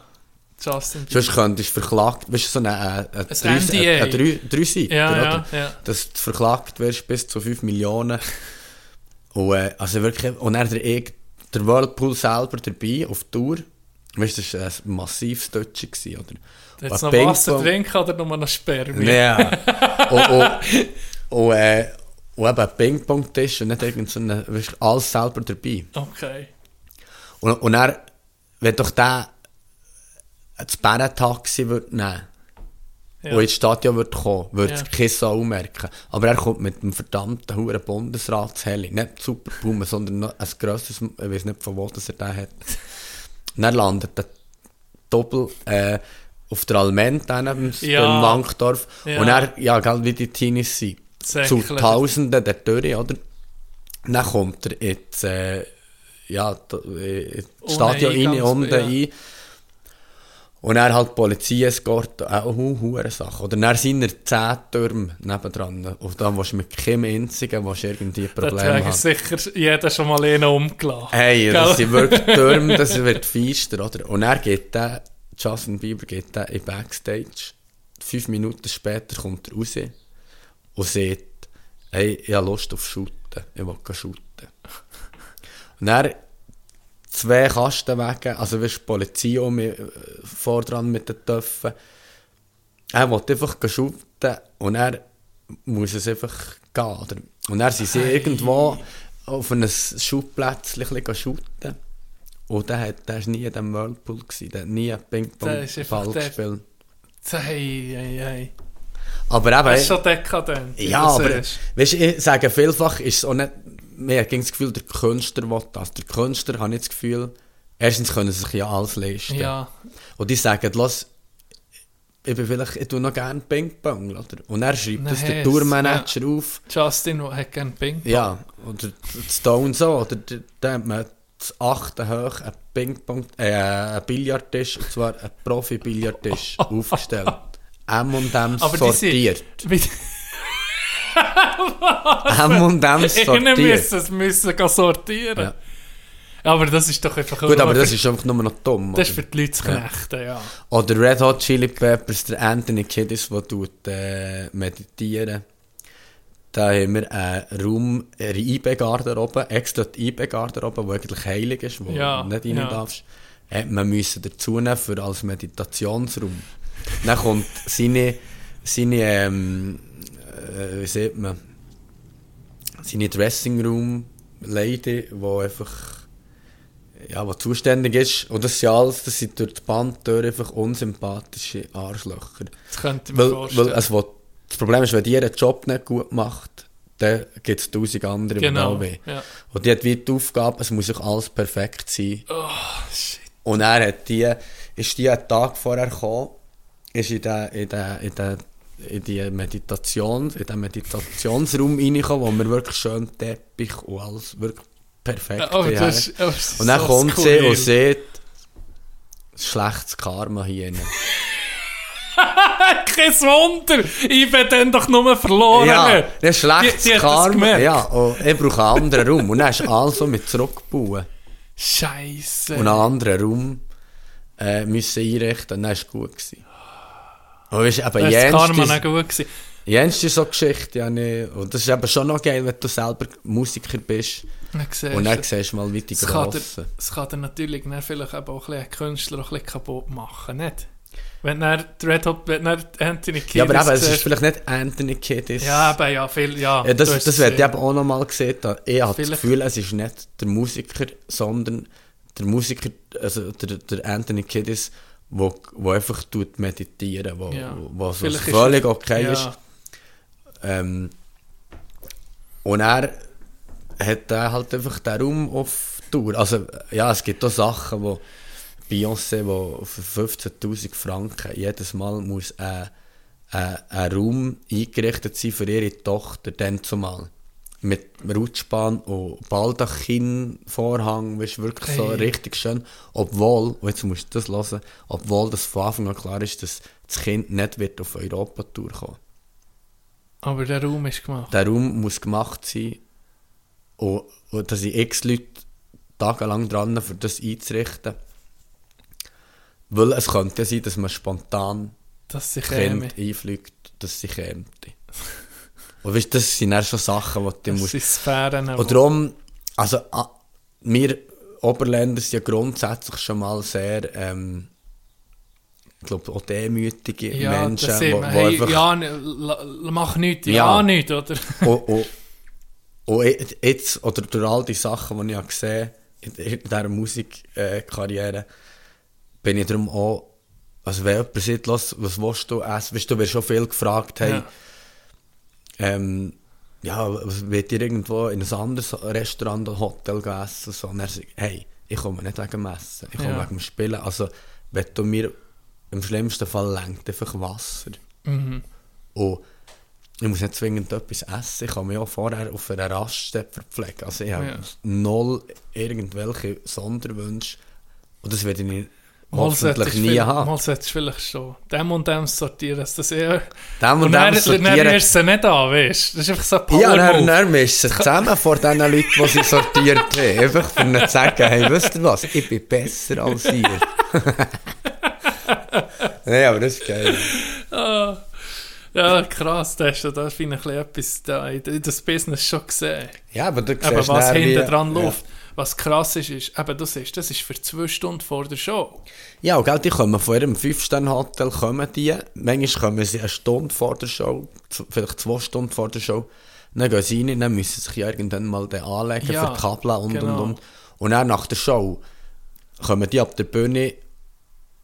Justin Bieber. Sonst könntest du verklagt, weißt du, so eine, eine, eine, Ein drei, NDA. eine, drei, drei Seiten, Ja, ja, ja. Dass du verklagt wirst bis zu 5 Millionen. Und, äh, also wirklich, und dann der, E- der Whirlpool selber dabei, auf Tour. Weißt du, das war ein massives Deutsche, oder? Jetzt noch Wasser Ping-Pong- trinken oder nur noch Spermien? Ja. und, und, und, äh, und eben ein Ping-Pong-Tisch und nicht irgend so alles selber dabei. Okay. Und, und er, wenn doch der das Bärentaxi würde nehmen Ja. und ins Stadion würde kommen, würde Ja. es keine Sau merken. Aber er kommt mit dem verdammten huren Bundesratsheli, nicht Super Puma, sondern ein grosses, ich weiß nicht von wo das er den hat. Und er landet der Doppel äh, auf der Alment neben Ja. beim Wankdorf. Ja. Und er, ja, gell, wie die Teenies sind, zu. Tausenden der Türe, oder? Dann kommt er ins, äh, ja, äh, ins Stadion rein, unten ja. ein. Und er halt Polizei, Escort, auch eine hure Sache. Oder dann sind er zehn Türme nebendran. Und dann willst du mit keinem einzigen willst du irgendwie Probleme hat haben. sicher jeder schon mal einen umgelassen. Hey, das sind wirklich Türme, [LAUGHS] das wird feister, oder? Und er geht der, Justin Bieber geht der in Backstage. Fünf Minuten später kommt er raus und sagt, hey, ich habe Lust auf Shooten. Ich will shooten. Und er zwei Kastenwege, also weißt, die Polizei um mich, äh, vordran mit den Töpfen. Er will einfach shooten und er muss es einfach gehen. Und er sind sie irgendwo auf einem Schubplätzchen shooten. Und der, hat, der war nie in diesem Whirlpool, gewesen. der hat nie einen Der ist Ping-Pong-Ball der- gespielt. Hey, hey, hey. Aber eben, Das ist schon dekadent. ja, aber weißt, ich sage vielfach ist es auch nicht, mir hat das Gefühl, der Künstler will das. Der Künstler hat nicht das Gefühl, erstens können sie sich ja alles leisten. Ja, Und die sagen, los, ich bin vielleicht, ich tue noch gerne Ping-Pong, oder? Und er schreibt das der Tourmanager auf. Justin hat gerne Ping. Ja, oder Stone so, oder der, der man das achte hoch ein Ping-Pong, äh, ein Billardtisch, und zwar ein Profi-Billardtisch [LAUGHS] aufgestellt. M und M Aber die sortiert. sind... [LAUGHS] Wie- M und M Ihnen sortiert. müssen es müssen sortieren. Ja. Aber das ist doch einfach... Gut, aber das ist einfach nur noch dumm. Das ist für die Leute zu knechten, ja. Oder Red Hot Chili Peppers, der Anthony Kiddis, der tut, äh, meditieren. Da haben wir einen Raum, eine IB-Garderobe, extra die IB-Garderobe, die eigentlich heilig ist, wo Ja, du nicht rein ja. darfst. Hat man müssen dazu nehmen für als Meditationsraum. Dann kommt seine, seine ähm, äh, wie sieht man, seine Dressing Room Lady, die einfach ja, die zuständig ist. Und das sind alles, das sind durch die Bandtür einfach unsympathische Arschlöcher. Das könnte mir Weil, vorstellen. weil es will, das Problem ist, wenn die ihren Job nicht gut macht, dann gibt es tausend andere, die genau. Ja. Und die hat wie die Aufgabe, es muss auch alles perfekt sein. Oh, shit. Und er hat die, ist die einen Tag vorher gekommen, ist in den, in den, in den, in die Meditation, in den Meditationsraum reingekommen, wo wir wirklich schön Teppich und alles wirklich perfekt Oh, das, ist- oh, das Und dann so kommt sie skurril. und sieht, schlechtes Karma hier. [LAUGHS] [LAUGHS] Kein Wunder! Ich bin dann doch nur verloren. Ja, ist schlechtes Die- die Karma. Ja, und ich brauche einen anderen Raum. Und dann ist alles so mit zurückbauen. Scheiße. Und einen anderen Raum äh, müssen einrichten. Und dann war es gut. Gewesen. Und weißt, eben, das ist Karma Jens, nicht gut gewesen. Jens ist so eine Geschichte. Ja, nicht. Und das ist eben schon noch geil, wenn du selber Musiker bist. Dann Und dann du, siehst du mal, wie die Grossen. es kann dir natürlich vielleicht eben auch ein Künstler auch ein bisschen kaputt machen, nicht? Wenn er Red Hot, wenn er Anthony Kiedis Ja, aber eben, es ist vielleicht nicht Anthony Kiddis. Ja, aber ja, viel, ja. Ja, du das, das wird ich gesehen. eben auch nochmal gesehen. Ich habe das Gefühl, es ist nicht der Musiker, sondern der Musiker, also der, der Anthony Kiddis, wo, wo einfach tut meditieren, wo, Ja. wo Vielleicht ist völlig er- okay ja. ist. Ähm, und er hat halt einfach den Raum auf Tour. Also, ja, es gibt auch Sachen, wo Beyoncé, wo für 15.000 Franken jedes Mal muss ein, ein, ein Raum eingerichtet sein für ihre Tochter, dann zumal. Mit Rutschbahn und Baldachin-Vorhang, weißt, wirklich so Hey. richtig schön. Obwohl, und jetzt musst du das hören, obwohl das von Anfang an klar ist, dass das Kind nicht wird auf Europatour kommen Aber der Raum ist gemacht. der Raum muss gemacht sein und, und da sind x Leute tagelang dran, für das einzurichten. Weil es könnte ja sein, dass man spontan Dass sie. Kind einfliegt, dass sie käme. [LAUGHS] Und weißt, das sind dann schon Sachen, die du Das musst... Sphären. Und darum, also ah, wir Oberländer sind ja grundsätzlich schon mal sehr, ähm, ich glaube, auch demütige ja, Menschen, das sieht man. Hey, einfach... ja, mach nichts, ja, Ja. nichts, oder? und, und, und jetzt- oder durch all die Sachen, die ich gesehen habe, in, in dieser Musikkarriere, bin ich darum auch, also wenn jemand sagt, «Los, was willst du essen? Weißt du, wirst schon viel gefragt, hey, Ja. ähm, ja, wird ihr irgendwo in ein anderes Restaurant oder Hotel essen? So, und er sagt, hey, ich komme nicht wegen dem Essen, ich komme Ja. wegen dem Spielen. Also, wenn du mir im schlimmsten Fall lenkt einfach Wasser. Mhm. Und ich muss nicht zwingend etwas essen. Ich kann mich auch vorher auf einer Raststätte verpflegen. Also ich habe Ja. null irgendwelche Sonderwünsche. Und das werde ich Mal hoffentlich du nie vielleicht- haben. Mal solltest du vielleicht schon dem und dem sortieren, dass das eher... Dem Und, und dann, dem dann sortieren. wirst du sie nicht an, weißt du? Das ist einfach so ein Power Ja, dann, dann mischt sie zusammen vor den Leuten, die sie sortiert haben. [LAUGHS] Einfach für ihnen zu sagen, hey, wisst ihr was, ich bin besser als ihr. [LAUGHS] Nein, aber das ist geil. Ah. Ja, krass, da hast du da finde ich ein bisschen etwas da in das Business schon gesehen. Ja, aber du siehst Aber was dann hinten dran ja. Was krass ist, ist, eben, das ist, das ist für zwei Stunden vor der Show. Ja, und gell, die kommen von ihrem 5-Sterne-Hotel, kommen die. Manchmal kommen sie eine Stunde vor der Show, vielleicht zwei Stunden vor der Show. Dann gehen sie rein, dann müssen sie sich irgendwann mal anlegen Ja, für Kabel und genau. und und. Und dann nach der Show kommen die ab der Bühne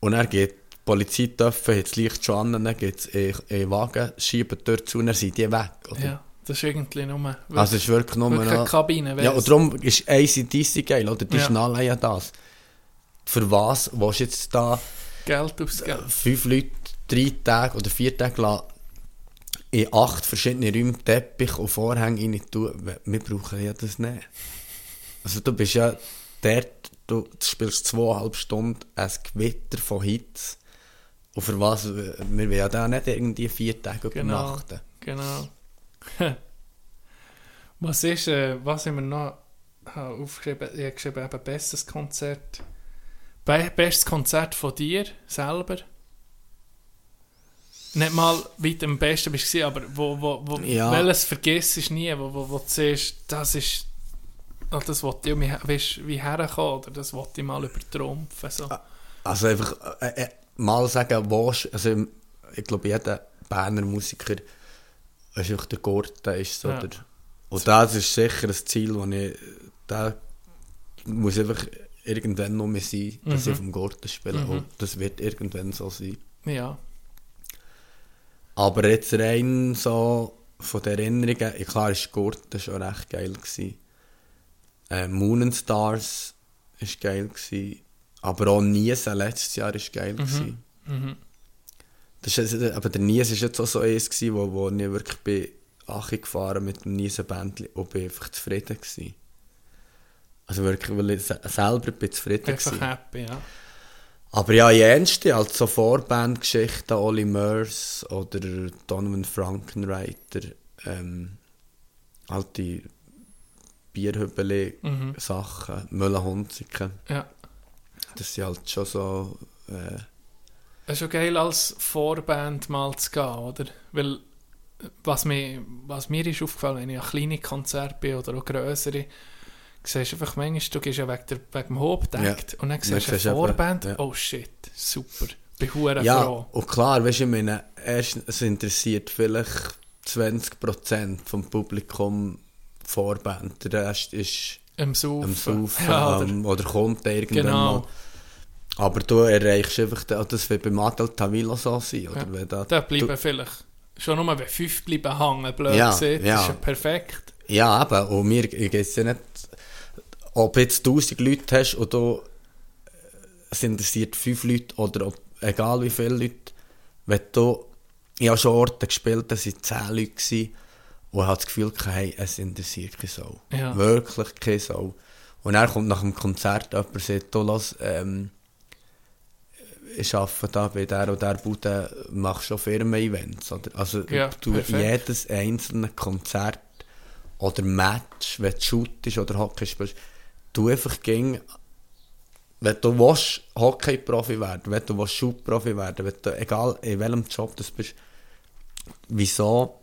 und dann geht die Polizeitöpfe, hat das Licht schon an, dann geht es in in den Wagen, schieben die Tür zu und dann sind die weg. Oder? Ja, das ist irgendwie nur... Also es ist wirklich nur wirklich eine. Kabine. Ja, und darum ist ACDC geil, oder? Die Ja. schnallen ja das. Für was willst du jetzt da Geld ausgeben. fünf Leute drei Tage oder vier Tage lang in acht verschiedene Räume Teppich und Vorhänge rein tun? Wir- brauchen ja das nicht. Also du bist ja dort, du spielst zweieinhalb Stunden ein Gewitter von Hits. Und für was? Wir wollen ja da nicht irgendwie vier Tage Genau. übernachten. Genau. [LAUGHS] was ist, äh, was haben wir noch habe aufgeschrieben? Ich habe geschrieben, eben bestes Konzert. Be bestes Konzert von dir selber? nicht mal weit am besten bist, aber wo, wo, wo Ja. welches vergisst ist nie, wo, wo, wo du siehst, das ist, oh, das wollte ich, weisst, wie herkommen, oder das wollte ich mal übertrumpfen, so. Also einfach äh, äh, mal sagen, wo, also ich glaube, jeder Berner Musiker einfach der Gurten ist so Ja. der, und das ist sicher ein Ziel, wo ich, da muss einfach irgendwann noch mehr sein, dass Mhm. ich dem Gurten spiele und das wird irgendwann so sein. Ja, Aber jetzt rein so von den Erinnerungen, ja, klar ist Gurten schon recht geil gewesen. Äh, Moon and Stars ist geil gewesen. Aber auch Niesen letztes Jahr ist geil gewesen. mhm. Das ist, aber der Nies ist jetzt auch so eins gewesen, wo, wo ich wirklich bei Achi gefahren mit dem Niesen-Bändchen und bin einfach zufrieden gewesen. Also wirklich, weil ich se- selber bin zufrieden einfach gewesen. happy, ja. Aber ja, jenste, also so Vorbandgeschichten, Olli Murs oder Donovan Frankenreiter, ähm, halt die Bierhübeli-Sachen, Müllenhunziken, ja. das sind halt schon so, äh, Es ist schon geil, als Vorband mal zu gehen, oder? Weil, was mir, was mir ist aufgefallen, wenn ich an kleine Konzerte bin oder auch grössere, siehst du einfach manchmal, du gehst ja wegen, der, wegen dem Hauptakt Ja. und dann siehst du eine Vorband, ja. oh shit, super, bin hure Ja, froh. und klar, weißt du, ich meine, erst, es interessiert vielleicht 20% vom Publikum Vorband, der Rest ist Am Saufen. am Saufen Ja, oder, ähm, oder kommt irgendwann Genau. mal. Aber du erreichst einfach, den- das wird beim Adel Tavilo so sein, oder? Ja. Wenn da, da bleiben du, vielleicht schon nur, wenn fünf bleiben hängen, blöd Ja, gesagt, ja. das ist ja perfekt. Ja, eben, und mir geht es ja nicht, ob jetzt 1000 Leute hast und du, es interessiert 5 Leute oder ob, egal wie viele Leute, wenn du, ich habe schon Orte gespielt, da waren 10 Leute gewesen, und hatte das Gefühl, hey, es interessiert keine Sau. Ja. Wirklich keine Sau. Und dann kommt nach dem Konzert jemand und sagt, du lass, ähm, ich arbeite da bei der und der Bude, mach schon Firmen-Events. oder? Also Ja, du perfekt. jedes einzelne Konzert oder Match, wenn du shootest oder Hockey spielst, du einfach ging, wenn du willst, Hockey-Profi werden, wenn du willst, Shoot-Profi werden, wenn du, egal in welchem Job du bist, wieso,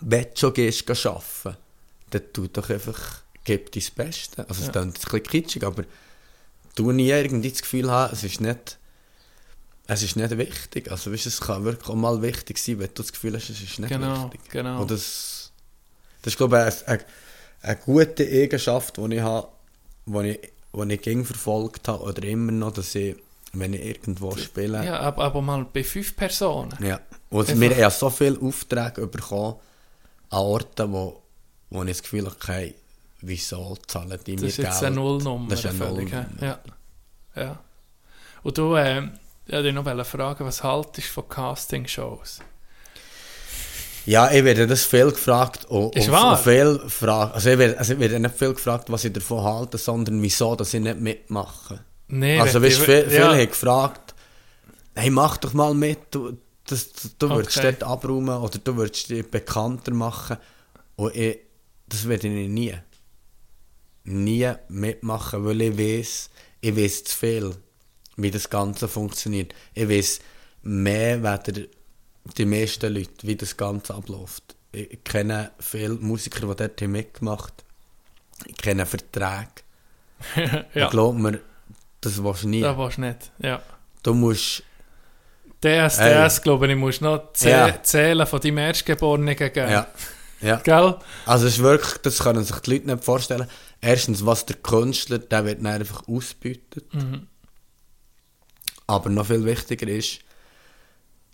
wenn du schon gehst, arbeiten, dann tu doch einfach, gib dein Beste. Also es Ja. klingt ein bisschen kitschig, aber du nie irgendwie das Gefühl haben, es ist nicht, es ist nicht wichtig. Also weißt, es kann wirklich auch mal wichtig sein, wenn du das Gefühl hast, es ist nicht Genau, wichtig. genau. Und das, das ist glaube ich eine, eine, gute Eigenschaft, die ich habe, die ich, die ich ging verfolgt habe oder immer noch, dass ich, wenn ich irgendwo spiele, Ja, aber, aber mal bei fünf Personen. ja. Und Einfach- wir haben ja so viele Aufträge bekommen an Orten, wo, wo ich das Gefühl habe, okay, wieso zahlen die mir Das ist jetzt Geld? eine Nullnummer. Das ist eine völlig, Nullnummer. Ja. ja. Und du, ähm, ich wollte dich noch fragen, was haltest du von Castingshows? Ja, ich werde das viel gefragt. Und, Ist und, wahr? viel gefragt. Also ich, werde, also ich werde nicht viel gefragt, was ich davon halte, sondern wieso, dass ich nicht mitmache. Nee, also weißt, viel, viele ja. haben gefragt, hey, mach doch mal mit, du, das, du würdest Okay. dort abräumen oder du würdest dich bekannter machen. Und ich, das werde ich nie. Nie mitmachen, weil ich weiß, ich weiß zu viel, wie das Ganze funktioniert. Ich weiß mehr, weder die meisten Leute, wie das Ganze abläuft. Ich kenne viele Musiker, die dort haben mitgemacht Ich kenne Verträge. [LAUGHS] ja, Und glaub mir, das willst du nie. da warst du nicht. Ja. Du musst, DSDS, Ey. glaube ich, ich muss noch zäh zählen von deinem Erstgeborenen geben. ja, ja. Gell? Also es ist wirklich, das können sich die Leute nicht vorstellen. Erstens, was der Künstler, der wird dann einfach ausbeutet. Mhm. Aber noch viel wichtiger ist,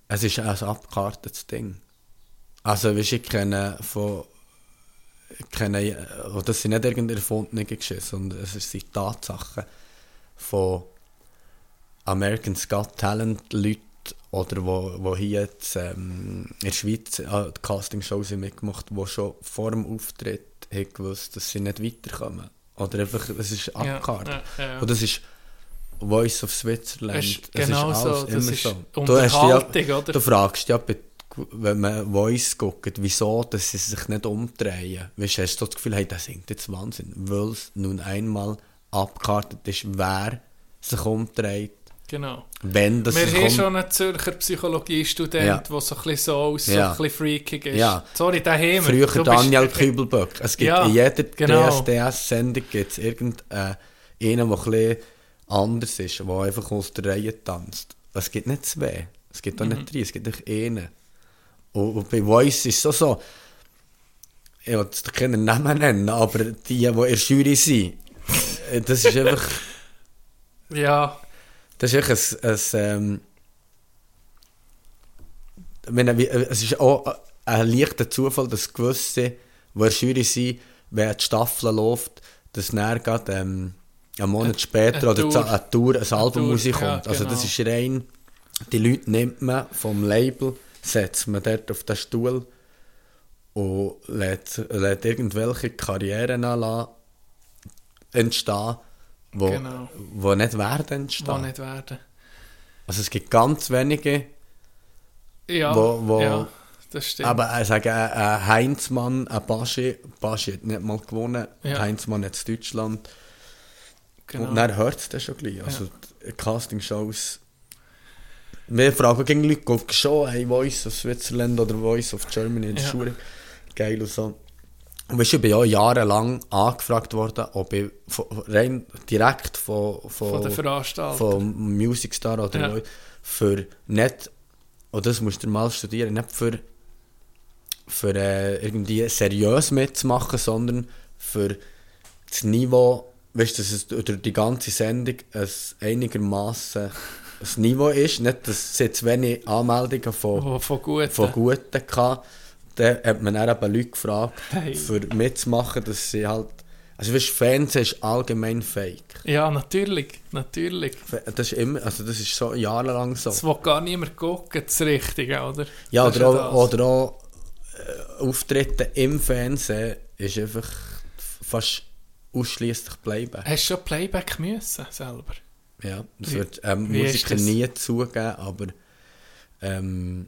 es ist ein abgekartetes Ding. Also, weißt, ich kenne von, kenne, das sind nicht irgendeine erfundene Geschichten, sondern es sind Tatsachen von American's Got Talent Leuten oder wo, wo hier jetzt, ähm, in der Schweiz äh, Castingshows haben mitgemacht, die schon vor dem Auftritt haben gewusst, dass sie nicht weiterkommen. Oder einfach, es ist Ja, abgekartet. ja, ja. Und das ist Voice of Switzerland. Ist genau so, alles das ist so. Du, hast ja, oder? du fragst ja, wenn man Voice guckt, wieso dass sie sich nicht umdrehen. Weißt, hast du das Gefühl, hey, das singt jetzt Wahnsinn. Weil es nun einmal abgekartet ist, wer sich umdreht. Genau. Wenn das Wir haben kommt. schon einen Zürcher Psychologiestudent, Ja. der so ein bisschen so aus, Ja. so ein bisschen freakig ist. Ja. Sorry, den haben. Früher Du Daniel Kübelböck. Es gibt Ja, in jeder genau. DSDS-Sendung gibt's irgendeinen, der ein bisschen anders ist, der einfach aus der Reihe tanzt. Es gibt nicht zwei. Es gibt auch Mhm. nicht drei, es gibt einfach einen. Und, und bei Voice ist es so so, ich will keinen Namen nennen, aber die, die in der Jury sind, äh, das ist einfach, [LAUGHS] Ja, das ist einfach ein, ein ähm, äh, es ist auch ein leichter Zufall, dass gewisse, die in der Jury sind, wenn die Staffel läuft, dass dann gerade ähm, einen Monat später eine oder Tour. Tour. eine Tour ein Album Tour, rauskommt. ja, Also das genau. ist rein, die Leute nimmt man vom Label, setzt man dort auf den Stuhl und lässt, lässt irgendwelche Karrieren anlassen, entstehen, wo, Genau. wo nicht werden entstehen. kann nicht werden. Also es gibt ganz wenige, Ja, Wo- wo- ja das stimmt. aber ich sage, ein, ein Heinzmann, ein Baschi, Baschi hat nicht mal gewonnen, Ja. Heinzmann hat in Deutschland. Genau. Und dann hört es das schon gleich. Also die Castingshows. Wir fragen gegen Leute, guckst du schon hey, Voice of Switzerland oder Voice of Germany in der Ja. Schule? Geil und so. Und weißt du, ich bin ja jahrelang angefragt worden, ob ich von, rein direkt von, von, Von der Veranstaltung. von Music Star oder Ja. für nicht, und das musst du mal studieren, nicht für, für äh, irgendwie seriös mitzumachen, sondern für das Niveau, weißt du, dass es durch die ganze Sendung ein einigermaßen ein Niveau ist, nicht, dass es jetzt wenig Anmeldungen von, Von, von guten. von Guten hatte. Dann hat man dann eben Leute gefragt, Hey. für mitzumachen, dass sie halt, also weißt, du, Fernsehen ist allgemein fake. Ja, natürlich. Natürlich. Das ist immer, also das ist so jahrelang so. Das will gar niemand gucken, das Richtige, oder? Ja, Das oder das. auch, oder auch äh, Auftritte im Fernsehen ist einfach fast ausschließlich Playback. Hast du schon Playback müssen, selber? Ja, das Wie- wird ähm, wie Musiker das? nie zugeben, aber ähm,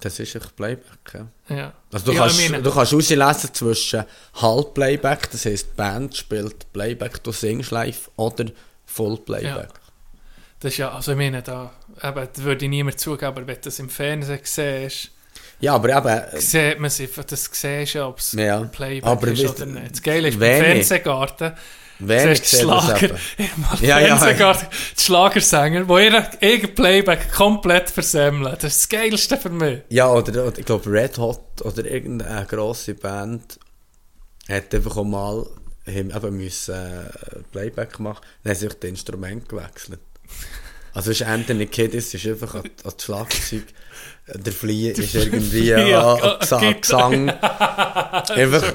das ist echt Playback. Ja. Ja. Also du, Ja, kannst, meine- du kannst auslesen zwischen Halbplayback, das heisst die Band spielt Playback, du singst live, oder Vollplayback. Das ist ja, also ich meine, da, eben, das würde ich niemand zugeben, aber wenn du das im Fernsehen siehst, Ja, aber eben, sieht man einfach, das siehst ob es Ja, Playback aber ist oder nicht. Das Geile ist, wenig. Fernsehgarten, wenig siehst Schlager, [LAUGHS] Ja, ja. Fernsehgarten, die Schlagersänger, die ihr ihr Playback komplett versemmeln. Das ist das Geilste für mich. Ja, oder, oder ich glaube Red Hot oder irgendeine grosse Band hat einfach auch mal eben müssen, äh, Playback machen dann haben sich das Instrument gewechselt. Also ist Anthony Kiddis ist einfach an, an Schlagzeug, der Fliehe ist irgendwie an, an. Gesang. [LAUGHS] Ist Einfach,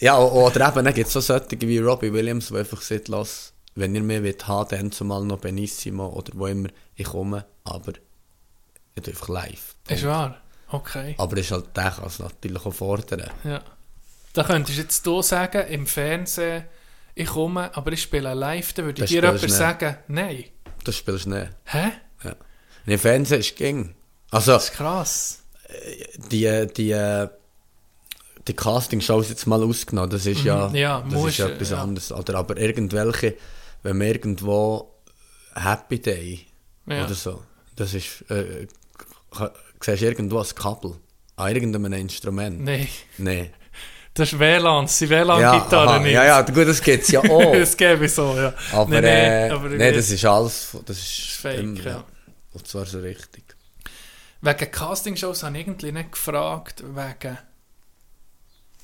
ja, oder eben, dann gibt es so solche wie Robbie Williams, die einfach sagt, lass, wenn ihr mehr wollt haben, dann zumal noch Benissimo oder wo immer, ich komme, aber ich einfach live. Ist wahr? Okay. Aber ist halt, der kann es natürlich auch fordern. Ja. Da könntest du jetzt sagen, im Fernsehen, ich komme, aber ich spiele live, dann würde Das dir jemand sagen, nein. Das spielst du nicht. Hä? Ja. Und Im Fernsehen ist es ging. Also, Das ist krass. die, die, die Castingshows jetzt mal ausgenommen, das ist ja, Mhm. Ja, das musst ist ja etwas ja. anderes. Oder aber irgendwelche, wenn man irgendwo Happy Day Ja. oder so, das ist, äh, siehst du irgendwo ein Kabel an irgendeinem Instrument. Nein. Nein. Das ist WLAN, das sind WLAN-Gitarren nicht. ja, ja, gut, das gibt es ja auch. [LAUGHS] das gäbe ich so, ja. aber, Nein, äh, nein, aber nee, das ist alles, das ist, fake, immer, ja. Und zwar so richtig. Wegen Castingshows habe ich irgendwie nicht gefragt, wegen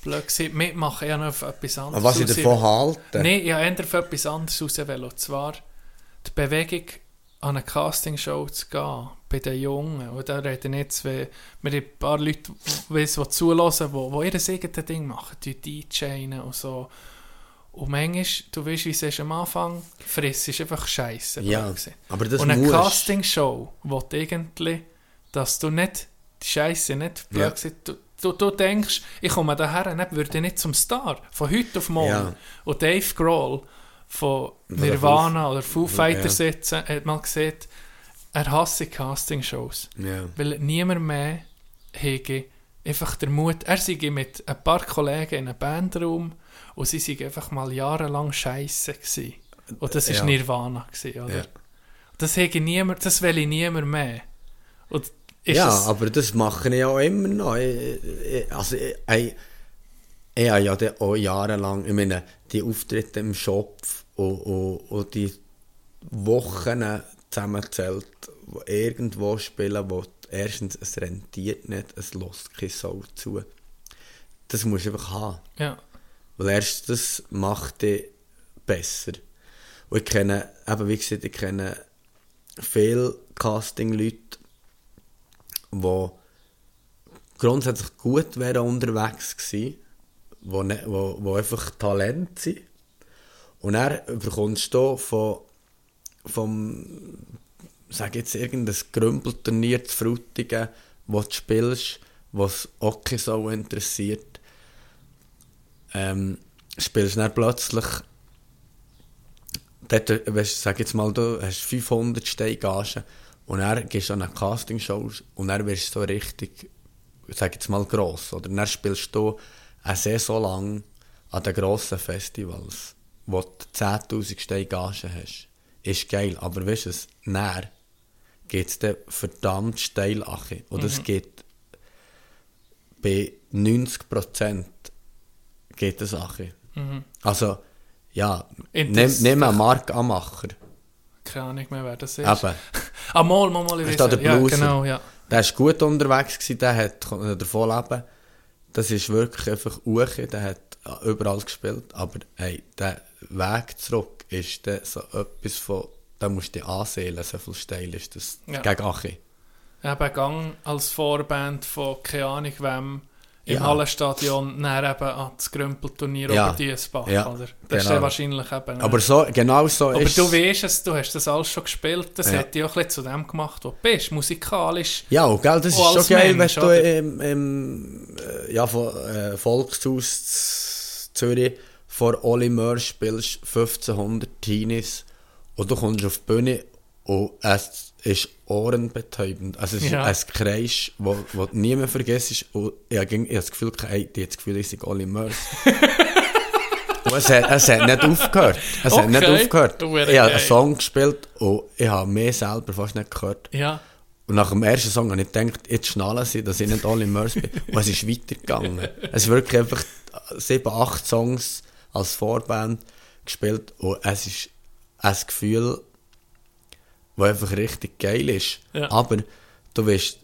blöd gesagt, mitmachen, ich habe noch auf etwas anderes Aber was ich raus- davon halte, Nein, ich habe eher auf etwas anderes rauswählen. Und zwar die Bewegung, an eine Castingshow zu gehen, bei den Jungen. Und da reden jetzt, wir haben ein paar Leute, die, die zulassen, die, die ihr eigenes Ding machen, die DJen und so. Und manchmal, du weißt, wie es ist am Anfang, friss ist einfach scheiße. ja, aber das Und eine muss. Castingshow will irgendwie, dass du nicht, die Scheiße nicht, blöd Ja. du, du, du denkst, ich komme daher, nicht, würde nicht zum Star, von heute auf morgen. Ja. Und Dave Grohl von Nirvana oder Foo Ja. Fighters sitzen, hat mal gesagt, er hasse Castingshows, Ja. weil niemand mehr hege einfach der Mut, er sei mit ein paar Kollegen in einem Bandraum und sie sind einfach mal jahrelang scheiße gewesen. Und das war Ja. Nirvana gewesen, oder? Ja. Das, hätte niemand, das will ich niemand mehr. Und ja, es, aber das mache ich auch immer noch. Ich, ich, also, ich, ich, ich habe ja auch jahrelang, ich meine, die Auftritte im Shop und, und, und die Wochen zusammengezählt, wo irgendwo spielen, wo erstens es rentiert nicht, es lässt keine Sau zu. Das musst du einfach haben. ja. Weil erst das macht dich besser. Und ich kenne, eben wie gesagt, ich kenne viele Casting-Leute, die grundsätzlich gut wären unterwegs gewesen, wo, ne, wo, wo einfach Talent sind. Und dann bekommst du von, vom, sag jetzt, irgendein Grümpelturnier zu Frutigen, wo du spielst, was keine so interessiert, ähm, spielst du dann plötzlich dort, weißt, sag jetzt mal, du hast 500 Steingage und dann gehst du an eine Castingshow und dann wirst so richtig, sag jetzt mal, gross. Oder dann spielst du eine Saison lang an den grossen Festivals, wo du 10'000 Steingage hast. Ist geil, aber weißt du, es, dann geht es dann verdammt steil an. Und es geht bei 90% geht es an. Also, ja, nimm, nimm einen Mark Amacher. Keine Ahnung mehr, wer das ist. Eben. [LAUGHS] Ah, mal, mal, mal, ich da der ja, Blueser? genau, ja. Der war gut unterwegs, gewesen, der hat davon leben. Das ist wirklich einfach Uche, der hat überall gespielt. Aber hey, der Weg zurück ist dann so etwas von, da musst du dich ansehen, so viel steil ist das Ja. gegen Achi. Eben Gang als Vorband von keine Ahnung wem im Ja. Hallenstadion dann eben an das Grümpelturnier Ja. über Diesbach, Ja, oder? Das ist genau. dann wahrscheinlich eben... Aber so, genau so aber ist du weißt es, du hast das alles schon gespielt, das Ja. hat dich auch ein bisschen zu dem gemacht, wo du bist, musikalisch. Ja, und gell, das ist schon geil, Mensch, wenn du im, im äh, ja, von, äh, Volkshaus Zürich vor Oli Möhr spielst, 1500 Teenies, und du kommst auf die Bühne und es ist ohrenbetäubend. Also es Ja. ist ein Kreis, wo, wo du nie mehr vergisst. Und ich habe das Gefühl, ey, die das Gefühl, ich sei Oli Mörs. [LAUGHS] und es hat, es hat nicht aufgehört. Es hat nicht Okay. aufgehört. Ich habe einen. Song gespielt und ich habe mich selber fast nicht gehört. Ja, Und nach dem ersten Song habe ich gedacht, jetzt schnallen sie, dass ich nicht alle Mörs bin. Und es ist weitergegangen. [LAUGHS] Es ist wirklich einfach sieben, acht Songs als Vorband gespielt und es ist ein Gefühl, das einfach richtig geil ist. Ja. Aber du weißt,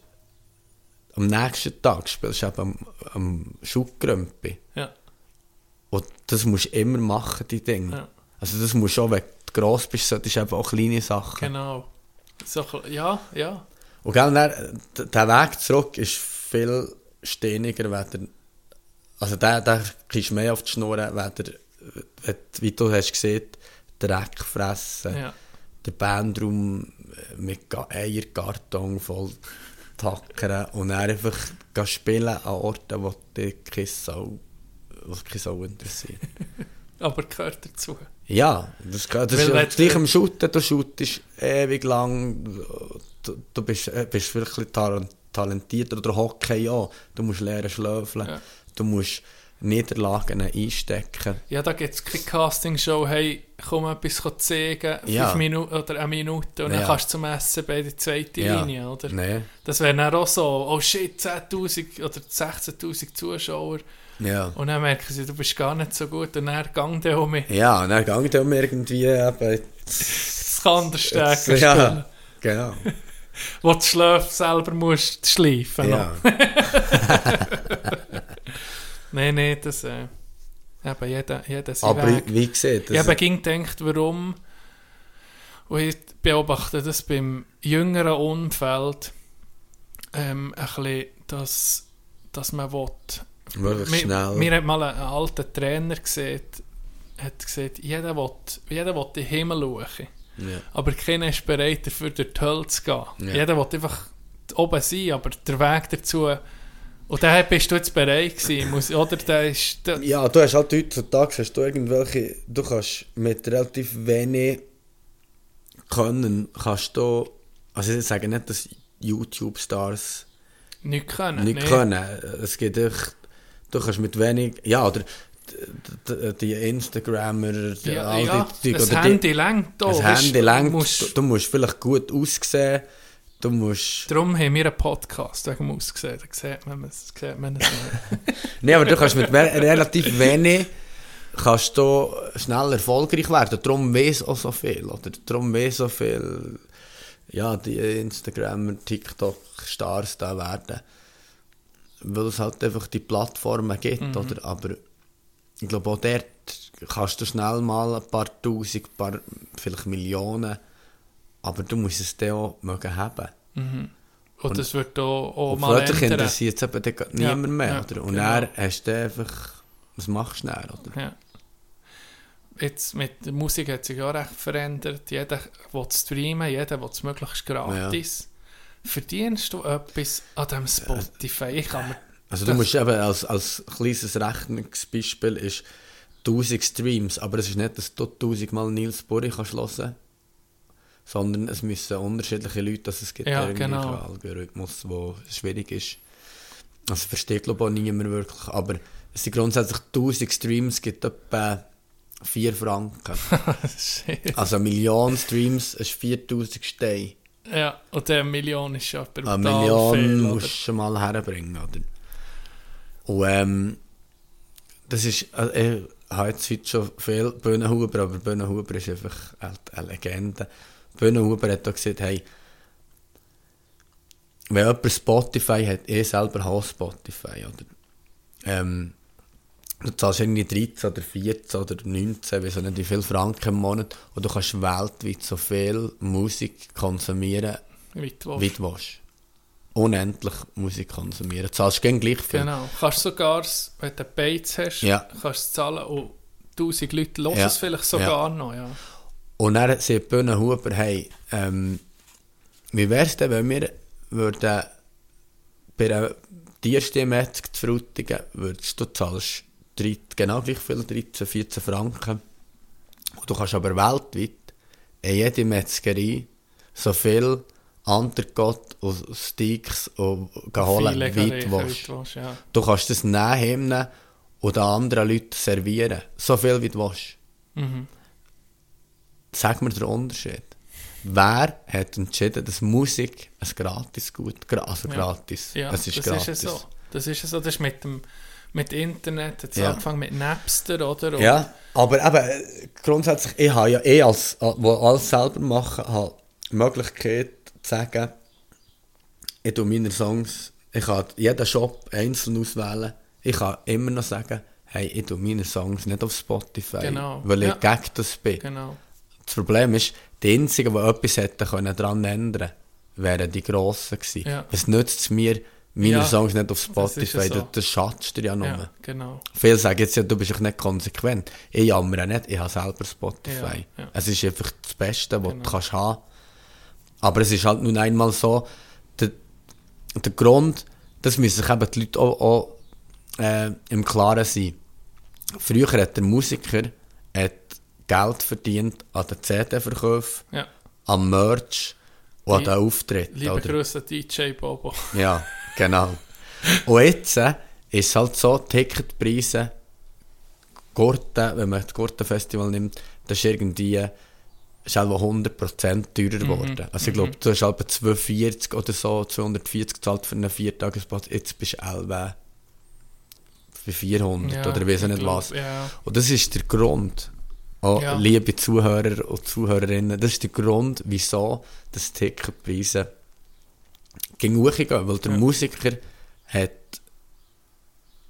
am nächsten Tag spielst du eben am, am Schuhgrümpi. ja, Und das musst du immer machen, die Dinge. Ja. Also das musst du auch, wenn du gross bist, solltest du eben auch kleine Sachen. genau. So, ja, ja. Und gell, dann, der Weg zurück ist viel stehniger, wenn also der, der kriegst mehr auf die Schnur, wenn der, wenn, wie du hast gesehen, Dreck fressen, Ja. Der Bandraum äh, mit Eierkarton voll tackern und dann einfach spielen an Orten, wo dich keine Sau, interessiert. [LAUGHS] Aber gehört dazu. Ja, das, wenn ja gleich am Shooten, du shootest ewig lang, du, du bist, äh, bist wirklich tal talentiert oder Hockey auch. Du musst lernen schlöfeln, Ja. du musst Niederlagen einstecken. Ja, da gibt es keine Castingshow, hey, komm etwas zeigen, fünf Ja. Minuten oder eine Minute und dann Ja. kannst du zum SCB die zweite Linie, oder? Nee. Das wäre dann auch so, oh shit, 10'000 oder 16'000 Zuschauer Ja. und dann merken sie, du bist gar nicht so gut und dann gang der um mich. Ja, und dann gang ich um irgendwie eben, Das kann der [LAUGHS] spielen. ja, genau. [LAUGHS] Wo du selber musst schleifen. Ja. [LAUGHS] Nein, nein, das... Äh, eben, jeder, jeder sein Aber Weg. wie gesagt, Ich habe ging gedacht, warum. Und ich beobachte das beim jüngeren Umfeld ähm, ein bisschen, dass, dass man will. wirklich schnell. mir hat mal ein alter Trainer gesehen, hat gesagt, jeder will, jeder will in den Himmel schauen. ja. Aber keiner ist bereit dafür, durch die Hölle zu gehen. Ja. Jeder will einfach oben sein, aber der Weg dazu... Und daher bist du jetzt bereit gewesen, muss, oder? Der ist, der, Ja, du hast halt heutzutage hast du irgendwelche, du kannst mit relativ wenig können, kannst du, also ich sage nicht, dass YouTube-Stars nicht können. nicht nee. können. Es geht echt, du kannst mit wenig, ja, oder die, die Instagrammer, die, Ja, all ja, die, die, das oder Handy lenkt auch. das Handy du, lenkt, musst- du, du musst vielleicht gut aussehen, du musst... Darum haben wir einen Podcast wegen dem Aussehen. Da sieht man es sieht man es. [LAUGHS] Nee, aber du kannst mit relativ wenig kannst du schnell erfolgreich werden. Darum weiss auch so viel, oder? Darum weiss so viel, ja, die Instagramer, TikTok-Stars da werden. Weil es halt einfach die Plattformen gibt, oder? Aber ich glaube auch dort kannst du schnell mal ein paar Tausend, paar, vielleicht Millionen, aber du musst es dann auch mögen haben. Und das wird auch, auch Und mal ändern. interessiert es eben gar Ja, niemand mehr, ja, oder? Und genau. dann hast du einfach, was machst du dann, oder? Ja. Jetzt mit der Musik hat sich auch recht verändert. Jeder will streamen, jeder will es möglichst gratis. Verdienst du etwas an dem Spotify? Ich kann mir Also du musst eben als, als kleines Rechnungsbeispiel ist 1000 Streams, aber es ist nicht, dass du 1000 Mal Nils Burri kannst hören sondern es müssen unterschiedliche Leute, dass es gibt Ja, genau. einen Algorithmus, der schwierig ist. Also versteht glaube ich auch niemand wirklich, aber es sind grundsätzlich 1000 Streams, gibt etwa 4 Franken. [LAUGHS] Also eine Million Streams ist 4000 Steine. Ja, und der Million ist ja brutal Eine Million viel, musst du schon mal herbringen, oder? Und ähm, das ist, also ich habe jetzt heute schon viel Böhnenhuber, aber Böhnenhuber ist einfach eine Legende. Böhnenhuber hat auch gesagt, hey, wenn jemand Spotify hat, ich selber habe Spotify, oder? Ähm, du zahlst irgendwie 13 oder 14 oder 19, weiß nicht wie viel Franken im Monat und du kannst weltweit so viel Musik konsumieren, Wie du willst. Unendlich Musik konsumieren. Du zahlst gern gleich viel. Genau. Kannst sogar, wenn du Bates hast, Ja. kannst du es zahlen und 1000 Leute hören Ja. es vielleicht sogar noch. Ja. Und dann sagt Böhne Huber, hey, ähm, wie wär's denn, wenn wir würden bei einer Tierstimmmetzg zu Frutigen, würdest du zahlst 13, genau gleich viel, 13, 14 Franken. Und du kannst aber weltweit in jede Metzgerei so viel Andergott und Steaks und holen, wie du willst, ja. Du kannst das nehmen und den anderen Leuten servieren. So viel wie du willst. Mhm. Sag mir den Unterschied. Wer hat entschieden, dass Musik ein gratis gut, also Ja. gratis, Ja, es ist das gratis. ist ja so. Das ist ja so. Das ist mit dem mit Internet, es Ja. angefangen mit Napster, oder? Und Ja, aber eben, grundsätzlich, ich habe ja eh als, wo alles selber machen, habe die Möglichkeit zu sagen, ich tue meine Songs, ich kann jeden Shop einzeln auswählen, ich kann immer noch sagen, hey, ich tue meine Songs nicht auf Spotify, Genau, weil ich ja. gegen das bin. Genau. Das Problem ist, die Einzigen, die etwas hätten können daran ändern wären die Grossen gewesen. Ja. Es nützt es mir, meine Ja, Songs nicht auf Spotify, das, so. das schadest dir ja nur. Ja, genau. Viele sagen jetzt ja, du bist nicht konsequent. Ich jammer nicht, ich habe selber Spotify. Ja. Es ist einfach das Beste, was Genau. du kannst haben. Aber es ist halt nun einmal so, der, der Grund, das müssen sich eben die Leute auch, auch äh, im Klaren sein. Früher hat der Musiker hat Geld verdient an den CD-Verkäufen, Ja. am Merch und an den Auftritten. Liebe oder? Grüße DJ Bobo. [LAUGHS] Ja, genau. Und jetzt äh, ist halt so, Ticketpreise, Gurten, wenn man das Gurtenfestival nimmt, das ist irgendwie ist halt 100% teurer geworden. Also ich glaube, du hast halt 240 oder so, 240 gezahlt für einen Viertagesplatz, jetzt bist du elbe für 400 Ja, oder ich nicht glaub, was. Ja. Und das ist der Grund, oh, Ja. liebe Zuhörer und Zuhörerinnen, das ist der Grund, wieso das Ticketpreise ging hochgehen, weil der Ja. Musiker hat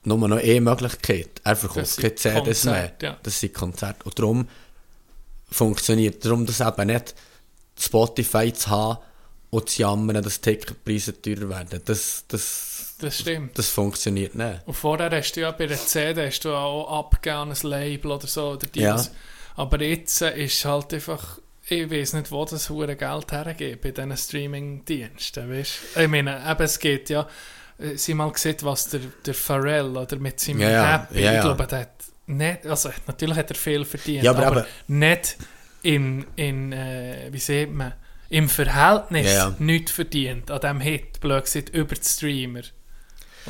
nur noch eine Möglichkeit. Er verkauft keine CDs mehr. Ja. Das sind Konzerte. Und darum funktioniert, darum das eben nicht Spotify zu haben und zu jammern, dass Ticketpreise teurer werden. Das, das, Das stimmt. das funktioniert nicht. Und vorher hast du ja bei der CD hast du auch abgegeben an ein Label oder so. Oder Ja. Aber jetzt ist halt einfach, ich weiß nicht, wo das hure Geld hergeht bei diesen Streaming-Diensten. Weißt? Ich meine, eben, es geht ja, äh, sie mal gesehen, was der, der Pharrell oder mit seinem Ja, ja. Happy, Ja, ich ja. glaube, der hat nicht, also natürlich hat er viel verdient, Ja, aber aber, nicht in, in äh, wie sieht man, im Verhältnis Ja, ja. nichts verdient an diesem Hit, blöd gesagt, über die Streamer.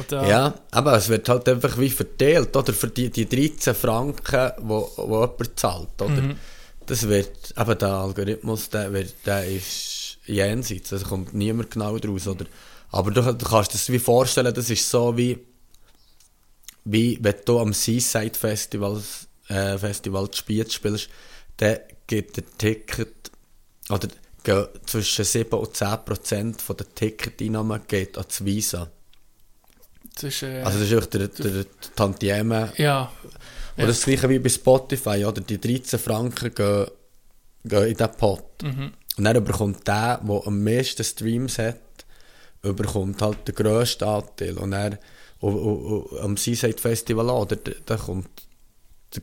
Da, Ja, aber es wird halt einfach wie verteilt, oder? Für die, die 13 Franken, wo, wo jemand zahlt, oder? Mhm. Das wird, eben der Algorithmus, der, wird, der ist jenseits, also kommt niemand genau draus, oder? Aber du, du kannst dir das wie vorstellen, das ist so wie, wie wenn du am Seaside Festival, äh, Festival die Spiez spielst, dann gibt der Ticket, oder zwischen 7 und 10 Prozent der Ticketeinnahmen geht an das Visa. Zwischen, Also das ist auch der, der, der Tantieme. ja, Oder das gleiche wie bei Spotify, oder? Die 13 Franken gehen, gehen in diesen Pot. Mhm. Und dann bekommt der, der am meisten Streams hat, bekommt halt den grössten Anteil. Und und, am Seaside Festival oder? Da, da kommt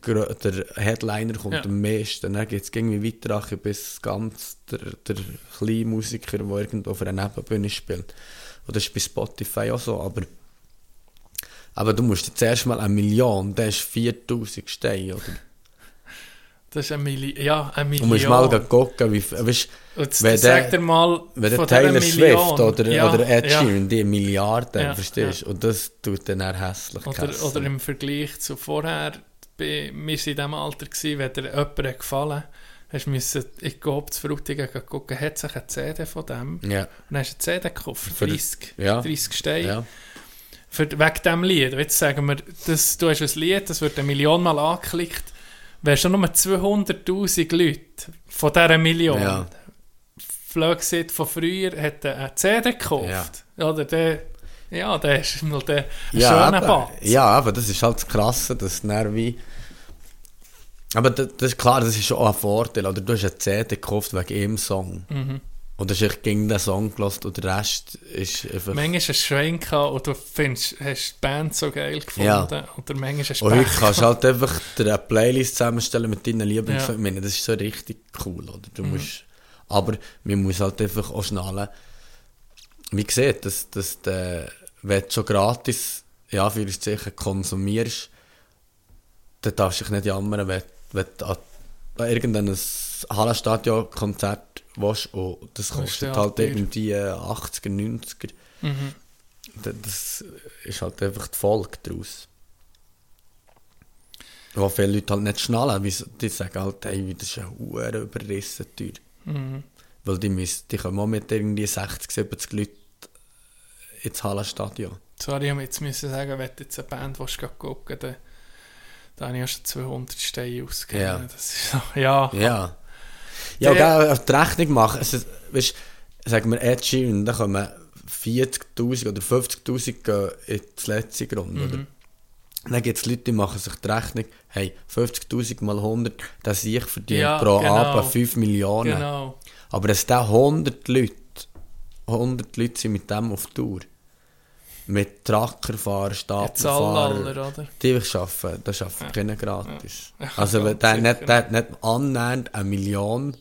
der, der Headliner kommt Ja. am meisten. Dann geht es irgendwie weiter bis ganz der, der kleine Musiker, der irgendwo auf einer Nebenbühne spielt. Und das ist bei Spotify auch so, aber aber du musst jetzt erst mal eine Million, das ist 4000 Steine, oder? das ist eine Million. Ja, eine Du Million. musst mal gucken, wie, f- weißt, jetzt wenn sag der- dir mal, wenn der Taylor Million, Swift oder, ja, oder Ed ja. Sheeran, die Milliarden, Ja, verstehst du? Und das tut dann auch hässlich Oder, oder im Vergleich zu vorher, bei, wir waren in dem Alter, gewesen, wenn dir jemand hat gefallen hast du müssen in Coop zu Frutigen gehen gucken, hat sich eine CD von dem? Ja, Und dann hast du eine CD gekauft, Für- 30, ja. 30 Steine. ja. Für, wegen diesem Lied. Jetzt sagen wir, das, du hast ein Lied, das wird eine Million Mal angeklickt. Wärst du nur 200'000 Leute von dieser Million. Ja. Sieht von früher, hat eine CD gekauft. Oder der, ja, der ist mal der Ja, schöner aber, ja, aber das ist halt das Krasse, dann wie... Aber das, das ist klar, das ist schon auch ein Vorteil. Oder du hast eine CD gekauft wegen einem Song. Mhm. Und hast echt gegen den Song gelassen und der Rest ist einfach... Manchmal hast du Schwein gehabt und du findest, hast die Band so geil gefunden. Ja. Oder manchmal hast du Und heute kannst du halt einfach eine Playlist zusammenstellen mit deinen Lieblings... Ja. Das ist so richtig cool, oder? Mhm. Du musst... Aber man muss halt einfach auch schnallen. Wie gesagt, dass, dass der, wenn du schon gratis, ja, für Zeichen konsumierst, dann darfst du dich nicht jammern, wenn, wenn du an, an irgendein Hallenstadion-Konzert willst und das kostet halt irgendwie 80er, 90er. Mhm. Da- Das ist halt einfach die Folge daraus. Wo viele Leute halt nicht schnallen, weil die sagen halt, hey, das ist ja hure überrissen teuer. Mhm. Weil die, müssen, die kommen auch mit irgendwie 60, 70 Leuten ins Hallenstadion. Sorry, ich muss jetzt müssen sagen, wenn du jetzt eine Band willst, gucken dann, dann habe ich schon 200 Steine ausgegeben. Ja. Das ist so, ja. Ja. Ja, und gell, auf die Rechnung machen. Also, weißt, sagen wir Ed Sheeran, da kommen 40.000 oder 50.000 gehen in die letzte Runde, Mhm. oder? Dann gibt es Leute, die machen sich die Rechnung, hey, 50.000 mal 100, das ich verdient Ja, pro genau. Abend 5 Millionen. Genau. Aber dass da 100 Leute, 100 Leute sind mit dem auf Tour, mit alle, Stapelfahrer, die ich arbeiten, das arbeiten keiner gratis. Ja. [LAUGHS] Ja, Also ganz der nicht, der hat nicht annähernd eine Million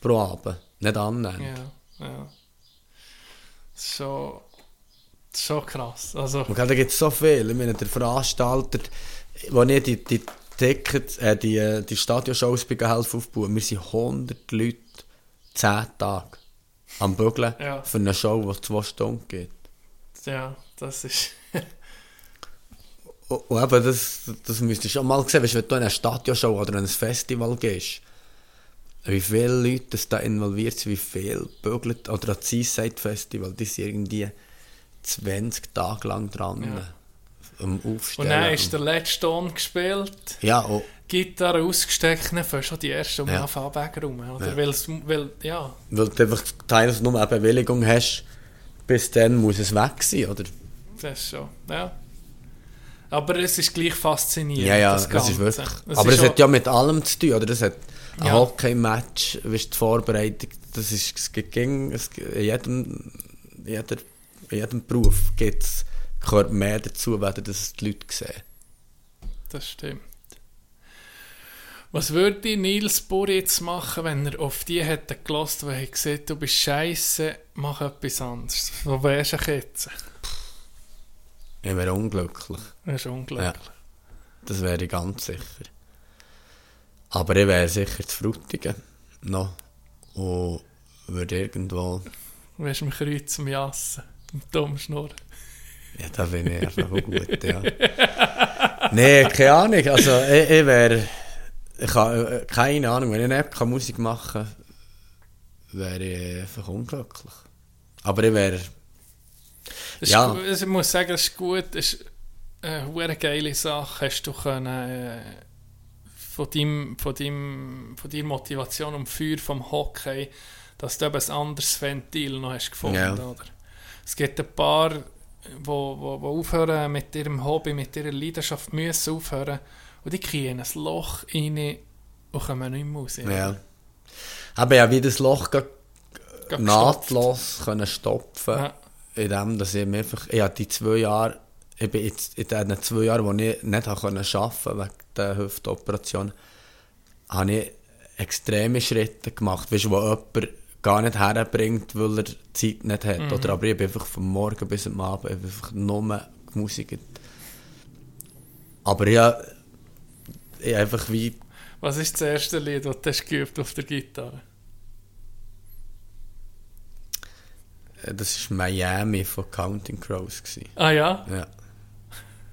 pro Abend. Nicht annähernd. Ja, ja. So, so krass. Also, Und da gibt es so viel. Ich meine, der Veranstalter, wo ich die, die Tickets, äh, die, die Stadionshows bei helfen aufbauen, wir sind 100 Leute, 10 Tage am Bügeln Ja. für eine Show, die 2 Stunden geht. ja, das ist... Und und eben, das, das müsstest du schon mal sehen, weißt, wenn du in eine Stadionshow oder ein Festival gehst, wie viele Leute das da involviert sind, wie viel bügelt, oder das Seaside Festival, die sind irgendwie 20 Tage lang dran. Ja. Und Aufstellen. dann ist der letzte Ton gespielt, ja, und, Gitarre ausgesteckt, dann fährst schon die erste um Ja. ja. Anfang rum. Oder? Ja. Weil's, weil, ja, weil du einfach teilweise nur eine Bewilligung hast, bis dann muss es weg sein, oder? Das ist schon, ja. Aber es ist gleich faszinierend, Ja, ja, das das ist wirklich. Es aber es hat ja mit allem zu tun, oder? Es hat ein Ja. Hockey-Match, weißt, die Vorbereitung, das ist, es gibt, in jedem, jeder, in jedem Beruf gibt's, gehört mehr dazu, dass es die Leute sehen. Das stimmt. Was würde Nils Bohr jetzt machen, wenn er auf die hätte gelost, die hat gesagt, du bist scheiße, mach etwas anderes? Wo wärst du jetzt? Ich wäre unglücklich. Das ist unglaublich. Das wäre ich ganz sicher. Aber ich wäre sicher zu Frutigen noch. Und würde irgendwo. Du wärst im Kreuz zum Jassen, im dummen Schnurren. Ja, da bin ich einfach gut, ja. nee, keine Ahnung. Also, ich, ich wäre. Ich habe keine Ahnung, wenn ich nicht Musik machen kann, wäre ich einfach unglücklich. Aber ich wäre. Das Ja. ist, ich muss sagen, es ist gut, es ist eine geile Sache, hast du können, äh, von, deinem, von, deinem, von deiner Motivation und Feuer vom Hockey, dass du eben ein anderes Ventil noch hast gefunden, Ja. oder? Es gibt ein paar, wo, wo, wo aufhören mit ihrem Hobby, mit ihrer Leidenschaft, müssen aufhören und die kriegen ein Loch rein und kommen nicht mehr raus. Ja. Aber ja, wie das Loch nahtlos können stopfen Ja. In dem, dass ich mir einfach, ich habe die zwei Jahre, ich bin jetzt in diesen zwei Jahren, wo ich nicht habe arbeiten wegen der Hüftoperation, habe ich extreme Schritte gemacht, weißt, wo jemand gar nicht herbringt, weil er Zeit nicht hat. Mhm. Oder aber ich bin einfach vom Morgen bis am Abend habe einfach nur Musik. Aber ja, ich habe einfach wie Was ist das erste Lied, das du geübt auf der Gitarre? Das war Miami von Counting Crows. Gewesen. Ah ja? Ja.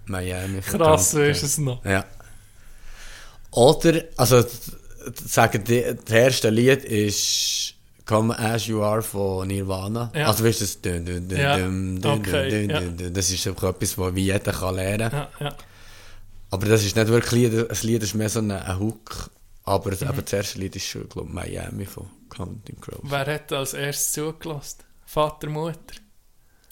Miami von Krass, Counting ist es noch. Ja. Oder, also, sagen, das erste Lied ist Come As You Are von Nirvana. Ja. Also, weißt du, das, dun, dun, dun, Ja, dun, dun, okay, dun, ja. dun, dun. das ist einfach etwas, was wie jeder kann lernen kann. Ja, ja. Aber das ist nicht wirklich ein Lied, Lied ist mehr so ein, ein Hook. Aber Mhm. eben das erste Lied ist schon, glaube ich, Miami von Counting Crows. Wer hat als erstes zugelassen? Vater, Mutter?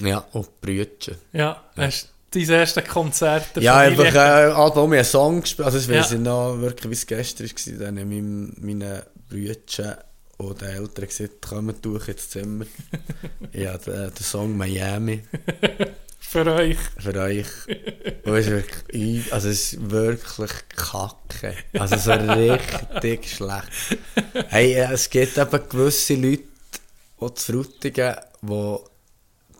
Ja, und Brütchen. Ja, hast du dein erstes Konzert der Ja, einfach äh, Album, ich einen Song gespielt. Also, es Ja. weiss ich noch wirklich, wie es gestern war. Dann haben mein- meine Brüder und den Eltern gesagt, kommt durch ins Zimmer. [LAUGHS] ja, den, den Song Miami [LAUGHS] für euch. für euch. Und es ist wirklich, also es ist wirklich kacke. Also so richtig [LAUGHS] schlecht. Hey, äh, es gibt eben gewisse Leute, auch zu Frutigen, die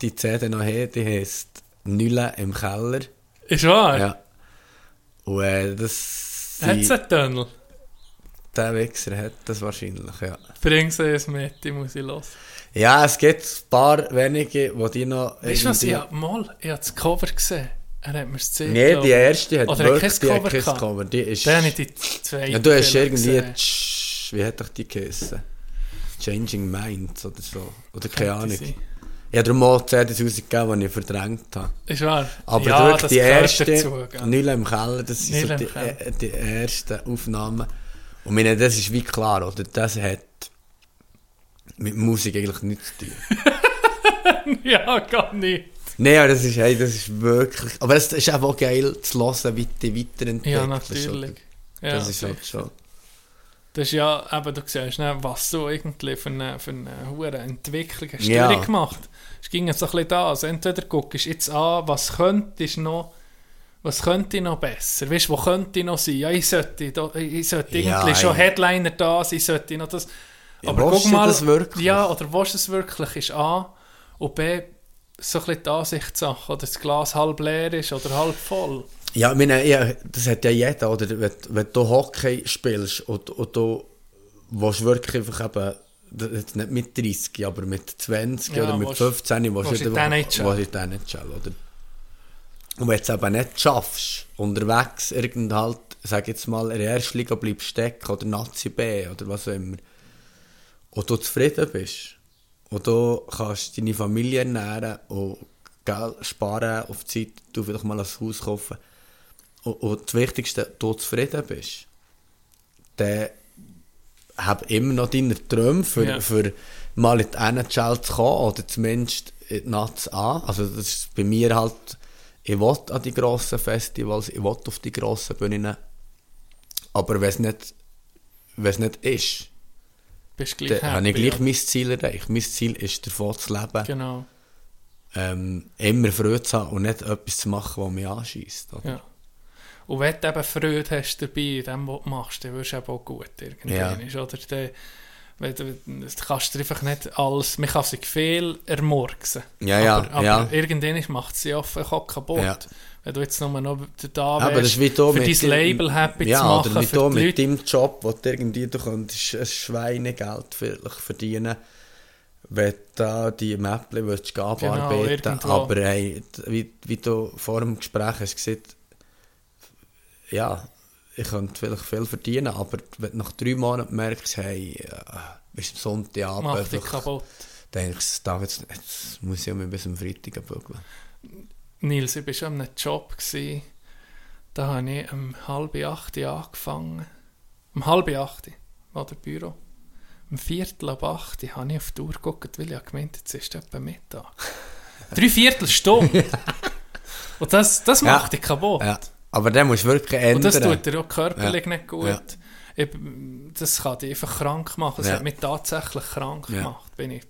die CD noch haben, die heisst Nülle im Keller. Ist wahr? Ja. Und äh, das... Hat es einen Tunnel? Der Wichser hat das wahrscheinlich, ja. Bring sie es mit, die muss ich los. Ja, es gibt ein paar wenige, die die noch... Weißt du was, ich irgendwie- hab mal, ich hab das Cover gesehen. Er hat mir das gezeigt. Nee, die erste hat Oder hat wirklich kein die hat Cover kein gehabt? Cover. Die ist... Dann habe ich die zwei ja, du hast irgendwie... gesehen. Wie hat doch die geheissen? Changing Minds oder so. Oder keine Ahnung. sein. Ich habe darum auch CDs rausgegeben, die ich verdrängt habe. Ist wahr? Aber ja, wirklich das die erste, dazu, gell? Nülle im Keller, das sind so die, äh, die ersten Aufnahmen. Und meine, das ist wie klar, oder? Das hat mit Musik eigentlich nichts zu tun. [LAUGHS] ja, gar nicht. Nein, das ist, hey, das ist wirklich... Aber es ist einfach auch geil zu hören, wie die weiterentwickeln. Ja, natürlich. Ja, das ist halt schon... Das ist ja, eben, du siehst, ne, was so irgendwie für eine, für eine hohe Entwicklung hast du Ja. durchgemacht. Es ging jetzt so ein bisschen da, also entweder guckst du jetzt an, was könnte ich noch, was könnte noch besser, weißt du, wo könnte ich noch sein, ja, ich sollte, da, ich sollte Ja, irgendwie schon. Headliner da sein, ich sollte noch das, Ja, aber willst guck du mal, das wirklich? ja, oder was es wirklich ist, A, und B, so ein bisschen die Ansichtssache, oder das Glas halb leer ist oder halb voll. Ja, ich meine, ja, das hat ja jeder, oder? Wenn, wenn du Hockey spielst und, und du willst wirklich einfach eben, jetzt nicht mit 30, aber mit 20 Ja, oder mit willst- 15, willst willst du die NHL, oder? Und wenn du es eben nicht schaffst, unterwegs irgend halt, sag jetzt mal, in der ersten Liga bleibst stecken oder Nazi B oder was auch immer, und du zufrieden bist, und du kannst deine Familie ernähren und Geld sparen auf die Zeit, du vielleicht mal ein Haus kaufen, und, und das Wichtigste, du zufrieden bist, dann hab immer noch deine Träume für, Ja. für mal in die NHL zu kommen oder zumindest in die Nats an. Also das ist bei mir halt, ich will an die grossen Festivals, ich will auf die grossen Bühnen, aber wenn es nicht, nicht ist, Bist dann habe ich gleich mein Ziel erreicht. Mein Ziel ist davon zu leben, ja. Genau, ähm, immer Freude zu haben und nicht etwas zu machen, was mich anschießt. ja. Und wenn du eben Freude hast dabei, in dem, was du machst, dann wirst du eben auch gut irgendwann. Ja. Oder dann, wenn du, du kannst dir einfach nicht alles, man kann sich viel ermurksen. Ja, ja, aber, aber ja. irgendwann macht es einfach auch kaputt. Ja. Wenn du jetzt nur noch da Aber wärst, für dein Label happy ja, zu machen, oder wie mit deinem Job, wo du irgendwie du könntest ein Schweinegeld vielleicht verdienen. wenn du die Mäppchen willst du Genau, aber hey, wie, wie du vor dem Gespräch hast gesagt, ja, ich könnte vielleicht viel verdienen, aber wenn du nach drei Monaten merkst, hey, äh, ist Sonntagabend, Mach dich einfach, kaputt. denkst du, jetzt, jetzt muss ich mich bis am Freitag bügeln. Nils, ich war schon einem Job. Gewesen. Da habe ich um halb acht angefangen. Um halb acht war der Büro. Um viertel ab acht habe ich auf die Uhr geguckt, weil ich gemeint, jetzt ist etwa Mittag. [LAUGHS] Drei Viertelstunde. [LAUGHS] Und das, das Ja. macht dich kaputt. Ja, aber musst du wirklich ändern. Und das tut dir auch körperlich Ja. nicht gut. Ja. Ich, das kann dich einfach krank machen. Das Ja. hat mich tatsächlich krank gemacht. Bin ich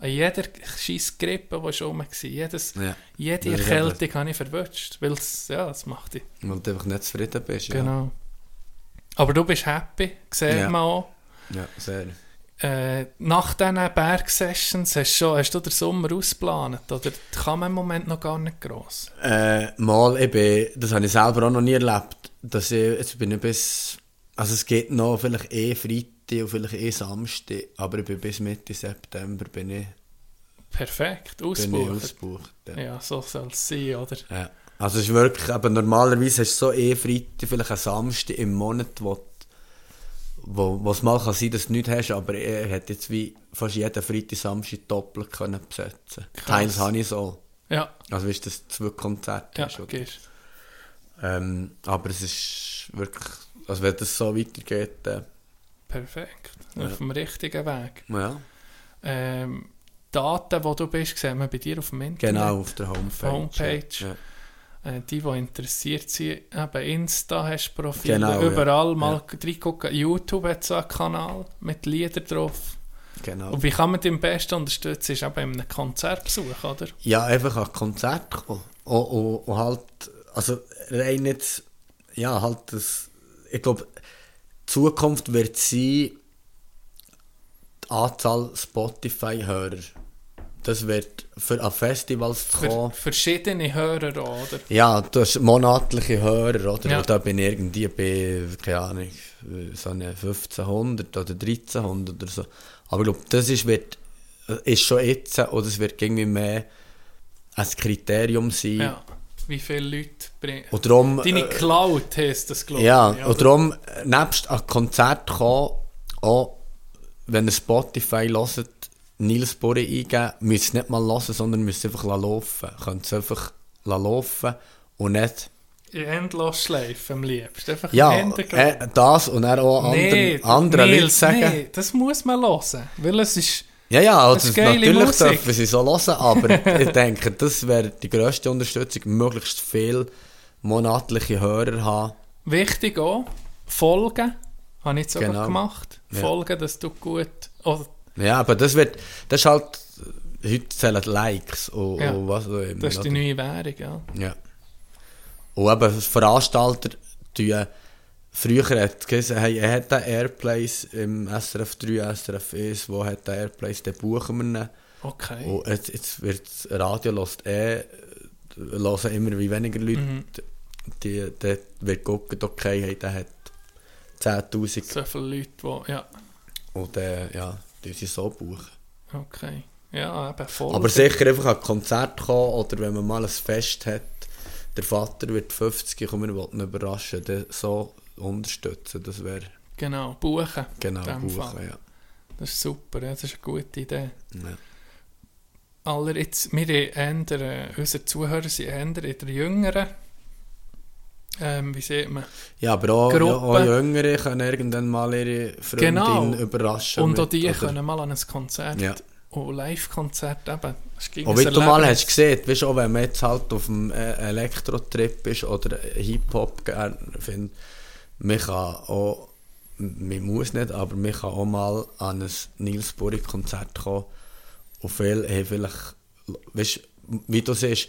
an jeder scheiß Grippe, die schon war, jedes, jede Erkältung habe ich verwünscht. Weil es, ja, das macht dich. Weil du einfach nicht zufrieden bist. Genau. Aber du bist happy, sieht Ja. man auch. ja sehr. Äh, nach diesen Bergsessions hast, schon, hast du den Sommer ausgeplant? Oder kann man im Moment noch gar nicht gross? Äh, mal, bin, das habe ich selber auch noch nie erlebt, dass ich, jetzt bin ich bis, also es geht noch vielleicht eh Freitag und vielleicht eh Samstag, aber ich bin bis Mitte September bin ich, Perfekt, ausgebucht. Ja. Ja, so soll es sein, oder? Ja. Also es ist wirklich, aber normalerweise hast du so eh Freitag, vielleicht einen Samstag im Monat, wo, wo, wo es mal kann sein, dass du nichts hast, aber ich hätte jetzt wie fast jeden Freitag, Samstag doppelt können besetzen. Teils habe ich so. Ja, Also weißt du, dass zwei Konzerte ja, hast, gehst. Ähm, aber es ist wirklich, also wenn das so weitergeht, äh, Perfekt. Ja. Auf dem richtigen Weg. ja, Ähm, Daten, wo du bist, sehen wir bei dir auf dem Internet. genau, auf der Homepage. Homepage. Ja. Äh, die, die interessiert sind, eben Insta hast du Profil, Genau, ja. überall mal Ja. reingucken. YouTube hat so einen Kanal mit Liedern drauf. Genau. Und wie kann man dich am besten unterstützen? Ist eben in einem Konzertbesuch, oder? Ja, einfach an Konzert kommen. Und, und, und halt, also rein jetzt, ja, halt das, ich glaube, die Zukunft wird sein, die Anzahl Spotify-Hörer. Das wird für an Festivals zu Für kommen. verschiedene Hörer, oder? Ja, du hast monatliche Hörer, oder? Ja. Und da bin ich irgendwie bei, keine Ahnung, so eine 1500 oder 1300 oder so. Aber ich glaube, das ist, wird, ist schon jetzt, oder es wird irgendwie mehr ein Kriterium sein. Ja. Wie viele Leute bringen. Und darum, Deine äh, Cloud heisst das, glaube ja, ich. und darum, äh, nebst an Konzert kommen, auch wenn ihr Spotify hört, Nils Borre eingeben, müsst ihr nicht mal hören, sondern müsst einfach laufen. Könnt es einfach laufen und nicht In Endlosschleife am liebsten. Einfach Ja, äh, das und dann auch anderen, Nee, anderen Nils, sagen. nee, das muss man hören. Weil es ist... Ja, ja, also natürlich Musik. dürfen sie so hören, aber ich denke, das wäre die grösste Unterstützung, möglichst viel monatliche Hörer haben. Wichtig auch, folgen. Habe ich jetzt Genau. gemacht. Ja. Folgen, dass du gut... Oder, Ja, aber das wird, das ist halt, heute zählen Likes und, Ja, und was auch immer. das ist die neue Währung, ja. Ja. Und eben, Veranstalter tun, früher hat es geheißen, hey, er hat den Airplays im SRF 3, SRF 1, wo hat der Airplays, den buchen wir ihn. Okay. Und jetzt, jetzt wird das Radio lost eh, hören immer wie weniger Leute. Mhm. Die, die wird gucken, okay, hey, der hat 10'000 So viele Leute, die... Ja, und äh, ja, die sie so buchen. okay. Ja, eben folgen. Aber sicher einfach an ein Konzert kommen oder wenn man mal ein Fest hat, der Vater wird 50, komm, wir wollten ihn überraschen, den so unterstützen, das wäre Genau, buchen. genau buchen, Fall. ja. Das ist super, ja, das ist eine gute Idee. ja. Aller jetzt, wir ändern, äh, unsere Zuhörer sind eher in der jüngeren, ähm, wie sieht man, Ja, aber auch, ja, auch Jüngere können irgendwann mal ihre Freundin Genau. überraschen. und auch mit, die oder- können mal an ein Konzert Ja. und Live-Konzert eben. Und wie du mal hast gesehen, weißt du, auch wenn man jetzt halt auf dem äh, Elektro-Trip ist oder Hip-Hop gerne findet, man kann auch, man muss nicht, aber man kann auch mal an ein Nils Burri-Konzert kommen und viele haben vielleicht, weißt du, wie du siehst,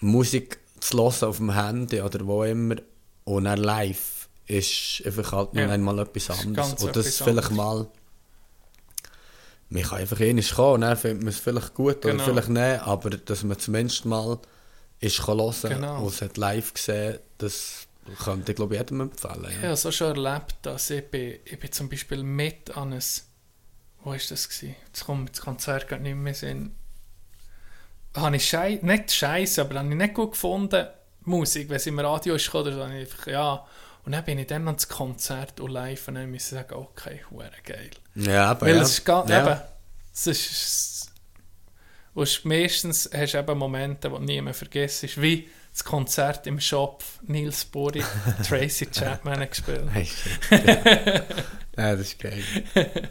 Musik zu hören auf dem Handy oder wo immer und dann live ist einfach halt Ja. einmal etwas anderes. ganz Und das etwas vielleicht anderes. mal man kann einfach eh nicht kommen, dann findet man es vielleicht gut Genau. oder vielleicht nicht, aber dass man zumindest mal ist kann hören Genau. und es hat live gesehen, das könnte ich glaube jedem empfehlen. Ich Ja. habe so schon erlebt, dass ich bin, ich bin zum Beispiel mit an ein, wo war das? Gewesen? Jetzt kommt das Konzert gar nicht mehr Sinn. Habe ich schei nicht scheiße, aber habe ich nicht gut gefunden, Musik, wenn sie im Radio ist oder so, einfach, ja. Und dann bin ich dann ans Konzert und live und dann musste ich sagen, okay, hure geil. Ja, aber Weil ja. es ist gar, ja. eben, es ist, es, und ist meistens hast du eben Momente, die du nie mehr vergisst, wie das Konzert im Shop, Nils Buri, [LAUGHS] Tracy Chapman gespielt. Ja. [LAUGHS] ja, das ist geil. [LAUGHS]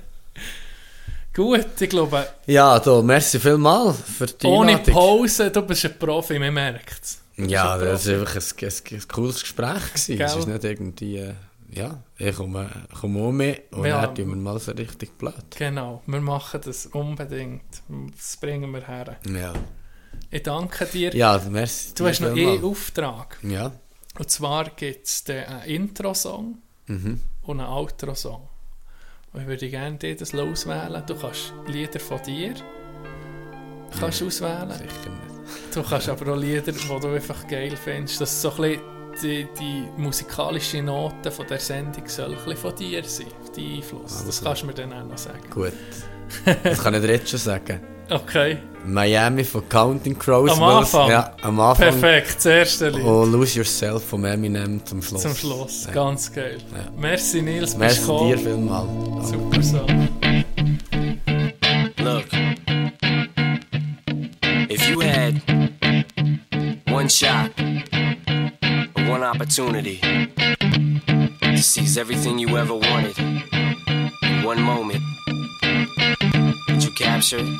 Gut, ich glaube, Ja, da, merci vielmals für die ohne Einladung. Pause, du bist ein Profi, man merkt es. Ja, das war einfach ein, ein, ein cooles Gespräch. Gewesen. Es ist nicht irgendwie, äh, ja, ich komme, komme auch mit und Ja. dann tun wir mal so richtig blöd. Genau, wir machen das unbedingt. Das bringen wir her. Ja, Ich danke dir. ja merci. du hast noch einen Auftrag. Ja, Und zwar gibt es einen Intro-Song mhm. und einen Outro-Song. Und ich würde gerne dir das auswählen. Du kannst Lieder von dir kannst auswählen. sicher nicht. Du kannst aber auch Lieder, die du einfach geil findest. Dass so ein bisschen die, die musikalische Note von der Sendung soll ein bisschen von dir sein, die Einfluss. Das kannst du mir dann auch noch sagen. Gut. Das kann ich dir jetzt schon sagen. Okay, Miami von Counting Crows. Am Anfang? Ja, am Anfang. perfekt. Das erste Lied. Und Lose Yourself von Eminem zum Schluss. Zum Schluss, Ja. ganz geil. Ja. Merci Nils, bist Merci gekommen. dir vielmals. Super so. Look, if you had one shot, or one opportunity to seize everything you ever wanted in one moment, capture.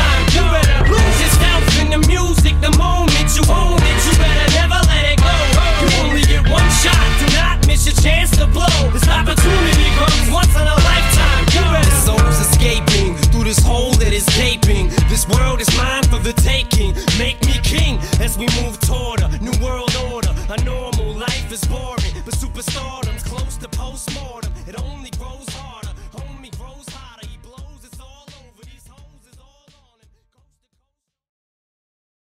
The music. The moment you own it, you better never let it go. You only get one shot. Do not miss your chance to blow. This opportunity comes once in a lifetime. You better. Soul's escaping through this hole that is gaping. This world is mine for the taking. Make me king as we move toward